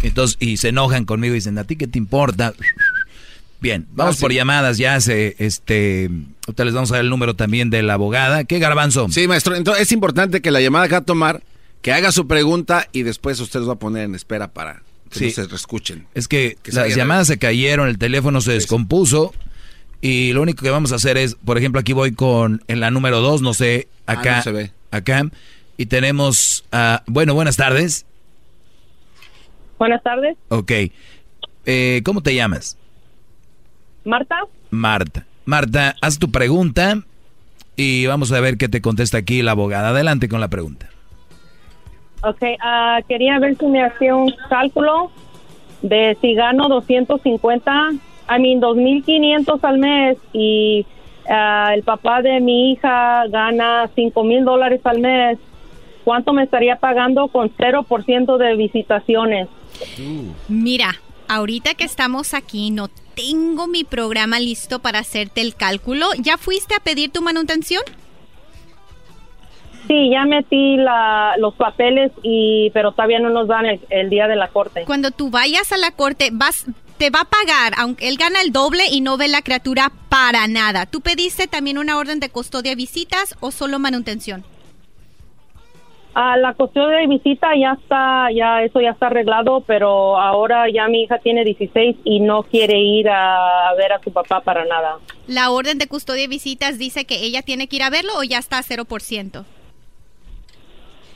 ven. Entonces, y se enojan conmigo y dicen, ¿a ti qué te importa? Bien, vamos Ah, sí. por llamadas ya, se, este, ahorita les vamos a dar el número también de la abogada. ¿Qué garbanzo? Sí, maestro. Entonces es importante que la llamada que va a tomar, que haga su pregunta y después usted los va a poner en espera para que Sí. no se reescuchen. Es que, las llamadas se cayeron, el teléfono se descompuso y lo único que vamos a hacer es, por ejemplo, aquí voy con en la número dos, no sé, acá, Ah, no se ve. acá, y tenemos, a bueno, buenas tardes, Buenas tardes, ok, Eh, ¿cómo te llamas? Marta. Marta. Marta, haz tu pregunta y vamos a ver qué te contesta aquí la abogada. Adelante con la pregunta. Ok, ah, quería ver si me hacía un cálculo de si gano 250, I mean 2.500 al mes y ah, el papá de mi hija gana 5 mil dólares al mes, ¿cuánto me estaría pagando con 0% de visitaciones? Mira, ahorita que estamos aquí, no tengo mi programa listo para hacerte el cálculo. ¿Ya fuiste a pedir tu manutención? Sí, ya metí la, los papeles y pero todavía no nos dan el, el día de la corte. Cuando tú vayas a la corte, vas te va a pagar, aunque él gana el doble y no ve la criatura para nada. ¿Tú pediste también una orden de custodia de visitas o solo manutención? Ah, la custodia de visita ya está, ya eso ya está arreglado, pero ahora ya mi hija tiene 16 y no quiere ir a, ver a su papá para nada. ¿La orden de custodia de visitas dice que ella tiene que ir a verlo o ya está a 0%?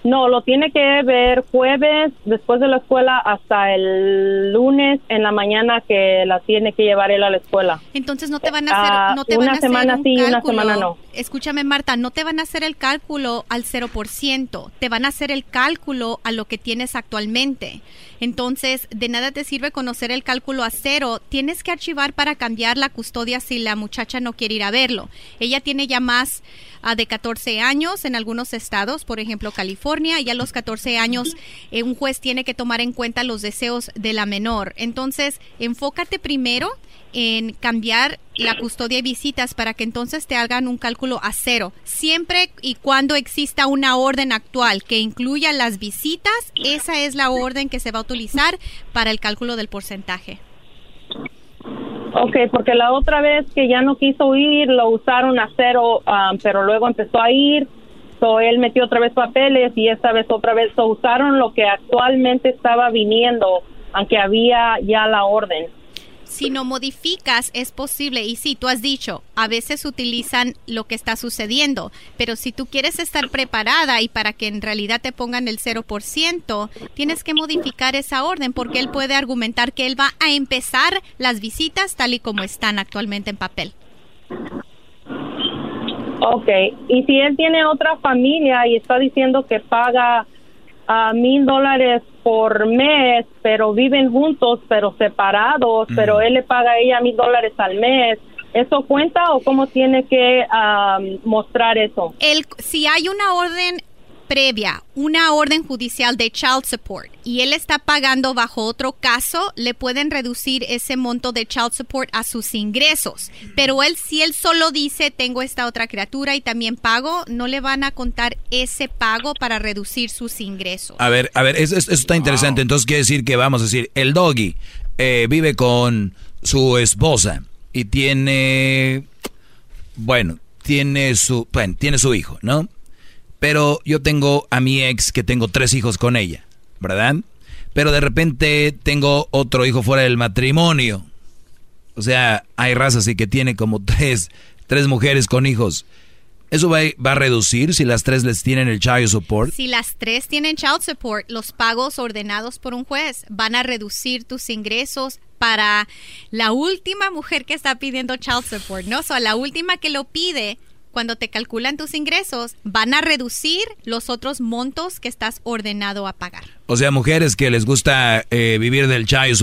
No, lo tiene que ver jueves después de la escuela hasta el lunes en la mañana que la tiene que llevar él a la escuela. Entonces no te van a hacer, Ah, no te una van a hacer semana un sí y una cálculo. semana no. Escúchame Marta, no te van a hacer el cálculo al 0%, te van a hacer el cálculo a lo que tienes actualmente. Entonces, de nada te sirve conocer el cálculo a cero, tienes que archivar para cambiar la custodia si la muchacha no quiere ir a verlo. Ella tiene ya más ah, de 14 años en algunos estados, por ejemplo California, y a los 14 años eh, un juez tiene que tomar en cuenta los deseos de la menor. Entonces, enfócate primero en cambiar la custodia y visitas para que entonces te hagan un cálculo a cero. Siempre y cuando exista una orden actual que incluya las visitas, esa es la orden que se va a utilizar para el cálculo del porcentaje. Ok, porque la otra vez que ya no quiso ir, lo usaron a cero, ah, pero luego empezó a ir, so él metió otra vez papeles y esta vez otra vez so usaron lo que actualmente estaba viniendo, aunque había ya la orden. Si no modificas, es posible. Y sí, tú has dicho, a veces utilizan lo que está sucediendo, pero si tú quieres estar preparada y para que en realidad te pongan el 0%, tienes que modificar esa orden porque él puede argumentar que él va a empezar las visitas tal y como están actualmente en papel. Ok, y si él tiene otra familia y está diciendo que paga a mil dólares por mes, pero viven juntos, pero separados, pero él le paga a ella mil dólares al mes, ¿eso cuenta o cómo tiene que am, mostrar eso? El, si hay una orden previa, una orden judicial de child support y él está pagando bajo otro caso, le pueden reducir ese monto de child support a sus ingresos. Pero él, si él solo dice tengo esta otra criatura y también pago, no le van a contar ese pago para reducir sus ingresos. A ver, a ver, eso, eso está interesante. Entonces quiere decir que vamos a decir, el doggy eh, vive con su esposa y tiene, bueno, tiene su, bueno, tiene su hijo, ¿no? Pero yo tengo a mi ex que tengo tres hijos con ella, ¿verdad? Pero de repente tengo otro hijo fuera del matrimonio. O sea, hay razas y que tiene como tres, tres mujeres con hijos. ¿Eso va, a- va a reducir si las tres les tienen el child support? Si las tres tienen child support, los pagos ordenados por un juez van a reducir tus ingresos para la última mujer que está pidiendo child support, ¿no? O sea, la última que lo pide, cuando te calculan tus ingresos, van a reducir los otros montos que estás ordenado a pagar. O sea, mujeres que les gusta eh, vivir del y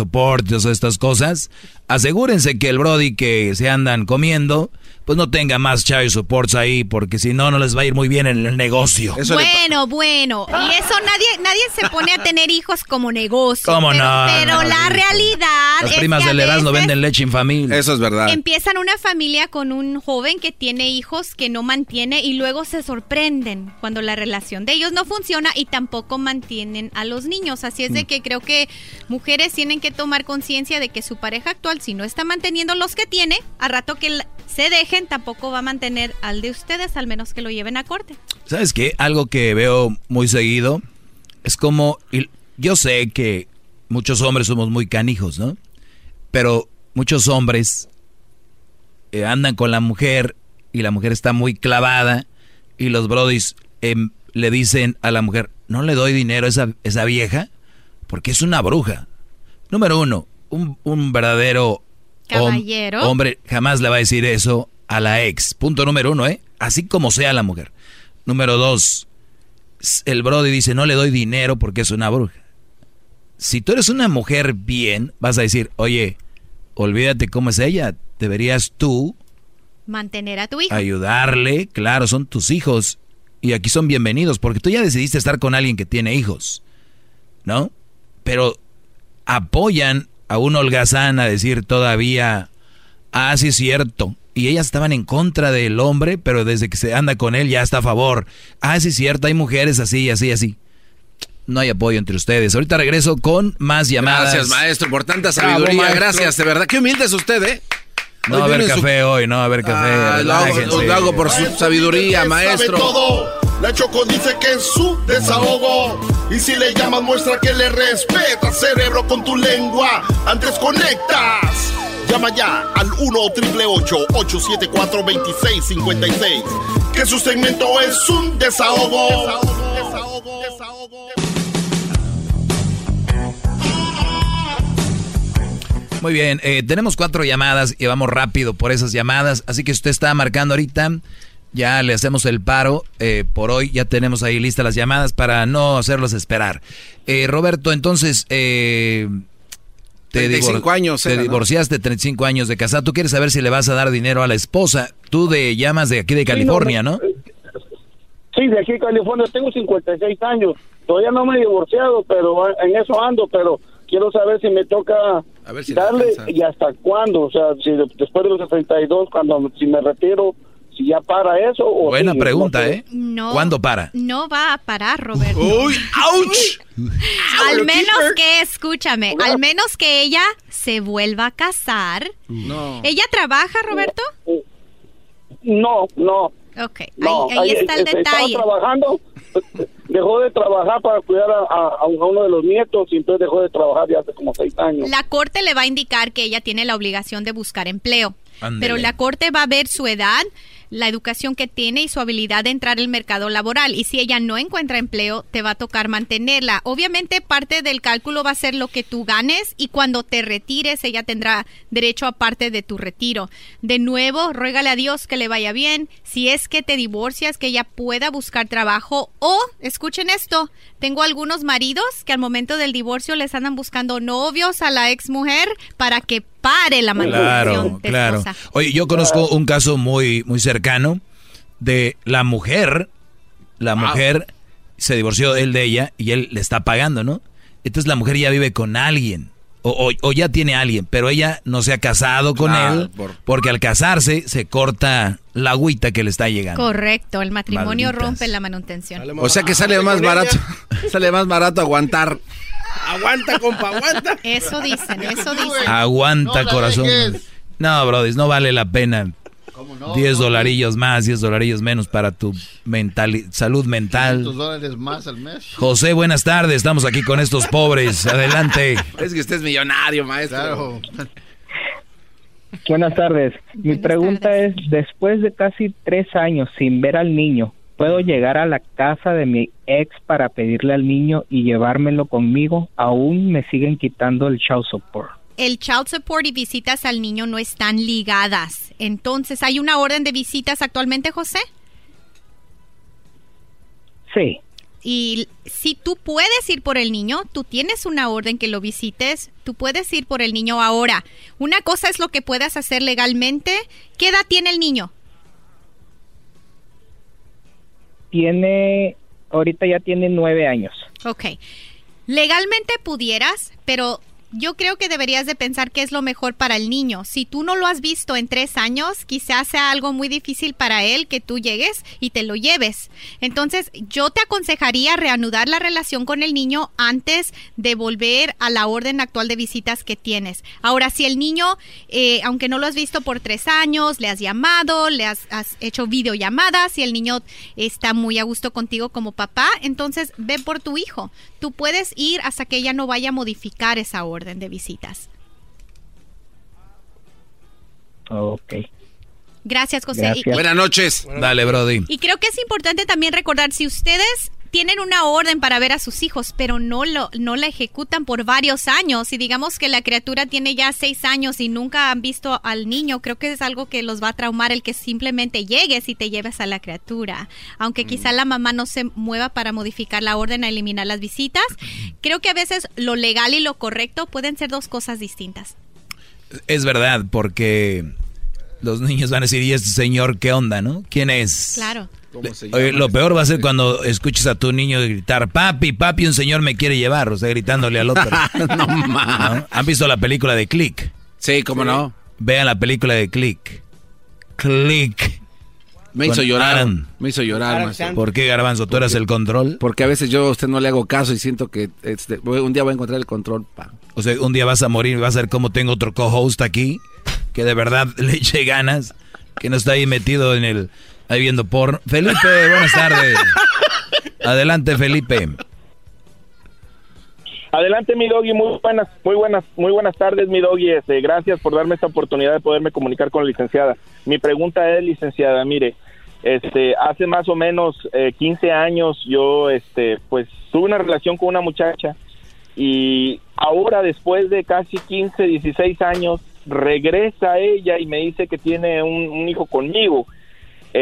todas estas cosas, asegúrense que el Brody que se andan comiendo, pues no tenga más child supports ahí, porque si no, no les va a ir muy bien en el negocio. bueno, bueno, y eso nadie nadie se pone a tener hijos como negocio. ¿Cómo pero, no? Pero No, la sí. realidad Las es primas del Erasmo venden leche infamil. Eso es verdad. Empiezan una familia con un joven que tiene hijos que no mantiene y luego se sorprenden cuando la relación de ellos no funciona y tampoco mantienen a los niños. Así es de que creo que mujeres tienen que tomar conciencia de que su pareja actual, si no está manteniendo los que tiene, a rato que se tampoco va a mantener al de ustedes, al menos que lo lleven a corte. ¿Sabes qué? Algo que veo muy seguido es como, yo sé que muchos hombres somos muy canijos, ¿no? Pero muchos hombres eh, andan con la mujer y la mujer está muy clavada y los brodis em, le dicen a la mujer, no le doy dinero a esa, esa vieja porque es una bruja. Número uno, un, un verdadero hom- Caballero. hombre jamás le va a decir eso a la ex. Punto número uno, ¿eh? Así como sea la mujer. Número dos, el Brody dice, no le doy dinero porque es una bruja. si tú eres una mujer bien, vas a decir, oye, olvídate cómo es ella, deberías tú Mantener a tu hijo. ayudarle, claro, son tus hijos y aquí son bienvenidos porque tú ya decidiste estar con alguien que tiene hijos, ¿no? Pero apoyan a un holgazán a decir todavía, ah, sí es cierto. Y ellas estaban en contra del hombre, pero desde que se anda con él ya está a favor. Ah, sí es cierto, hay mujeres así, así, así. No hay apoyo entre ustedes. Ahorita regreso con más llamadas. Gracias, maestro, por tanta Bravo, sabiduría. maestro. Gracias, de verdad. Qué humilde es usted, ¿eh? No Hoy va a haber viene su- café hoy, no va a haber café. Ah, lo, hago, lo hago por su sabiduría, Sabe maestro. todo. La Choco dice que es su desahogo. Y si le llamas, muestra que le respeta, cerebro, con tu lengua. Antes conectas. Llama ya al 1-888-874-2656. Que su segmento es un desahogo. Desahogo, desahogo, Muy bien, eh, tenemos cuatro llamadas y vamos rápido por esas llamadas. Así que usted está marcando ahorita, ya le hacemos el paro. eh, por hoy ya tenemos ahí listas las llamadas para no hacerlos esperar. Eh, Roberto, entonces, te, 35 años te era, ¿no? divorciaste, 35 años de casado. Tú quieres saber si le vas a dar dinero a la esposa. Tú de llamas de aquí de California, ¿no? Sí, de aquí en California tengo 56 años. Todavía no me he divorciado, pero en eso ando, pero quiero saber si me toca si le darle alcanza. y hasta cuándo. O sea, si de- después de los 62, cuando si me retiro, si ya para eso o Buena pregunta, no. ¿eh? No. ¿Cuándo para? No va a parar, Roberto. ¡Uy! ¡Auch! Al menos que, escúchame, al menos que ella se vuelva a casar. No. ¿Ella trabaja, Roberto? No, no. Ok, ahí, No, ahí está el este, detalle. Estaba trabajando, dejó de trabajar para cuidar a, a- a uno de los nietos y entonces dejó de trabajar ya hace como seis años. La corte le va a indicar que ella tiene la obligación de buscar empleo. Pero la corte va a ver su edad, la educación que tiene y su habilidad de entrar al mercado laboral. Y si ella no encuentra empleo, te va a tocar mantenerla. Obviamente parte del cálculo va a ser lo que tú ganes y cuando te retires ella tendrá derecho a parte de tu retiro. De nuevo, ruégale a Dios que le vaya bien. Si es que te divorcias, que ella pueda buscar trabajo o, escuchen esto, tengo algunos maridos que al momento del divorcio les andan buscando novios a la ex mujer para que pare la manutención Claro, de claro. esposa. Oye, yo conozco un caso muy, muy cercano de la mujer, la mujer se divorció él de ella y él le está pagando, ¿no? Entonces la mujer ya vive con alguien o, o- o ya tiene alguien, pero ella no se ha casado con él por- porque al casarse se corta la agüita que le está llegando. Correcto, el matrimonio Malditas. rompe la manutención. O sea que sale más barato. Sale más barato aguantar. Aguanta, compa, aguanta. Eso dicen, eso dicen. Aguanta, No corazón. dejes. No, brody, no vale la pena. no? 10 dolarillos más, 10 dolarillos menos para tu mental, salud Tus mental. dólares más al mes. José, buenas tardes. Estamos aquí con estos pobres. Adelante. Es que usted es millonario, maestro. Buenas tardes. Mi pregunta es, después de casi tres años sin ver al niño, ¿puedo llegar a la casa de mi ex para pedirle al niño y llevármelo conmigo? Aún me siguen quitando el child support. El child support y visitas al niño no están ligadas. Entonces, ¿hay una orden de visitas actualmente, José? Sí. Y si tú puedes ir por el niño, tú tienes una orden que lo visites, tú puedes ir por el niño ahora. Una cosa es lo que puedas hacer legalmente. ¿Qué edad tiene el niño? Tiene, ahorita ya tiene nueve años. Ok. Legalmente pudieras, pero yo creo que deberías de pensar qué es lo mejor para el niño. Si tú no lo has visto en tres años, quizás sea algo muy difícil para él que tú llegues y te lo lleves. Entonces, yo te aconsejaría reanudar la relación con el niño antes de volver a la orden actual de visitas que tienes. Ahora, si el niño, eh, aunque no lo has visto por tres años, le has llamado, le has, has hecho videollamadas y el niño está muy a gusto contigo como papá, entonces ve por tu hijo. Tú puedes ir hasta que ella no vaya a modificar esa orden de visitas. Ok. Gracias, José. Y- Buenas noches. Dale, Brody. Y creo que es importante también recordar, si ustedes tienen una orden para ver a sus hijos, pero no lo no la ejecutan por varios años. Y digamos que la criatura tiene ya seis años y nunca han visto al niño, creo que es algo que los va a traumar el que simplemente llegues y te lleves a la criatura. Aunque quizá la mamá no se mueva para modificar la orden a eliminar las visitas, creo que a veces lo legal y lo correcto pueden ser dos cosas distintas. Es verdad, porque los niños van a decir, ¿y este señor qué onda, no? ¿Quién es? Claro. Oye, lo peor va a ser cuando escuches a tu niño gritar, papi, papi, un señor me quiere llevar, o sea, gritándole al otro. no mames. ¿Han visto la película de Click? Sí, cómo no. Vean la película de Click. Click. Me hizo llorar. Aaron. Me hizo llorar, maestro. ¿Por qué, Garbanzo? ¿Tú eras el control? Porque a veces yo a usted no le hago caso y siento que este, voy- un día voy a encontrar el control. pa. O sea, un día vas a morir y vas a ser como tengo otro co-host aquí, que de verdad le eche ganas, que no está ahí metido en el... ahí viendo porno. Felipe, buenas tardes. Adelante, Felipe. Adelante, mi doggy. Muy buenas, muy buenas, muy buenas tardes, mi doggy. Este, gracias por darme esta oportunidad de poderme comunicar con la licenciada. Mi pregunta es, licenciada, mire, este, hace más o menos eh, 15 años yo, este, pues, tuve una relación con una muchacha y ahora, después de casi 15, 16 años, regresa ella y me dice que tiene un hijo conmigo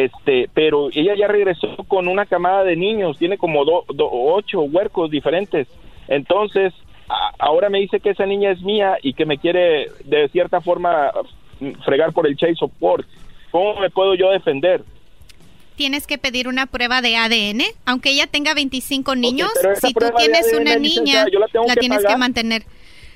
este pero ella ya regresó con una camada de niños tiene como do- do- ocho huercos diferentes entonces a- ahora me dice que esa niña es mía y que me quiere de cierta forma fregar por el chase support cómo me puedo yo defender Tienes que pedir una prueba de ADN, aunque ella tenga 25 niños. si tú tienes ADN, una niña, la que tienes que mantener.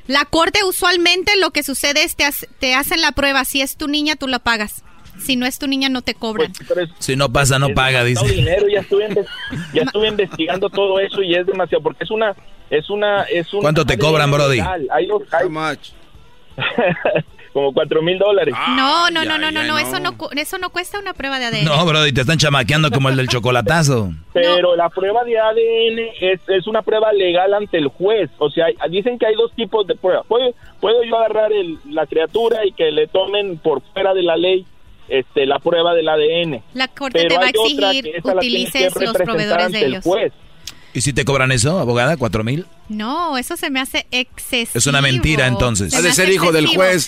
La corte usualmente lo que sucede es te, te hacen la prueba. Si es tu niña, tú la pagas. Si no es tu niña, no te cobran. Si no pasa, no paga, dice. dinero ya estuve ya estuve investigando todo eso y es demasiado porque es una es una es una ¿Cuánto te cobran, Brody? Hay dos- como cuatro mil dólares No, no, no, no, no, no, eso no cu- eso no cuesta una prueba de ADN. No, Brody, te están chamaqueando como el del chocolatazo. pero la prueba de ADN es, es una prueba legal ante el juez. O sea, hay- dicen que hay dos tipos de pruebas. ¿Puedo, puedo yo agarrar el- la criatura y que le tomen por fuera de la ley este, la prueba del ADN. La corte Pero te va a exigir utilices los proveedores de el ellos. juez. ¿Y si te cobran eso, abogada? ¿Cuatro mil? No, eso se me hace excesivo. Es una mentira, entonces. Se me hace excesivo.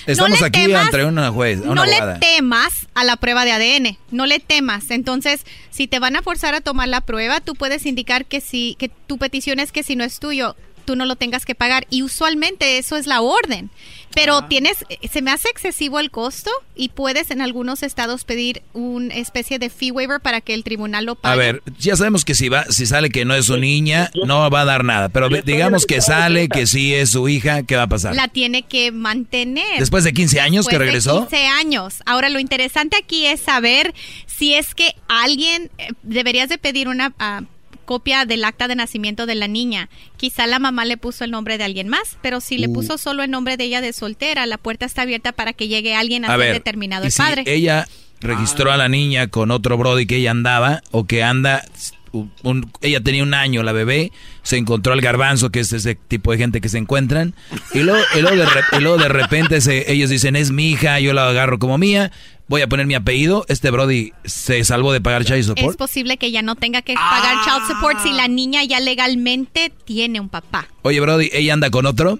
Estamos No le aquí temas- entre una juez, una no abogada. le temas a la prueba de ADN, no le temas. Entonces, si te van a forzar a tomar la prueba, tú puedes indicar que si que tu petición es que si no es tuyo, tú no lo tengas que pagar y usualmente eso es la orden. Pero tienes se me hace excesivo el costo y puedes en algunos estados pedir una especie de fee waiver para que el tribunal lo pague. A ver, ya sabemos que si va, si sale que no es su niña, no va a dar nada. Pero digamos que sale que sí es su hija, ¿qué va a pasar? La tiene que mantener. Después de 15 años que Después de regresó. 15 años. Ahora, lo interesante aquí es saber si es que alguien, eh, deberías de pedir una ah, copia del acta de nacimiento de la niña. Quizá la mamá le puso el nombre de alguien más, pero si le Uh. puso solo el nombre de ella de soltera, la puerta está abierta para que llegue alguien a, A ser ver, determinado el si padre. ella registró a la niña con otro brody que ella andaba o que anda, un- un- ella tenía un año, la bebé, se encontró al garbanzo, que es ese tipo de gente que se encuentran, y luego, y luego de, re- y luego de repente se- ellos dicen, es mi hija, yo la agarro como mía, voy a poner mi apellido, este brody se salvó de pagar child Es support. posible que ya no tenga que pagar child support si la niña ya legalmente tiene un papá. Oye, brody, ¿ella anda con otro?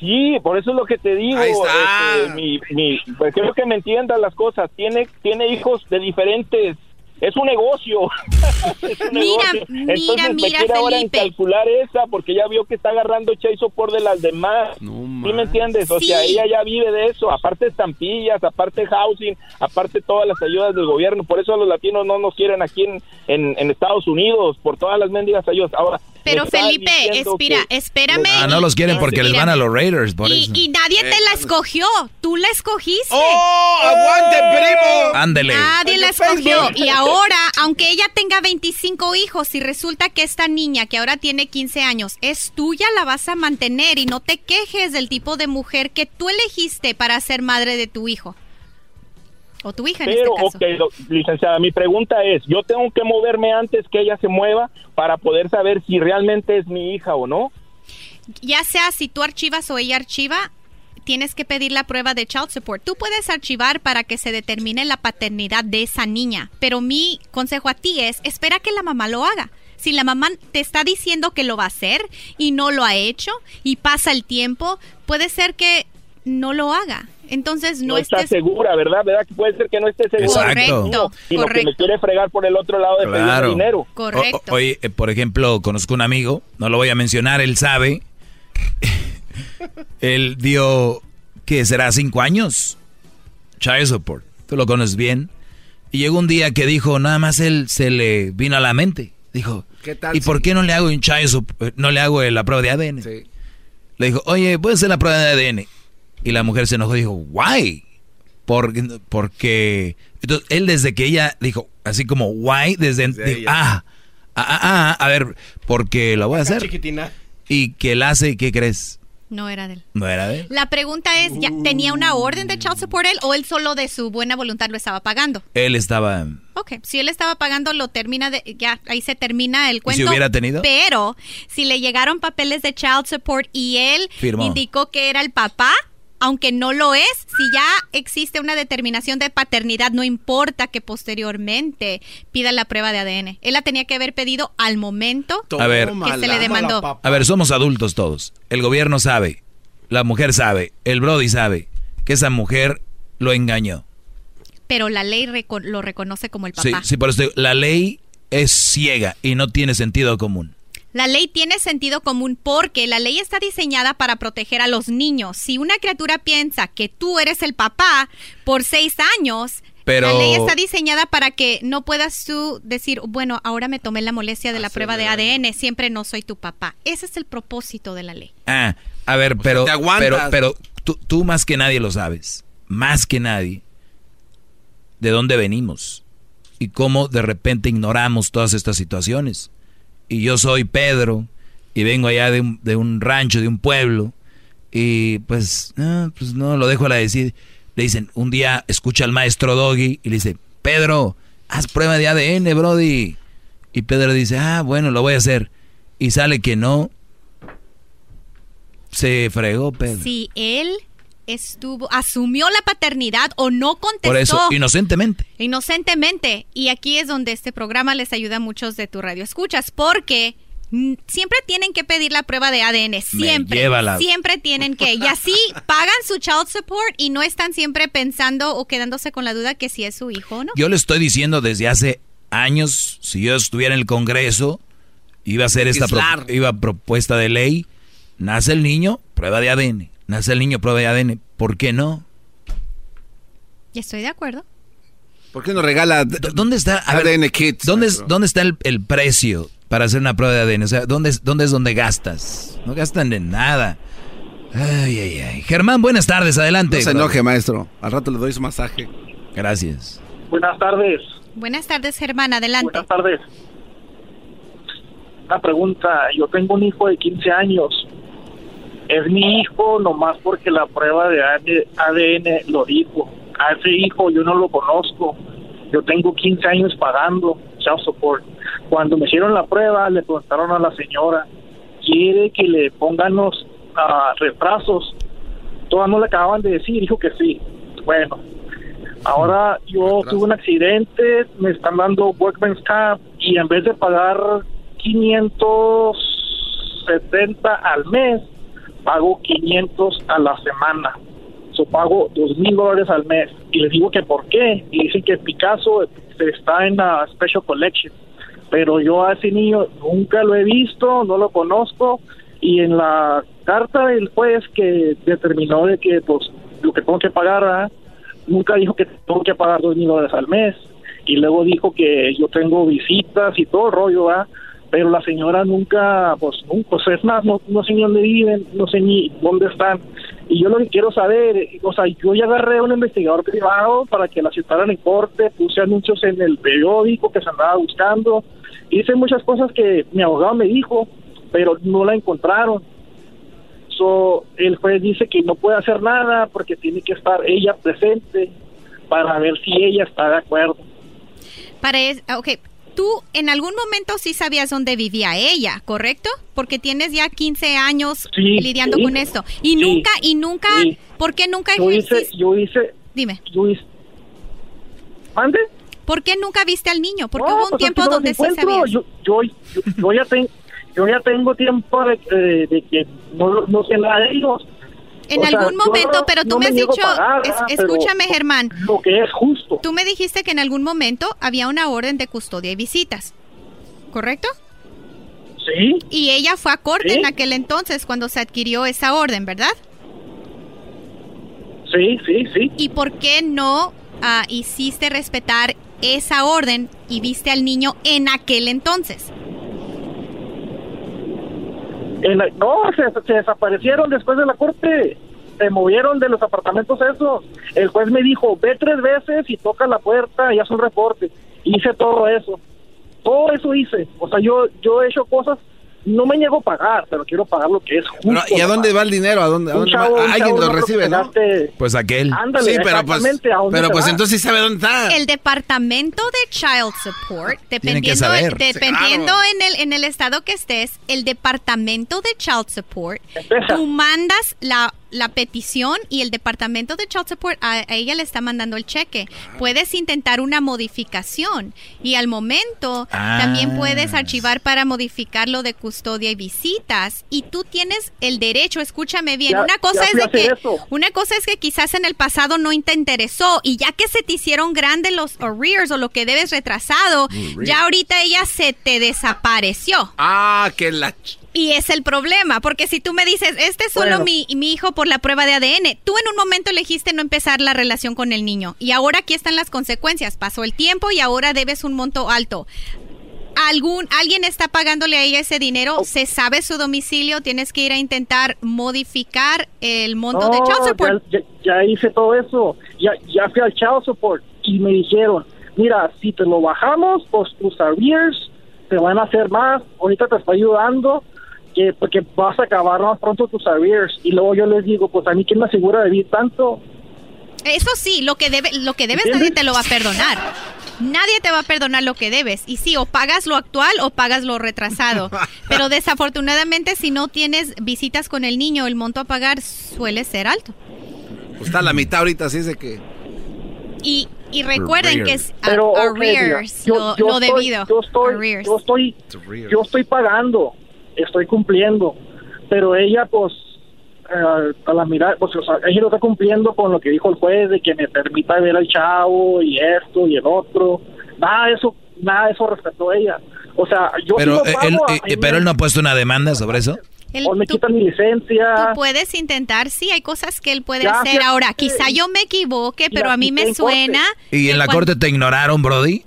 Sí, por eso es lo que te digo. Ahí está. este, mi, mi- pues quiero que me entiendas las cosas. Tiene, tiene hijos de diferentes. Es un negocio. Es un Mira, negocio. mira, Entonces me mira, quiere ahora calcular esa porque ya vio que está agarrando Chase por de las demás. ¿Sí me entiendes? O Sí. sea, ella ya vive de eso. Aparte estampillas, aparte housing, aparte todas las ayudas del gobierno. Por eso los latinos no nos quieren aquí en, en, en Estados Unidos, por todas las mendigas ayudas. Ahora, Pero Felipe, espera, que- espérame. Ah, no los quieren porque les van a los Raiders, por Y, eso. y nadie te la escogió, tú la escogiste. ¡Oh, aguante, primo! Ándele. Nadie la escogió. Y ahora, aunque ella tenga 25 hijos y resulta que esta niña que ahora tiene 15 años es tuya, la vas a mantener y no te quejes del tipo de mujer que tú elegiste para ser madre de tu hijo. O tu hija en este caso. ok, licenciada, mi pregunta es, yo tengo que moverme antes que ella se mueva para poder saber si realmente es mi hija o no. Ya sea si tú archivas o ella archiva, tienes que pedir la prueba de child support. Tú puedes archivar para que se determine la paternidad de esa niña, pero mi consejo a ti es, espera que la mamá lo haga. Si la mamá te está diciendo que lo va a hacer y no lo ha hecho y pasa el tiempo, puede ser que no lo haga. Entonces no, no está estés segura, ¿verdad? ¿Verdad que puede ser que no esté segura? Exacto. Correcto, Sino que me correcto. quiere fregar por el otro lado de pedir Claro. dinero. Correcto. O- o- oye, eh, por ejemplo, conozco un amigo, no lo voy a mencionar, él sabe. Él dio, ¿qué será? ¿Cinco años? Child support. Tú lo conoces bien. Y llegó un día que dijo, nada más él se le vino a la mente. Dijo, ¿Qué tal ¿y por qué no le hago un child no le hago la prueba de ADN? Le dijo, oye, ¿puedes hacer la prueba de ADN? Y la mujer se enojó y dijo, why? Porque, porque entonces, él desde que ella dijo, así como, why, desde, dijo, ah, ah, ah, ah, a ver, porque lo voy a hacer. Chiquitina. Y que él hace, ¿qué crees? No era de él. No era de él. La pregunta es, ¿ya ¿tenía una orden de child support él o él solo de su buena voluntad lo estaba pagando? Él estaba... Ok, si él estaba pagando, lo termina de, ya ahí se termina el cuento. hubiera tenido? Pero si le llegaron papeles de child support y él Firmó. indicó que era el papá, aunque no lo es, si ya existe una determinación de paternidad, no importa que posteriormente pida la prueba de ADN. Él la tenía que haber pedido al momento A ver. que se le demandó. A ver, somos adultos todos. El gobierno sabe, la mujer sabe, el Brody sabe que esa mujer lo engañó. Pero la ley reco- lo reconoce como el Sí, papá. sí, por eso digo, la ley es ciega y no tiene sentido común. La ley tiene sentido común porque la ley está diseñada para proteger a los niños. Si una criatura piensa que tú eres el papá por seis años, Pero- la ley está diseñada para que no puedas tú decir, bueno, ahora me tomé la molestia de la prueba de ADN, siempre no soy tu papá. Ese es el propósito de la ley. Ah, a ver, pero, te pero, pero tú, tú más que nadie lo sabes, más que nadie, de dónde venimos y cómo de repente ignoramos todas estas situaciones. Y yo soy Pedro y vengo allá de un, de un rancho, de un pueblo, y pues, no, pues no, lo dejo a la decir. Le dicen, un día escucha al maestro Doggy y le dice, Pedro, haz prueba de ADN, Brody. Y Pedro dice, ah, bueno, lo voy a hacer. Y sale que no, se fregó Pedro. Si él estuvo, asumió la paternidad o no contestó. Por eso, inocentemente. Inocentemente. Y aquí es donde este programa les ayuda a muchos de tu radio escuchas, porque siempre tienen que pedir la prueba de ADN. Siempre. lleva la- Siempre tienen que. Y así pagan su child support y no están siempre pensando o quedándose con la duda que si es su hijo o no. Yo le estoy diciendo desde hace años, si yo estuviera en el Congreso, iba a hacer esta pro- iba propuesta de ley, nace el niño, prueba de ADN, nace el niño, prueba de ADN, ¿por qué no? Y estoy de acuerdo. ¿Por qué no regala ¿Dónde está, a ver, ADN kits? ¿dónde, es-? ¿Dónde está el, el precio para hacer una prueba de ADN? O sea, ¿dónde es, dónde es donde gastas? No gastan en nada. Ay, ay, ay. Germán, buenas tardes, adelante. No se enoje, maestro. Al rato le doy su masaje. Gracias. Buenas tardes. Buenas tardes, Germán. Adelante. Buenas tardes. Una pregunta. Yo tengo un hijo de 15 años. Es mi hijo nomás porque la prueba de ADN lo dijo. A ese hijo yo no lo conozco. Yo tengo 15 años pagando child support. Cuando me hicieron la prueba, le preguntaron a la señora, ¿quiere que le pongan los ah, retrasos? Todas no le acababan de decir, dijo que sí. Bueno, ahora yo tuve un accidente, me están dando workman's comp y en vez de pagar 570 al mes, pago 500 a la semana. So pago dos mil dólares al mes. Y les digo que por qué. Y dicen que Picasso está en la Special Collection. Pero yo a ese niño nunca lo he visto, no lo conozco. Y en la carta del juez que determinó de que pues lo que tengo que pagar, ¿verdad? nunca dijo que tengo que pagar dos mil dólares al mes. Y luego dijo que yo tengo visitas y todo rollo, ¿verdad? Pero la señora nunca, pues, pues es más, no, no sé ni dónde viven, no sé ni dónde están. Y yo lo que quiero saber, o sea, yo ya agarré a un investigador privado para que la citaran en corte, puse anuncios en el periódico que se andaba buscando, hice muchas cosas que mi abogado me dijo, pero no la encontraron. So, el juez dice que no puede hacer nada porque tiene que estar ella presente para ver si ella está de acuerdo. Para es, ok, tú en algún momento sí sabías dónde vivía ella, ¿correcto? Porque tienes ya 15 años Sí, lidiando sí. con esto. Y Sí, nunca, y nunca. ¿por qué nunca Yo hice, yo hice, Dime. yo hice, ¿mande? ¿Por qué nunca viste al niño? Porque No, hubo un pues, tiempo donde sí sabías. Yo, yo, yo, yo ya tengo, yo ya tengo tiempo de, de- de que no, no sé nada de ellos. En O algún momento, no- pero tú no me has dicho, escúchame Germán, Lo que es justo. tú me dijiste que en algún momento había una orden de custodia y visitas, ¿correcto? Sí. Y ella fue a corte Sí. en aquel entonces cuando se adquirió esa orden, ¿verdad? Sí, sí, sí. ¿Y por qué no ah, hiciste respetar esa orden y viste al niño en aquel entonces? En la- no, se, se desaparecieron después de la corte. Se movieron de los apartamentos esos. El juez me dijo, ve tres veces y toca la puerta y haz un reporte. Hice todo eso. Todo eso hice. O sea, yo, yo he hecho cosas, no me niego a pagar, pero quiero pagar lo que es justo. Pero, ¿Y a dónde va el dinero? ¿A dónde, a dónde chavo- va? un Alguien lo recibe, ¿no? Pues aquel. Ándale, sí, pero pues, exactamente, ¿a dónde pero pues entonces sabe dónde está. El departamento de Child Support, dependiendo, saber. dependiendo Claro. en, el, en el estado que estés, el departamento de Child Support, tú mandas la, la petición y el departamento de Child Support a, a ella le está mandando el cheque. Puedes intentar una modificación y al momento Ah. también puedes archivar para modificar lo de custodia y visitas y tú tienes el derecho, escúchame bien, Ya- una cosa es de que eso. una cosa es que quizás en el pasado no te interesó y ya que se te hicieron grandes los arrears o lo que debes retrasado, Arrears. ya ahorita ella se te desapareció. Ah, que la... Y es el problema, porque si tú me dices, este es solo Bueno. mi, mi hijo por la prueba de ADN, tú en un momento elegiste no empezar la relación con el niño y ahora aquí están las consecuencias. Pasó el tiempo y ahora debes un monto alto. Algún, alguien está pagándole a ella ese dinero, se sabe su domicilio, tienes que ir a intentar modificar el monto de child support. ya, ya- ya hice todo eso. Ya, ya fui al child support y me dijeron, mira, si te lo bajamos, pues tus arrears te van a hacer más. Ahorita te estoy ayudando que porque vas a acabar más pronto tus arrears. Y luego yo les digo, pues a mí quién me asegura de vivir tanto. Eso sí, lo que debe, lo que debes nadie te lo va a perdonar. Nadie te va a perdonar lo que debes. Y sí, o pagas lo actual o pagas lo retrasado. Pero desafortunadamente, si no tienes visitas con el niño, el monto a pagar suele ser alto. Pues está a la mitad ahorita, así es de que... Y, y recuerden que es Pero, arrears, mira, lo, yo lo estoy- debido. Yo estoy, yo estoy, yo estoy pagando, estoy cumpliendo, pero ella, pues, eh, a la mirada, pues, o sea, ella no está cumpliendo con lo que dijo el juez de que me permita ver al chavo y esto y el otro. Nada de eso, nada de eso respetó ella. O sea, yo Pero, sí lo eh, él, a- eh, pero él no ha puesto una demanda sobre eso. El- o me tú- quitan mi licencia. Tú puedes intentar, sí, hay cosas que él puede Ya, hacer. ya, Ahora, sí. quizá yo me equivoque, pero a mí me en corte. suena. ¿Y en la cuando- corte te ignoraron, Brody?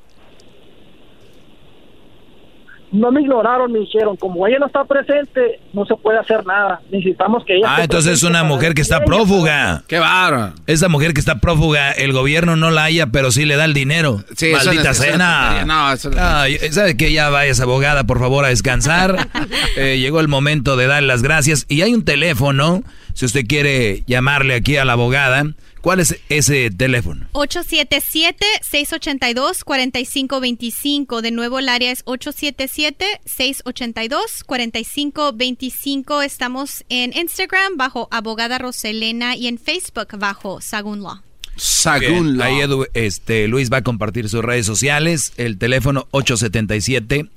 No me ignoraron, me dijeron, como ella no está presente, no se puede hacer nada. Necesitamos que ella... Ah, entonces es una mujer que está ella- prófuga. ¡Qué bárbaro! Esa mujer que está prófuga, el gobierno no la haya, pero sí le da el dinero. Sí, Maldita no es- eso no es cena. No, eso no Ay, ¿Sabe que ya vayas, abogada, por favor, a descansar? Eh, llegó el momento de dar las gracias. Y hay un teléfono, si usted quiere llamarle aquí a la abogada. ¿Cuál es ese teléfono? 877-682-4525. De nuevo, el área es 877-682-4525. Estamos en Instagram bajo Abogada Roselena y en Facebook bajo Sagun Law. Sagún Bien, Ahí Edu- este, Luis va a compartir sus redes sociales. El teléfono 877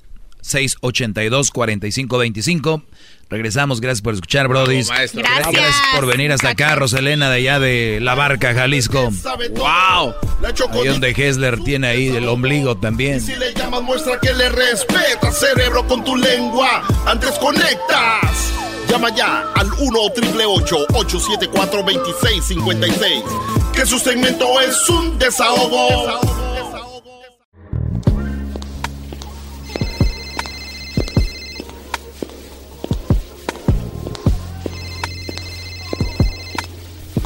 682 4525. Regresamos, gracias por escuchar, Brody. maestro. Gracias. por venir hasta acá, Roselena, de allá de La Barca, Jalisco. ¡Wow! Ahí donde Hessler tiene ahí el ombligo también. Si le llamas, muestra que le respeta, cerebro, con tu lengua. Antes conectas. Llama ya al 1-888-874-2656. Que su segmento es un desahogo.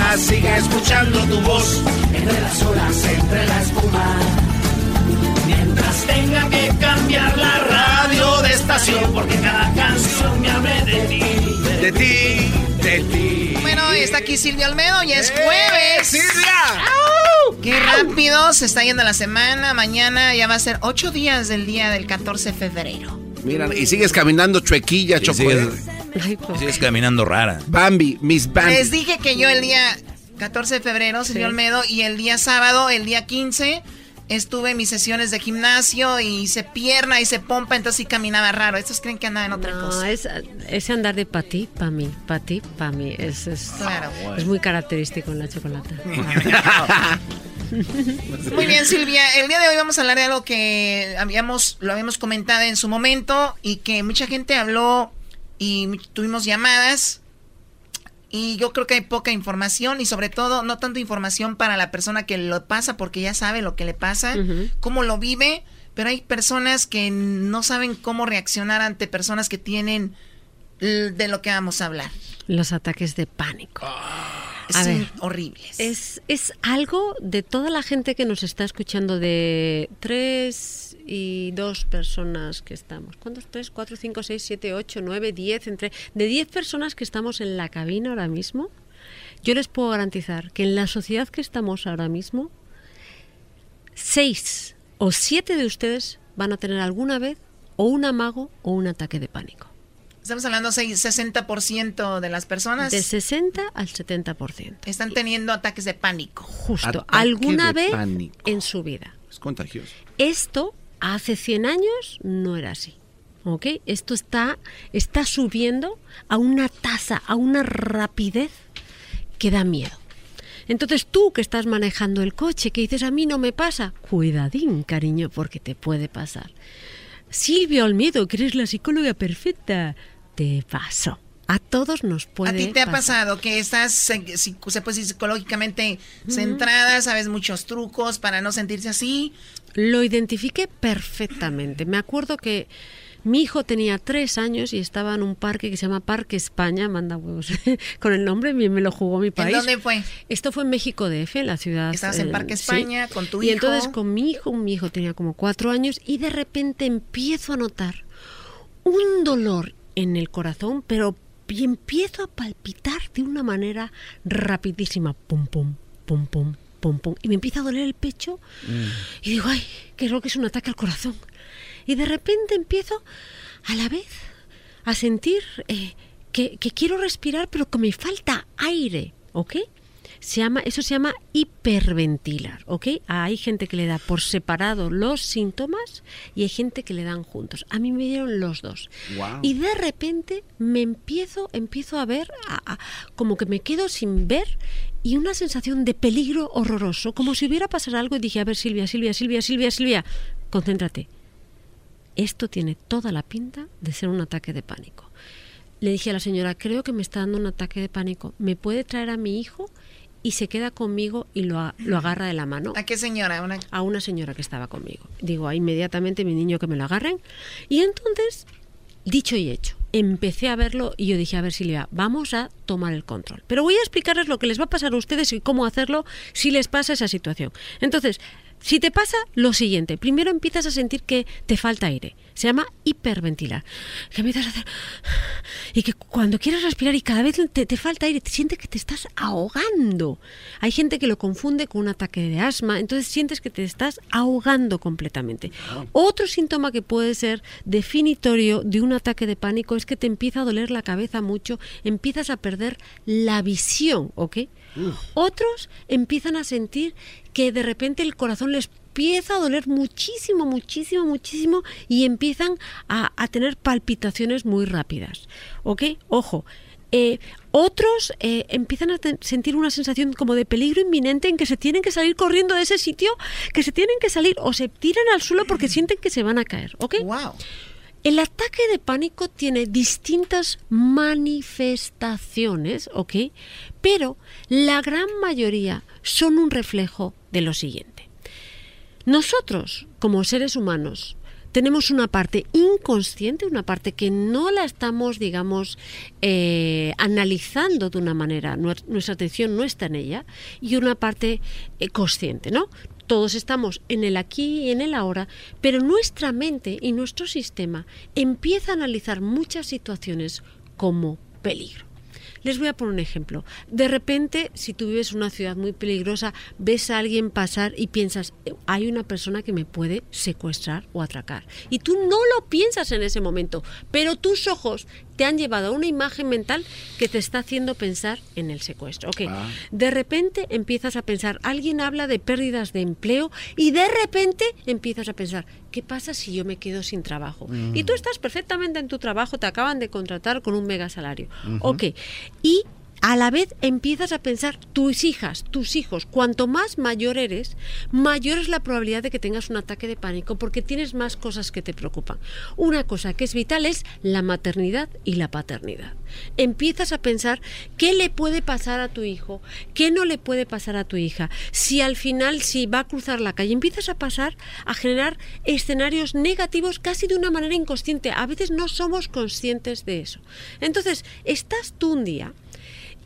madrugada siga escuchando tu voz entre las olas, entre la espuma. Mientras tenga que cambiar la radio de estación, porque cada canción me hable de ti, de ti, de ti. Bueno, está aquí Silvia Almedo y es ¡Eh, jueves. ¡Silvia! ¡Au! ¡Qué rápido! Se está yendo la semana. Mañana ya va a ser ocho días del día del 14 de febrero. Mira, y sigues caminando chuequilla, chocolate sigues- caminando rara. Bambi, Miss Bambi. Les dije que yo el día 14 de febrero, Silvia Sí. Olmedo, y el día sábado, el día 15, estuve en mis sesiones de gimnasio y hice pierna, hice pompa, entonces sí caminaba raro. Estos creen que andaba en otra No, cosa. es, ese andar de pa' ti, pa' mí, pa' ti, pa' mí. Es, es, Claro. es muy característico en la chocolata. Muy bien, Silvia. El día de hoy vamos a hablar de algo que habíamos, lo habíamos comentado en su momento y que mucha gente habló y tuvimos llamadas. Y yo creo que hay poca información y sobre todo no tanto información para la persona que lo pasa porque ya sabe lo que le pasa, cómo lo vive, pero hay personas que no saben cómo reaccionar ante personas que tienen de lo que vamos a hablar. Los ataques de pánico. A Son ver, horribles. Es, es algo de toda la gente que nos está escuchando, de tres y dos personas que estamos. ¿Cuántos? Tres, cuatro, cinco, seis, siete, ocho, nueve, diez, entre. De diez personas que estamos en la cabina ahora mismo, yo les puedo garantizar que en la sociedad que estamos ahora mismo, seis o siete de ustedes van a tener alguna vez o un amago o un ataque de pánico. Estamos hablando de 60% de las personas De 60 al 70%. están teniendo ataques de pánico. Justo. Ataque alguna vez pánico. en su vida. Es contagioso. Esto hace 100 años no era así. ¿Ok? Esto está, está subiendo a una tasa, a una rapidez que da miedo. Entonces tú que estás manejando el coche, que dices a mí no me pasa, cuidadín, cariño, porque te puede pasar. Silvia Olmedo, que eres la psicóloga perfecta, te pasó. A todos nos puede ¿A ti te ha pasado que estás, si- se puede decir, psicológicamente centrada, sabes muchos trucos para no sentirse así? Lo identifiqué perfectamente. Me acuerdo que mi hijo tenía tres años y estaba en un parque que se llama Parque España, manda huevos, con el nombre, me lo jugó mi país. dónde fue? Esto fue en México DF, en la ciudad. Estabas en eh, Parque sí. España con tu y hijo. entonces con mi hijo, mi hijo tenía como cuatro años y de repente empiezo a notar un dolor en el corazón, pero y empiezo a palpitar de una manera rapidísima, pum pum, pum pum, pum pum, y me empieza a doler el pecho y digo, ay, creo que es un ataque al corazón. Y de repente empiezo a la vez a sentir eh, que, que quiero respirar, pero que me falta aire, ¿ok? Se llama, eso se llama hiperventilar, ¿ok? Hay gente que le da por separado los síntomas y hay gente que le dan juntos. A mí me dieron los dos. Wow. Y de repente me empiezo, empiezo a ver, a- a- como que me quedo sin ver y una sensación de peligro horroroso, como si hubiera pasado algo y dije, a ver Silvia, Silvia, Silvia, Silvia, Silvia, concéntrate. Esto tiene toda la pinta de ser un ataque de pánico. Le dije a la señora, creo que me está dando un ataque de pánico. ¿Me puede traer a mi hijo? Y se queda conmigo y lo, lo agarra de la mano. ¿A qué señora? Una... A una señora que estaba conmigo. Digo, "Ah, inmediatamente mi niño que me lo agarren. Y entonces, dicho y hecho, empecé a verlo y yo dije, a ver Silvia, vamos a tomar el control. Pero voy a explicarles lo que les va a pasar a ustedes y cómo hacerlo si les pasa esa situación. Entonces, si te pasa lo siguiente, primero empiezas a sentir que te falta aire. Se llama hiperventilar. Que empiezas a hacer... Y que cuando quieres respirar y cada vez te, te falta aire, te sientes que te estás ahogando. Hay gente que lo confunde con un ataque de asma, entonces sientes que te estás ahogando completamente. Otro síntoma que puede ser definitorio de un ataque de pánico es que te empieza a doler la cabeza mucho, empiezas a perder la visión, ¿ok? Otros empiezan a sentir que de repente el corazón les empieza a doler muchísimo, muchísimo, muchísimo y empiezan a, tener palpitaciones muy rápidas. ¿Ok? Ojo. eh, otros eh, empiezan a sentir una sensación como de peligro inminente en que se tienen que salir corriendo de ese sitio, que se tienen que salir o se tiran al suelo porque sienten que se van a caer. ¿Ok? Wow. El ataque de pánico tiene distintas manifestaciones, ¿ok? Pero la gran mayoría son un reflejo de lo siguiente. Nosotros, como seres humanos, tenemos una parte inconsciente, una parte que no la estamos, digamos, eh, analizando de una manera, nuestra atención no está en ella, y una parte eh, consciente, ¿no? Todos estamos en el aquí y en el ahora, pero nuestra mente y nuestro sistema empieza a analizar muchas situaciones como peligro. Les voy a poner un ejemplo. De repente, si tú vives en una ciudad muy peligrosa, ves a alguien pasar y piensas, hay una persona que me puede secuestrar o atracar. Y tú no lo piensas en ese momento, pero tus ojos te han llevado a una imagen mental que te está haciendo pensar en el secuestro. Ok, de repente empiezas a pensar, alguien habla de pérdidas de empleo y de repente empiezas a pensar, ¿qué pasa si yo me quedo sin trabajo? Mm. Y tú estás perfectamente en tu trabajo, te acaban de contratar con un mega salario. Ok, y a la vez empiezas a pensar, tus hijas, tus hijos, cuanto más mayor eres, mayor es la probabilidad de que tengas un ataque de pánico porque tienes más cosas que te preocupan. Una cosa que es vital es la maternidad y la paternidad. Empiezas a pensar qué le puede pasar a tu hijo, qué no le puede pasar a tu hija, si al final, si va a cruzar la calle, empiezas a pasar a generar escenarios negativos casi de una manera inconsciente. A veces no somos conscientes de eso. Entonces, estás tú un día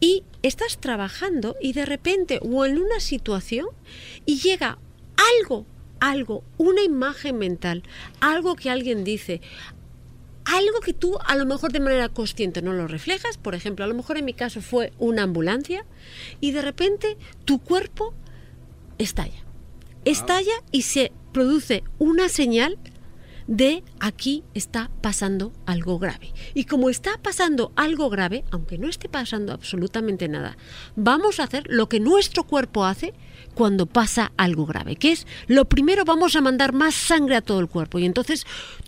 y estás trabajando y de repente o en una situación y llega algo, algo, una imagen mental, algo que alguien dice, algo que tú a lo mejor de manera consciente no lo reflejas, por ejemplo, a lo mejor en mi caso fue una ambulancia y de repente tu cuerpo estalla. Estalla y se produce una señal de aquí está pasando algo grave. Y como está pasando algo grave, aunque no esté pasando absolutamente nada, vamos a hacer lo que nuestro cuerpo hace cuando pasa algo grave, que es lo primero vamos a mandar más sangre a todo el cuerpo y entonces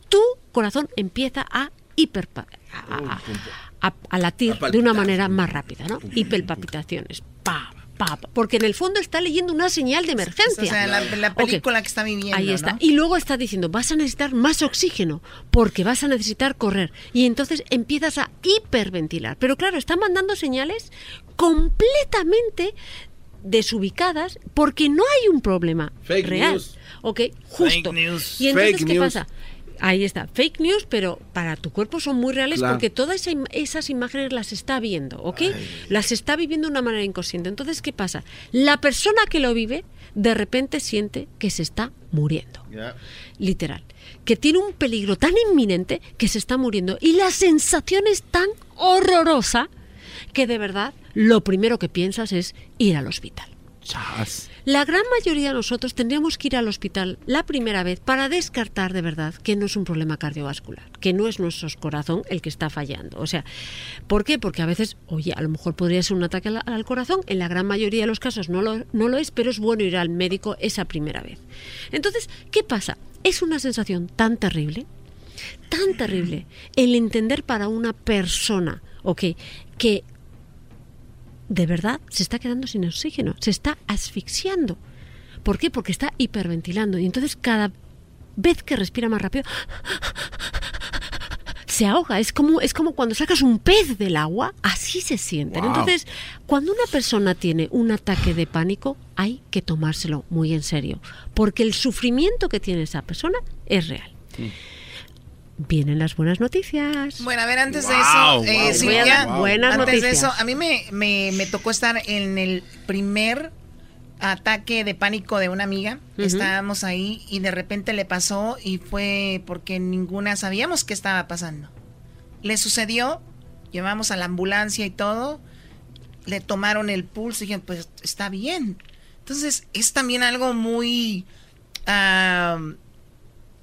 tu corazón empieza a hiper a, a- a- a latir de una manera más rápida, ¿no? Hiperpalpitaciones. Pa, porque en el fondo está leyendo una señal de emergencia. O sea, la, película que está viviendo. Ahí está. ¿no? Y luego está diciendo, vas a necesitar más oxígeno porque vas a necesitar correr. Y entonces empiezas a hiperventilar. Pero claro, está mandando señales completamente desubicadas porque no hay un problema Fake real. news. Ok, justo. Fake news. Y entonces, Fake ¿qué news. pasa? Ahí está, fake news, pero para tu cuerpo son muy reales Claro. porque todas esas imágenes las está viendo, ¿ok? Las está viviendo de una manera inconsciente. Entonces, ¿qué pasa? La persona que lo vive de repente siente que se está muriendo literal, que tiene un peligro tan inminente que se está muriendo y la sensación es tan horrorosa que de verdad lo primero que piensas es ir al hospital. La gran mayoría de nosotros tendríamos que ir al hospital la primera vez para descartar de verdad que no es un problema cardiovascular, que no es nuestro corazón el que está fallando. O sea, ¿por qué? Porque a veces, oye, a lo mejor podría ser un ataque al, corazón, en la gran mayoría de los casos no lo, no lo es, pero es bueno ir al médico esa primera vez. Entonces, ¿qué pasa? Es una sensación tan terrible, tan terrible, el entender para una persona, ok, que de verdad se está quedando sin oxígeno, se está asfixiando. ¿Por qué? Porque está hiperventilando y entonces cada vez que respira más rápido se ahoga, es como es como cuando sacas un pez del agua, así se sienten. Wow. Entonces, cuando una persona tiene un ataque de pánico, hay que tomárselo muy en serio, porque el sufrimiento que tiene esa persona es real. Vienen las buenas noticias. Bueno, a ver, antes de Wow, eso, eh, wow, Silvia, buenas antes de noticias. eso, a mí me, me, me tocó estar en el primer ataque de pánico de una amiga. Estábamos ahí y de repente le pasó y fue porque ninguna sabíamos qué estaba pasando. Le sucedió, llevamos a la ambulancia y todo, le tomaron el pulso y dijeron, pues está bien. Entonces es también algo muy... ah,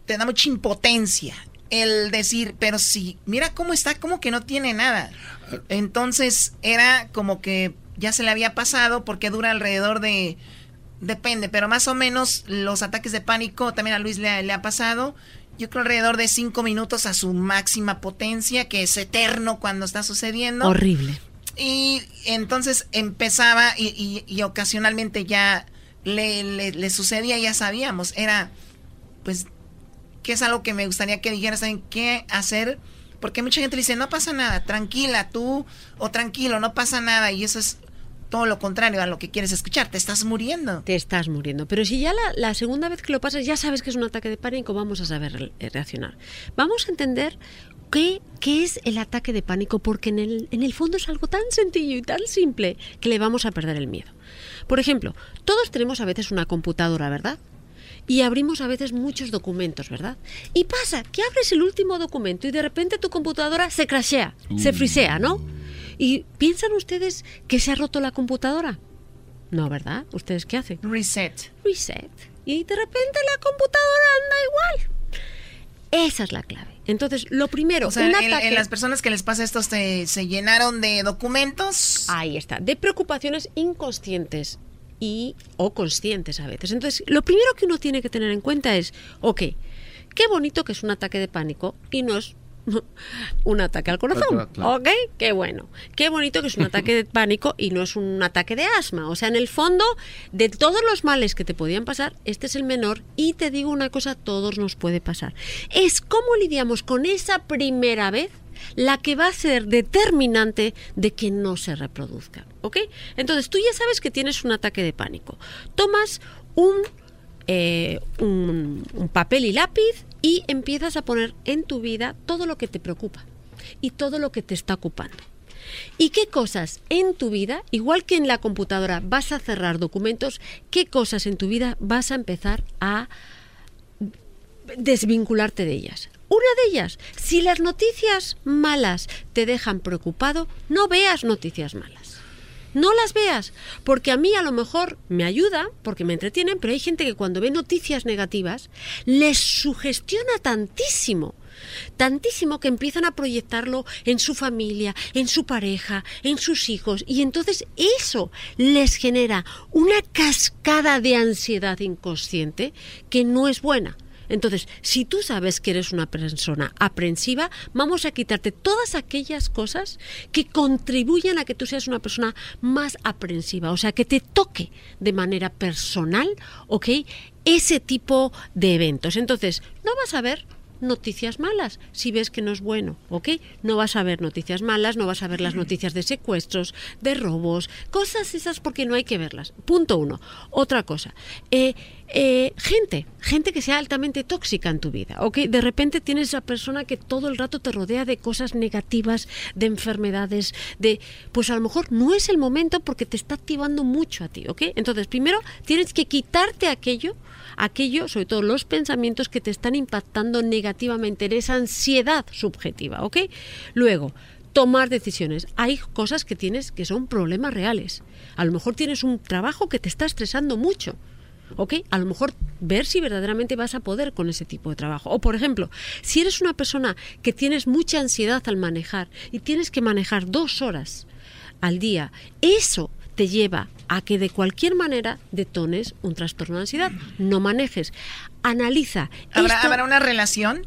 te da mucha impotencia el decir, pero si, mira cómo está, como que no tiene nada. Entonces era como que ya se le había pasado porque dura alrededor de, depende, pero más o menos los ataques de pánico también a Luis le, le ha pasado. Yo creo alrededor de cinco minutos a su máxima potencia, que es eterno cuando está sucediendo. Horrible. Y entonces empezaba y, y- y ocasionalmente ya le, le- le sucedía, ya sabíamos, era pues que es algo que me gustaría que dijeras, ¿saben qué hacer? Porque mucha gente dice, no pasa nada, tranquila tú, o tranquilo, no pasa nada, y eso es todo lo contrario a lo que quieres escuchar, te estás muriendo. Te estás muriendo. Pero si ya la, la segunda vez que lo pasas ya sabes que es un ataque de pánico, vamos a saber eh, reaccionar. Vamos a entender qué, qué es el ataque de pánico, porque en el, en el fondo es algo tan sencillo y tan simple que le vamos a perder el miedo. Por ejemplo, todos tenemos a veces una computadora, ¿verdad? Y abrimos a veces muchos documentos, ¿verdad? Y pasa que abres el último documento y de repente tu computadora se crashea, se Uh. frisea, ¿no? ¿Y piensan ustedes que se ha roto la computadora? No, ¿verdad? ¿Ustedes qué hacen? Reset. Reset. Y de repente la computadora anda igual. Esa es la clave. Entonces, lo primero, O sea, un en, ataque- en las personas que les pasa esto se, se llenaron de documentos. Ahí está, de preocupaciones inconscientes y o conscientes a veces. Entonces, lo primero que uno tiene que tener en cuenta es, ok, qué bonito que es un ataque de pánico y no es un ataque al corazón. ¿Ok? Qué bueno. Qué bonito que es un ataque de pánico y no es un ataque de asma. O sea, en el fondo, de todos los males que te podían pasar, este es el menor y te digo una cosa, todos nos puede pasar. Es cómo lidiamos con esa primera vez la que va a ser determinante de que no se reproduzca. ¿Ok? Entonces, tú ya sabes que tienes un ataque de pánico. Tomas un eh, un, un papel y lápiz y empiezas a poner en tu vida todo lo que te preocupa y todo lo que te está ocupando. ¿Y qué cosas en tu vida, igual que en la computadora vas a cerrar documentos, qué cosas en tu vida vas a empezar a desvincularte de ellas? Una de ellas, si las noticias malas te dejan preocupado, no veas noticias malas. No las veas, porque a mí a lo mejor me ayuda, porque me entretienen, pero hay gente que cuando ve noticias negativas les sugestiona tantísimo, tantísimo que empiezan a proyectarlo en su familia, en su pareja, en sus hijos, y entonces eso les genera una cascada de ansiedad inconsciente que no es buena. Entonces, si tú sabes que eres una persona aprensiva, vamos a quitarte todas aquellas cosas que contribuyan a que tú seas una persona más aprensiva, o sea, que te toque de manera personal, ¿ok? Ese tipo de eventos. Entonces, no vas a ver noticias malas si ves que no es bueno, ¿ok? No vas a ver noticias malas, no vas a ver las noticias de secuestros, de robos, cosas esas porque no hay que verlas. Punto uno. Otra cosa, eh, eh, gente, gente que sea altamente tóxica en tu vida, ¿ok? De repente tienes esa persona que todo el rato te rodea de cosas negativas, de enfermedades, de, pues a lo mejor no es el momento porque te está activando mucho a ti, ¿ok? Entonces, primero tienes que quitarte aquello aquello, sobre todo los pensamientos que te están impactando negativamente en esa ansiedad subjetiva, ¿ok? Luego, tomar decisiones. Hay cosas que tienes que son problemas reales. A lo mejor tienes un trabajo que te está estresando mucho. ¿Ok? A lo mejor ver si verdaderamente vas a poder con ese tipo de trabajo. O, por ejemplo, si eres una persona que tienes mucha ansiedad al manejar y tienes que manejar dos horas al día, eso te lleva a que de cualquier manera detones un trastorno de ansiedad. No manejes. Analiza. ¿Habrá, Esto- habrá una relación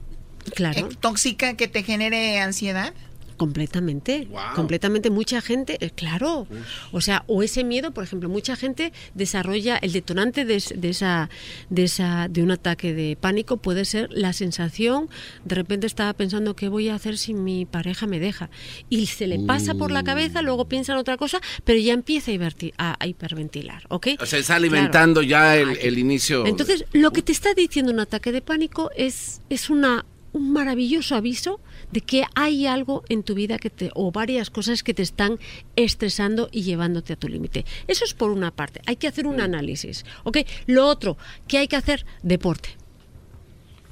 Claro. eh, tóxica que te genere ansiedad? Completamente, completamente. Mucha gente, eh, claro. O sea, o ese miedo, por ejemplo, mucha gente desarrolla el detonante de, es- de esa, de esa, de un ataque de pánico puede ser la sensación. De repente estaba pensando qué voy a hacer si mi pareja me deja y se le pasa por la cabeza, luego piensa en otra cosa, pero ya empieza a, a- a hiperventilar, ¿ok? O sea, está alimentando ya el, el inicio. Entonces, lo que te está diciendo un ataque de pánico es, es una, un maravilloso aviso de que hay algo en tu vida que te, o varias cosas que te están estresando y llevándote a tu límite. Eso es por una parte. Hay que hacer un análisis. ¿ok? Lo otro, ¿qué hay que hacer? Deporte.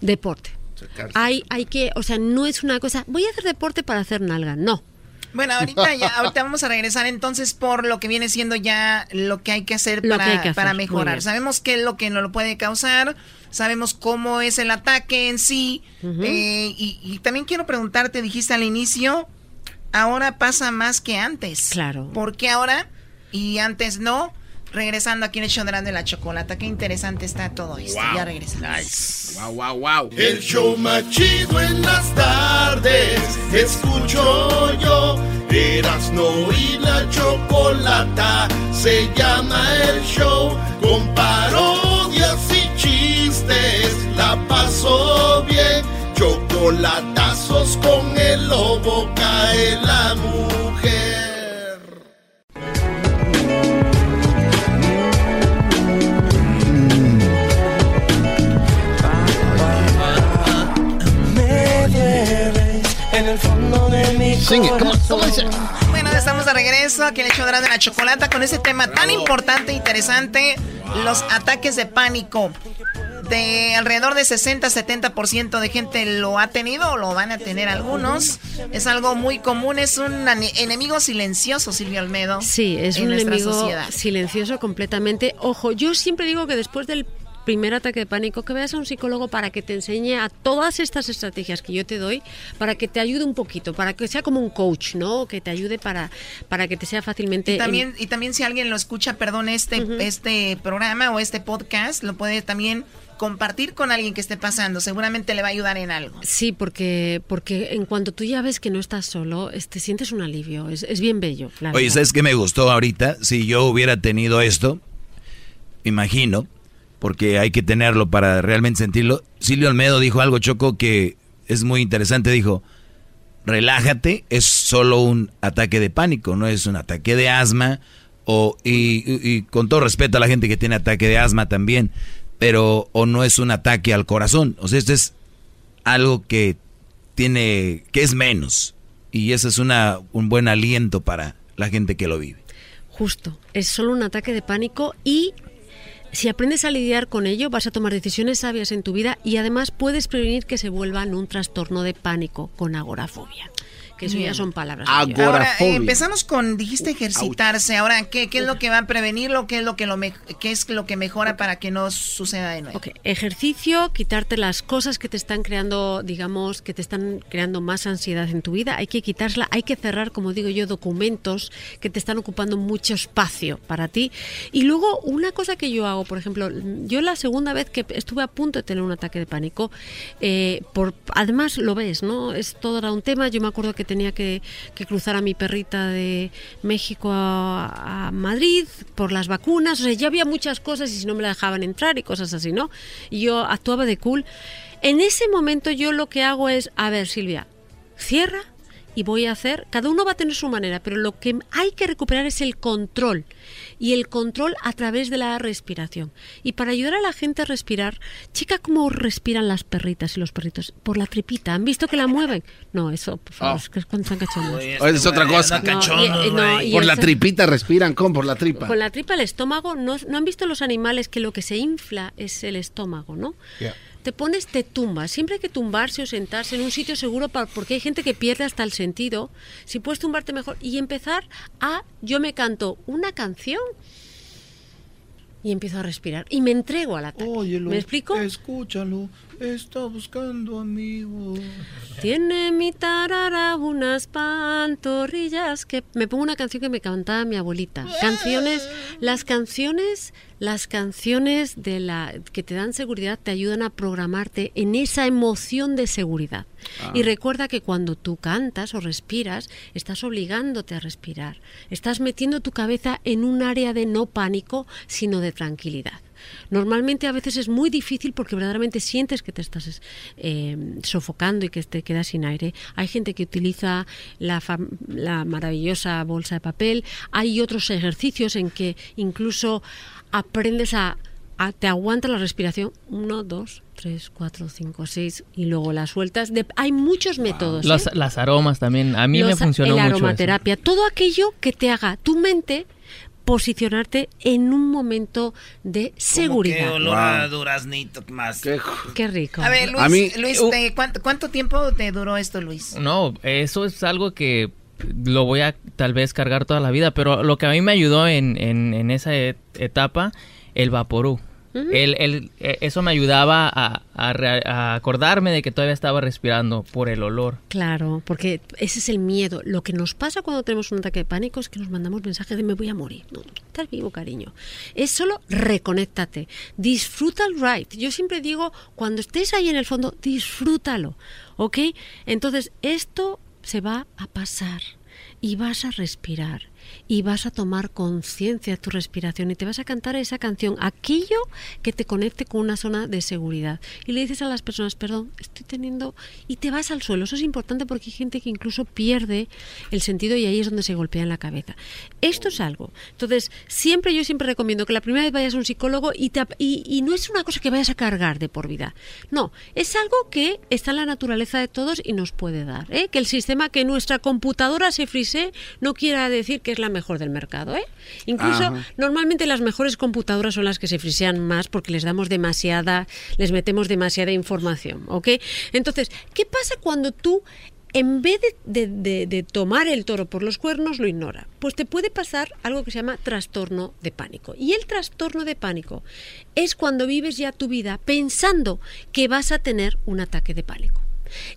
Deporte. Hay, hay que, o sea, no es una cosa, voy a hacer deporte para hacer nalga. No. Bueno, ahorita ya, ahorita vamos a regresar entonces por lo que viene siendo ya lo que hay que hacer para, que hay que hacer, para muy mejorar. Sabemos qué es lo que nos lo puede causar, sabemos cómo es el ataque en sí. Eh, y, y también quiero preguntarte, dijiste al inicio, ahora pasa más que antes. Claro. ¿Por qué ahora y antes no? Regresando aquí en el show de Erasmo y la chocolata. Qué interesante está todo esto. Ya regresamos. Wow, wow, wow. El show más chido en las tardes. Escucho yo. Erasno y la chocolata. Se llama el show. Con parodias y chistes. La paso bien. Chocolatazos con el lobo. Cae la mujer. En el fondo de mi Sing corazón. Bueno, estamos de regreso aquí en el show de la chocolata con ese tema tan importante e interesante, los ataques de pánico. de alrededor de 60-70% de gente lo ha tenido o lo van a tener algunos. Es algo muy común, es un enemigo silencioso, Silvio Almedo. Sí, es un enemigo silencioso completamente. Ojo, yo siempre digo que después del primer ataque de pánico, que veas a un psicólogo para que te enseñe a todas estas estrategias que yo te doy, para que te ayude un poquito, para que sea como un coach, ¿no? Que te ayude para, para que te sea fácilmente... Y también, y también si alguien lo escucha, perdón, este, este programa o este podcast, lo puede también compartir con alguien que esté pasando, seguramente le va a ayudar en algo. Sí, porque, porque en cuanto tú ya ves que no estás solo, te sientes un alivio, es, es bien bello. Oye, ¿sabes qué me gustó ahorita? Si yo hubiera tenido esto, imagino, porque hay que tenerlo para realmente sentirlo. Silvio Almedo dijo algo, Choco, que es muy interesante. Dijo, relájate, es solo un ataque de pánico, no es un ataque de asma. O, y, con todo respeto a la gente que tiene ataque de asma también, pero o no es un ataque al corazón. O sea, esto es algo que tiene, que es menos. Y eso es una, un buen aliento para la gente que lo vive. Justo, es solo un ataque de pánico y si aprendes a lidiar con ello, vas a tomar decisiones sabias en tu vida y además puedes prevenir que se vuelva en un trastorno de pánico con agorafobia que eso ya son palabras. Ahora, eh, empezamos con, dijiste ejercitarse. Ahora, ¿qué, ¿qué, es lo que va a prevenirlo? ¿Qué es lo que, lo qué es lo que mejora para que no suceda de nuevo? Ejercicio, quitarte las cosas que te están creando, digamos, que te están creando más ansiedad en tu vida. Hay que quitársela, hay que cerrar, como digo yo, documentos que te están ocupando mucho espacio para ti. Y luego, una cosa que yo hago, por ejemplo, yo la segunda vez que estuve a punto de tener un ataque de pánico, eh, por, además lo ves, ¿no? Es todo era un tema. Yo me acuerdo que tenía que, cruzar a mi perrita de México a, Madrid por las vacunas. O sea, ya había muchas cosas y si no me la dejaban entrar y cosas así, ¿no? Y yo actuaba de cool. En ese momento yo lo que hago es, a ver, Silvia, cierra y voy a hacer, cada uno va a tener su manera, pero lo que hay que recuperar es el control y el control a través de la respiración. Y para ayudar a la gente a respirar, chica, ¿cómo respiran las perritas y los perritos? Por la tripita. ¿Han visto que la mueven? No, eso, por favor, oh. es cuando están cachondos. es otra cosa. por la tripita respiran, ¿cómo? Por la tripa. Con la tripa, el estómago, ¿no, ¿no han visto los animales que lo que se infla es el estómago, ¿no? Te pones, te tumbas. Siempre hay que tumbarse o sentarse en un sitio seguro porque hay gente que pierde hasta el sentido. Si puedes tumbarte mejor y empezar a, yo me canto una canción y empiezo a respirar y me entrego al ataque. ¿Me explico? Escúchalo, está buscando amigos. Tiene mi tarara unas pantorrillas que me pongo una canción que me cantaba mi abuelita. Canciones, las canciones las canciones de la, que te dan seguridad te ayudan a programarte en esa emoción de seguridad. Y ah. recuerda que cuando tú cantas o respiras, estás obligándote a respirar. Estás metiendo tu cabeza en un área de no pánico, sino de tranquilidad. Normalmente a veces es muy difícil porque verdaderamente sientes que te estás eh, sofocando y que te quedas sin aire. Hay gente que utiliza la, la maravillosa bolsa de papel. Hay otros ejercicios en que incluso aprendes a, te aguanta la respiración, uno, dos, tres, cuatro, cinco, seis, y luego la sueltas. hay muchos métodos. ¿eh? las aromas también, a mí me funcionó mucho. La aromaterapia, todo aquello que te haga tu mente posicionarte en un momento de seguridad. Qué olor a duraznito más. Qué, rico. A ver, Luis, Luis uh, ¿cuánto, tiempo te duró esto, Luis? No, eso es algo que lo voy a tal vez cargar toda la vida, pero lo que a mí me ayudó en, en, esa etapa, el vaporú. el, e, eso me ayudaba a, a, acordarme de que todavía estaba respirando por el olor. Claro, porque ese es el miedo. Lo que nos pasa cuando tenemos un ataque de pánico es que nos mandamos mensajes de me voy a morir. No, estás vivo, cariño. Es solo reconéctate. Disfruta el ride. Yo siempre digo, cuando estés ahí en el fondo, disfrútalo. ¿Ok? Entonces, esto se va a pasar y vas a respirar y vas a tomar conciencia de tu respiración y te vas a cantar esa canción, aquello que te conecte con una zona de seguridad. Y le dices a las personas, perdón, estoy teniendo... y te vas al suelo. Eso es importante porque hay gente que incluso pierde el sentido y ahí es donde se golpea en la cabeza. Esto es algo. Entonces, siempre yo siempre recomiendo que la primera vez vayas a un psicólogo y, y, no es una cosa que vayas a cargar de por vida. No, es algo que está en la naturaleza de todos y nos puede dar. ¿eh? Que el sistema, que nuestra computadora se, sé, no quiera decir que es la mejor del mercado, ¿eh? Incluso Ajá. normalmente las mejores computadoras son las que se frisean más porque les damos demasiada, les metemos demasiada información, ¿ok? Entonces, ¿qué pasa cuando tú en vez de, de- de- de tomar el toro por los cuernos, lo ignora. Pues te puede pasar algo que se llama trastorno de pánico. Y el trastorno de pánico es cuando vives ya tu vida pensando que vas a tener un ataque de pánico.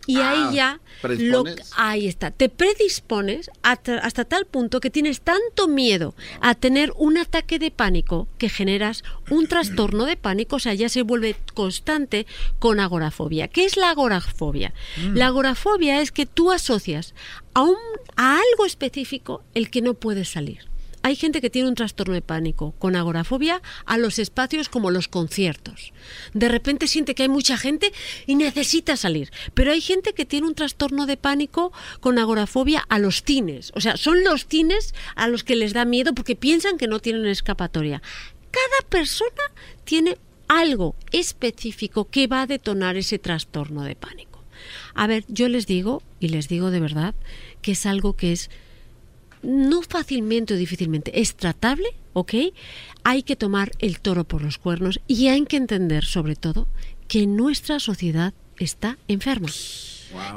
Y Ah, ahí ya lo, ahí está, te predispones hasta, hasta tal punto que tienes tanto miedo a tener un ataque de pánico que generas un trastorno de pánico, o sea, ya se vuelve constante con agorafobia. ¿Qué es la agorafobia? La agorafobia es que tú asocias a, un, a algo específico el que no puedes salir. Hay gente que tiene un trastorno de pánico con agorafobia a los espacios como los conciertos. De repente siente que hay mucha gente y necesita salir. Pero hay gente que tiene un trastorno de pánico con agorafobia a los cines. O sea, son los cines a los que les da miedo porque piensan que no tienen escapatoria. Cada persona tiene algo específico que va a detonar ese trastorno de pánico. A ver, yo les digo, y les digo de verdad, que es algo que es no fácilmente o difícilmente, es tratable, ¿ok? Hay que tomar el toro por los cuernos y hay que entender, sobre todo, que nuestra sociedad está enferma.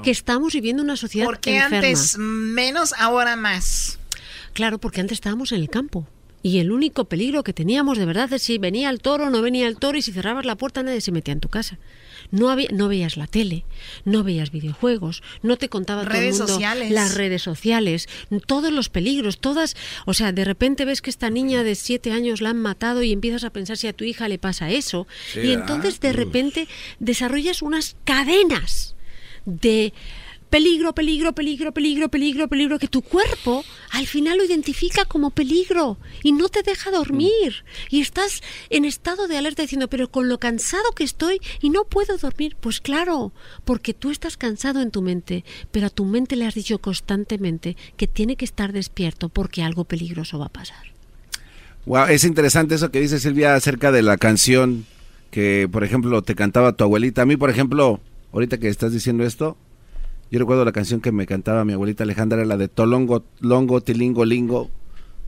Que estamos viviendo una sociedad Porque enferma. antes menos, ahora más. Claro, porque antes estábamos en el campo. Y el único peligro que teníamos de verdad es si venía el toro o no venía el toro y si cerrabas la puerta nadie se metía en tu casa. No, había, no veías la tele, no veías videojuegos, no te contaba todo el Redes mundo sociales. las redes sociales, todos los peligros, todas, o sea, de repente ves que esta niña de siete años la han matado y empiezas a pensar si a tu hija le pasa eso. Sí, y ¿verdad? entonces de repente desarrollas unas cadenas de peligro, peligro, peligro, peligro, peligro, peligro, que tu cuerpo al final lo identifica como peligro y no te deja dormir. Y estás en estado de alerta diciendo, pero con lo cansado que estoy y no puedo dormir. Pues claro, porque tú estás cansado en tu mente, pero a tu mente le has dicho constantemente que tiene que estar despierto porque algo peligroso va a pasar. Wow, es interesante eso que dice Silvia acerca de la canción que, por ejemplo, te cantaba tu abuelita. A mí, por ejemplo, ahorita que estás diciendo esto, yo recuerdo la canción que me cantaba mi abuelita Alejandra, era la de Tolongo, Longo, Tilingo, Lingo.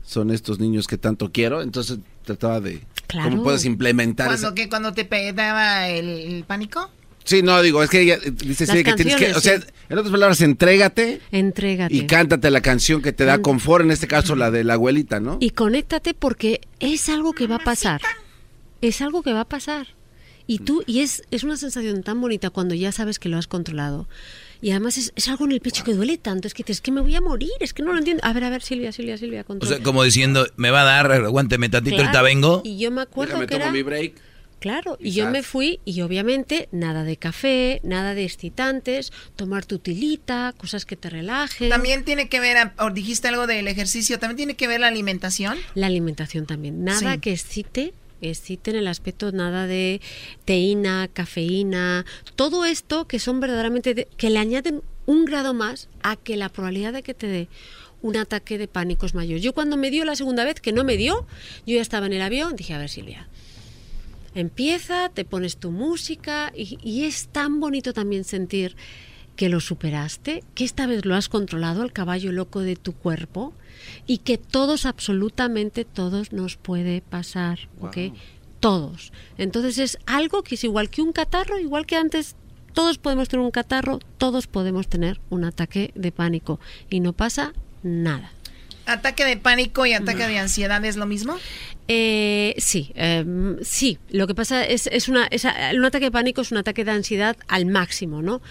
Son estos niños que tanto quiero. Entonces trataba de Claro. cómo puedes implementar ¿Cuando, esa- que, cuando te pegaba el, el pánico? Sí, no, digo, es que ella dice sí, que tienes que, o sea, en otras palabras, entrégate Entrégate. y cántate la canción que te da confort, en este caso la de la abuelita, ¿no? Y conéctate porque es algo que va a pasar. Es algo que va a pasar. Y tú, y es, es una sensación tan bonita cuando ya sabes que lo has controlado. Y además es, es algo en el pecho que duele tanto. Es que dices, es que me voy a morir, es que no lo entiendo. A ver, a ver, Silvia, Silvia, Silvia, O controla. sea, como diciendo, me va a dar, aguánteme tantito, Claro, ahorita vengo. Y yo me acuerdo Déjame que tomo era... mi break. Claro, y Y yo me fui y obviamente nada de café, nada de excitantes, tomar tu tilita, cosas que te relajen. También tiene que ver, o dijiste algo del ejercicio, también tiene que ver la alimentación. La alimentación también. Nada Sí. que excite, excite en el aspecto nada de teína, cafeína, todo esto que son verdaderamente de- que le añaden un grado más a que la probabilidad de que te dé un ataque de pánico es mayor. Yo cuando me dio la segunda vez, que no me dio, yo ya estaba en el avión, dije, a ver Silvia, empieza, te pones tu música y es tan bonito también sentir que lo superaste, que esta vez lo has controlado, el caballo loco de tu cuerpo, y que todos, absolutamente todos, nos puede pasar, ¿ok? Todos. Entonces es algo que es igual que un catarro, igual que antes todos podemos tener un catarro, todos podemos tener un ataque de pánico y no pasa nada. ¿Ataque de pánico y ataque de ansiedad es lo mismo? Eh, sí, em, sí. Lo que pasa es, es una, es a- un ataque de pánico es un ataque de ansiedad al máximo, ¿no?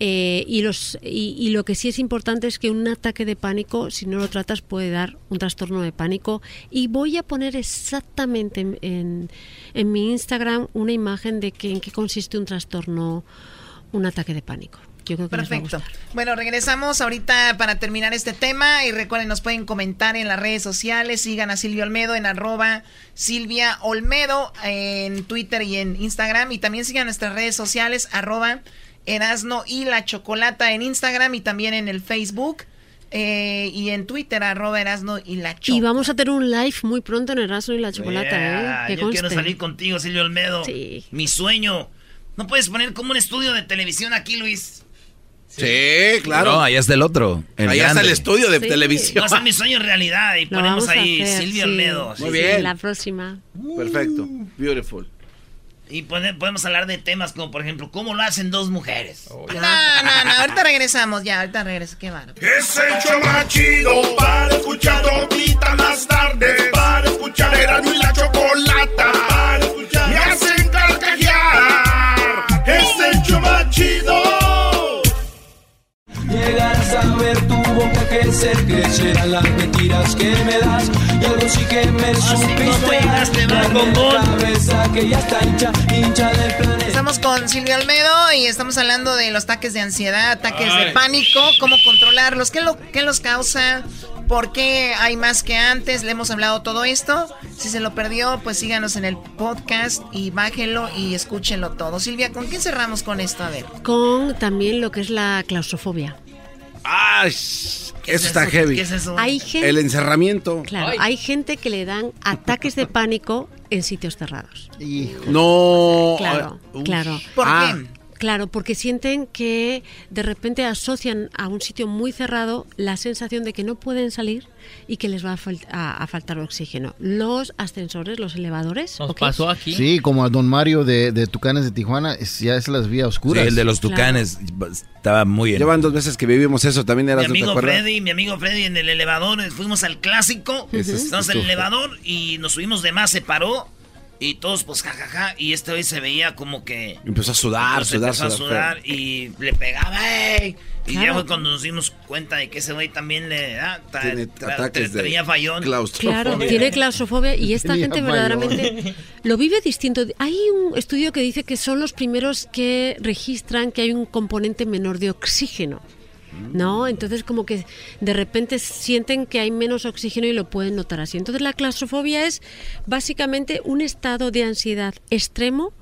Eh, y, los, y, y lo que sí es importante es que un ataque de pánico, si no lo tratas, puede dar un trastorno de pánico. Y voy a poner exactamente en, en, en mi Instagram una imagen de que, en qué consiste un trastorno, un ataque de pánico. Yo creo que les va a Perfecto. gustar. Bueno, regresamos ahorita para terminar este tema y recuerden, nos pueden comentar en las redes sociales, sigan a Silvia Olmedo en arroba Silvia Olmedo en Twitter y en Instagram y también sigan nuestras redes sociales arroba Erasno y la Chocolata en Instagram y también en el Facebook eh, y en Twitter arroba Erasno y la Chocolata. Y vamos a tener un live muy pronto en Erasmo y la Chocolata, Yeah, ¿eh? Que yo quiero salir contigo, Silvio Olmedo. Sí. Mi sueño. ¿No puedes poner como un estudio de televisión aquí, Luis? Sí, claro. No, allá está el otro. el Allá está grande. el estudio de Sí. televisión. Vamos a mi sueño realidad y Lo ponemos ahí hacer, Silvio sí. Olmedo. Muy Sí, bien. la próxima. Perfecto. Beautiful. Y podemos hablar de temas como, por ejemplo, cómo lo hacen dos mujeres. No, no, no, ahorita regresamos ya, ahorita regreso, qué bárbaro. Es el show más chido para escuchar todita las tardes. Para escuchar era y la chocolata. Para escuchar me hacen carcajear. Es el show más chido. Llegar a saber tu boca que serán las mentiras que me das y algo sí que me supiste dar. Darme la cabeza que ya está hincha, hincha del planeta. Estamos con Silvio Almedo y estamos hablando de los ataques de ansiedad, ataques de Ay. pánico, cómo controlarlos, qué, lo, qué los causa, por qué hay más que antes. Le hemos hablado todo esto. Si se lo perdió, pues síganos en el podcast y bájenlo y escúchenlo todo. Silvia, ¿con qué cerramos con esto? A ver. Con también lo que es la claustrofobia. ¡Ay! Eso es está eso? heavy. ¿Qué es eso? Hay gente, El encerramiento. claro, hay gente que le dan ataques de pánico en sitios cerrados. No. Claro, Uf. claro. ¿Por Ah. qué? Claro, porque sienten que de repente asocian a un sitio muy cerrado la sensación de que no pueden salir y que les va a, fal- a- a faltar oxígeno. Los ascensores, los elevadores. Nos pasó aquí. Sí, como a don Mario de, de Tucanes de Tijuana, es- ya es las vías oscuras. Sí, el de los tucanes estaba muy bien. Llevan dos veces que vivimos eso, también Mi eras, ¿no te amigo? Freddy, mi amigo Freddy en el elevador, fuimos al clásico, es- estamos en el elevador y nos subimos de más, se paró y todos pues jajaja y este hoy se veía como que Empezó a sudar, pues, sudar, empezó a sudar. sudar y le pegaba ¡ey! y ya fue cuando nos dimos cuenta de que ese güey también le ah, tra- Tiene ataques de tenía fallón Claro, tiene claustrofobia y esta Tenía gente verdaderamente lo vive distinto. Hay un estudio que dice que son los primeros que registran que hay un componente menor de oxígeno. ¿No? Entonces como que de repente sienten que hay menos oxígeno y lo pueden notar así. Entonces la claustrofobia es básicamente un estado de ansiedad extremo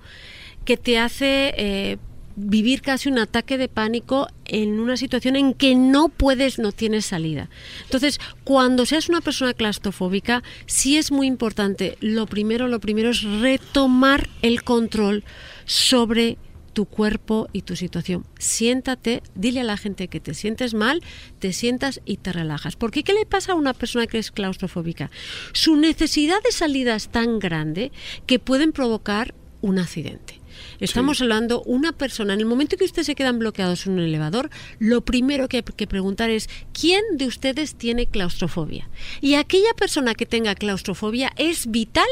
que te hace eh, vivir casi un ataque de pánico en una situación en que no puedes, no tienes salida. Entonces, cuando seas una persona claustrofóbica, sí es muy importante, lo primero, lo primero es retomar el control sobre tu cuerpo y tu situación. Siéntate, dile a la gente que te sientes mal, te sientas y te relajas. Porque ¿qué le pasa a una persona que es claustrofóbica? Su necesidad de salida es tan grande que pueden provocar un accidente. Estamos hablando una persona, en el momento que ustedes se quedan bloqueados en un elevador, lo primero que hay que preguntar es ¿quién de ustedes tiene claustrofobia? Y aquella persona que tenga claustrofobia es vital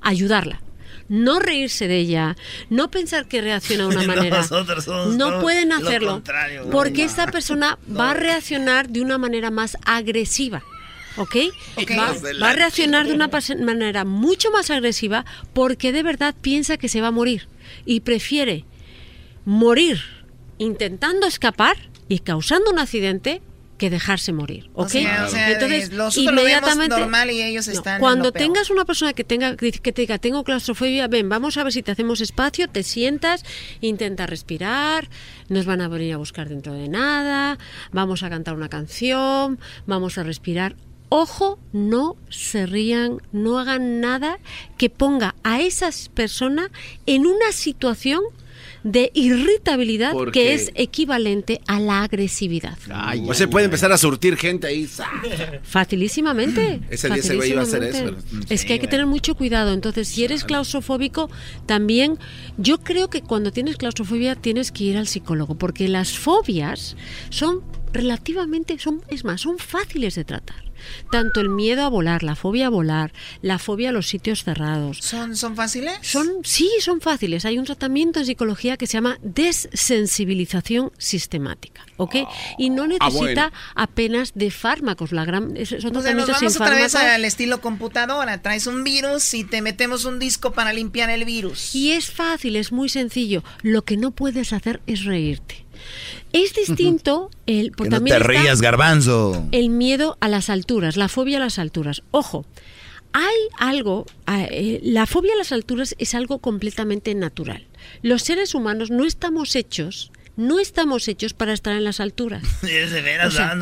ayudarla. No reírse de ella, no pensar que reacciona de una manera. Nosotros somos No pueden lo hacerlo porque esta persona va a reaccionar de una manera más agresiva. ¿Ok? Va, a reaccionar de una manera mucho más agresiva porque de verdad piensa que se va a morir y prefiere morir intentando escapar y causando un accidente que dejarse morir. O ¿ok? sea, o sea, Entonces, eh, lo inmediatamente normal y ellos no, están en cuando peor. tengas una persona que tenga que te diga tengo claustrofobia, ven, vamos a ver si te hacemos espacio, te sientas, intenta respirar, nos van a venir a buscar dentro de nada, vamos a cantar una canción, vamos a respirar. Ojo, no se rían, no hagan nada que ponga a esas personas en una situación de irritabilidad que es equivalente a la agresividad. o se puede empezar a surtir gente ahí. Facilísimamente. Ese día ese güey iba a hacer eso, facilísimamente. Es que hay que tener mucho cuidado. Entonces, si eres claustrofóbico, también yo creo que cuando tienes claustrofobia tienes que ir al psicólogo, porque las fobias son relativamente, son, es más, son fáciles de tratar. Tanto el miedo a volar, la fobia a volar, la fobia a los sitios cerrados. ¿Son, ¿Son fáciles? Son, sí, son fáciles. Hay un tratamiento en psicología que se llama desensibilización sistemática, ¿ok? Y no necesita Ah, bueno. apenas de fármacos. La gran, es- son O sea, nos tratamientos vamos sin otra vez fármacos. al estilo computadora. Traes un virus y te metemos un disco para limpiar el virus. Y es fácil, es muy sencillo. Lo que no puedes hacer es reírte. Es distinto el Que no también te está rías, garbanzo. el miedo a las alturas, la fobia a las alturas. Ojo, hay algo, ah, eh, la fobia a las alturas es algo completamente natural. Los seres humanos no estamos hechos, no estamos hechos para estar en las alturas. O sea,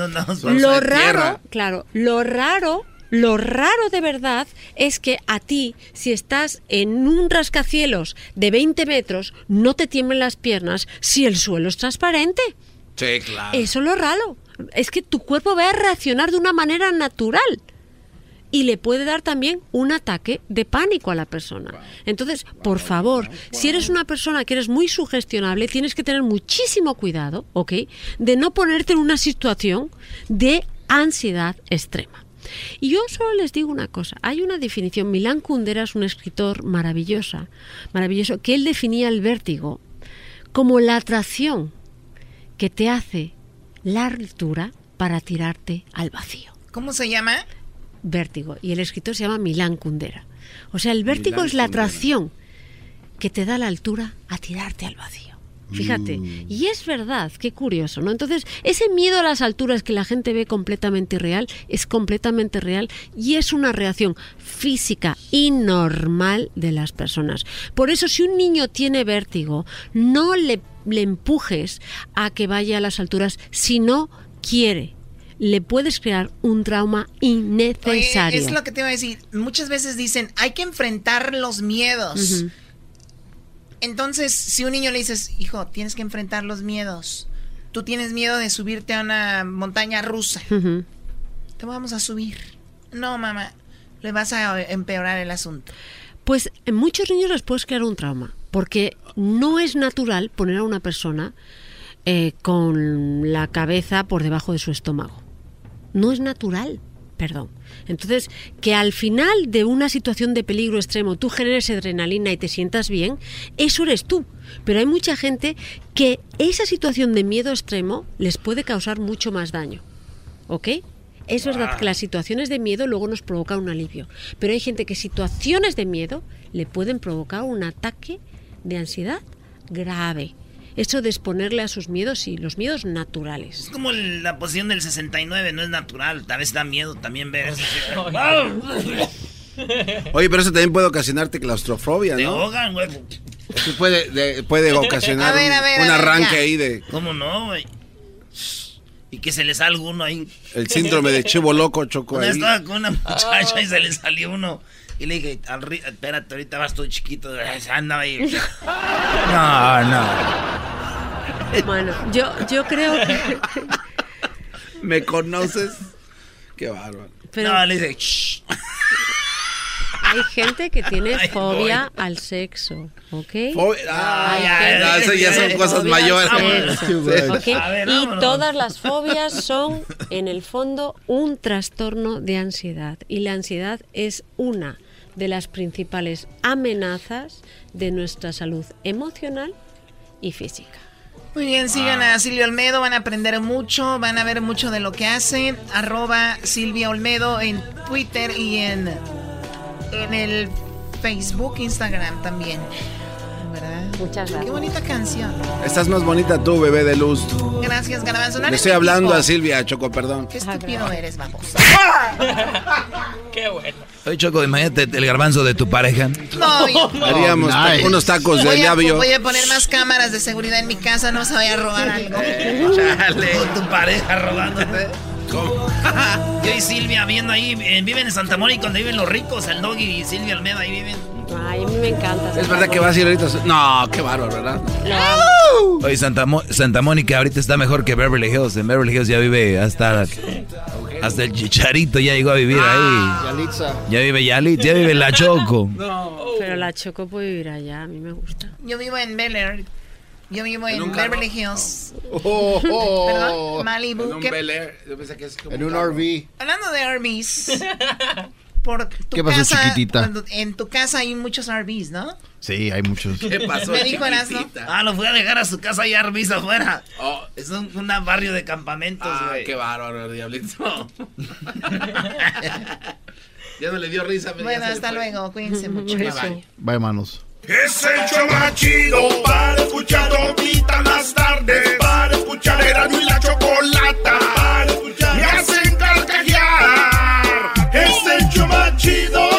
Lo raro, claro, lo raro, lo raro de verdad es que a ti, si estás en un rascacielos de 20 metros, no te tiemblen las piernas si el suelo es transparente. Sí, claro. Eso es lo raro. Es que tu cuerpo va a reaccionar de una manera natural. Y le puede dar también un ataque de pánico a la persona. Entonces, por favor, si eres una persona que eres muy sugestionable, tienes que tener muchísimo cuidado, ¿ok? De no ponerte en una situación de ansiedad extrema. Y yo solo les digo una cosa, hay una definición, Milán Kundera es un escritor maravillosa, maravilloso, que él definía el vértigo como la atracción que te hace la altura para tirarte al vacío. ¿Cómo se llama? Vértigo. Y el escritor se llama Milán Kundera. O sea, el vértigo Milán es la Kundera. atracción que te da la altura a tirarte al vacío. Fíjate, Mm. y es verdad, qué curioso, ¿no? Entonces, ese miedo a las alturas que la gente ve completamente irreal es completamente real y es una reacción física y normal de las personas. Por eso, si un niño tiene vértigo, no le, le empujes a que vaya a las alturas si no quiere. Le puedes crear un trauma Oye, innecesario. es lo que te iba a decir. Muchas veces dicen, hay que enfrentar los miedos. Entonces, si un niño le dices, hijo, tienes que enfrentar los miedos. Tú tienes miedo de subirte a una montaña rusa. Te vamos a subir. No, mamá. Le vas a empeorar el asunto. Pues en muchos niños les puedes crear un trauma, porque no es natural poner a una persona eh, con la cabeza por debajo de su estómago. No es natural, perdón. Entonces, que al final de una situación de peligro extremo tú generes adrenalina y te sientas bien, eso eres tú. Pero hay mucha gente que esa situación de miedo extremo les puede causar mucho más daño. ¿Ok? Es verdad que las situaciones de miedo luego nos provocan un alivio, pero hay gente que situaciones de miedo le pueden provocar un ataque de ansiedad grave. Eso de exponerle a sus miedos y los miedos naturales. Es como el- la posición del 69, no es natural. A veces da miedo también ver eso. Oye, pero eso también puede ocasionarte claustrofobia, Te ¿no? ahogan, güey. Sí puede, de- puede ocasionar A ver, un- ver, un, arranque ya. ahí de ¿Cómo no, güey? Y que se le salga uno ahí. el síndrome de chivo loco, choco vez ahí. estaba con una muchacha y se le salió uno. Y le dije, al ri- espérate, ahorita vas tú chiquito. Anda ahí. No, no. Bueno, yo, yo creo que... ¿Me conoces? Qué bárbaro. Pero- No, le dije, "Shh". Hay gente que tiene Ay, fobia al sexo, ¿ok? Fobia- ah, ya, ya, eso que ya son cosas mayores. sexo, Sí. ¿ok? A ver, y todas las fobias son, en el fondo, un trastorno de ansiedad. Y la ansiedad es una de las principales amenazas de nuestra salud emocional y física. Muy bien, sigan a Silvia Olmedo, van a aprender mucho, van a ver mucho de lo que hace. Arroba Silvia Olmedo en Twitter y en, en el Facebook, Instagram también. ¿Verdad? Muchas gracias. Qué bonita canción. Estás más bonita tú, bebé de luz. Gracias, Garbanzo. No Le estoy hablando tipo. a Silvia, Choco, perdón. Qué estúpido eres, vamos. Qué bueno. Oye, Choco, imagínate el garbanzo de tu pareja. No, yo- Haríamos nice. unos tacos de voy, a, labio. voy a poner más cámaras de seguridad en mi casa, no se vaya a robar algo. Chale. Tu pareja robándote. Yo y Silvia viendo ahí, eh, viven en Santa Mónica donde viven los ricos, el Doggy y Silvia Almeida ahí viven. Ay, a mí me encanta. Es verdad que vas a ir ahorita. No, qué bárbaro, ¿verdad? Oye, Santa, Mo- Santa Mónica ahorita está mejor que Beverly Hills. En Beverly Hills ya vive hasta, hasta el chicharito, ya llegó a vivir Ah. ahí. Ya vive Yalit, ya vive la Choco. Pero la Choco puede vivir allá, a mí me gusta. Yo vivo en Bel Air. Yo vivo en? Beverly Hills. Oh, oh. Perdón, Malibu. En un ¿Qué- Bel Air. Yo pensé que es como En un carro. RV. Hablando de RVs. Por tu ¿Qué pasó, casa, chiquitita? cuando- en tu casa hay muchos RVs, ¿no? Sí, hay muchos. ¿Qué pasó, Me dijo Erasmo. Ah, lo fui a dejar a su casa y Arbis afuera. Es un, un barrio de campamentos, Ah, güey. qué bárbaro, diablito. ya no le dio risa. ya Bueno, hasta luego. Cuídense mucho. Bye, bye. Bye, manos. Es el show más chido para escuchar todita las tardes. Para escuchar era y la chocolata. Para escuchar me el show más chido.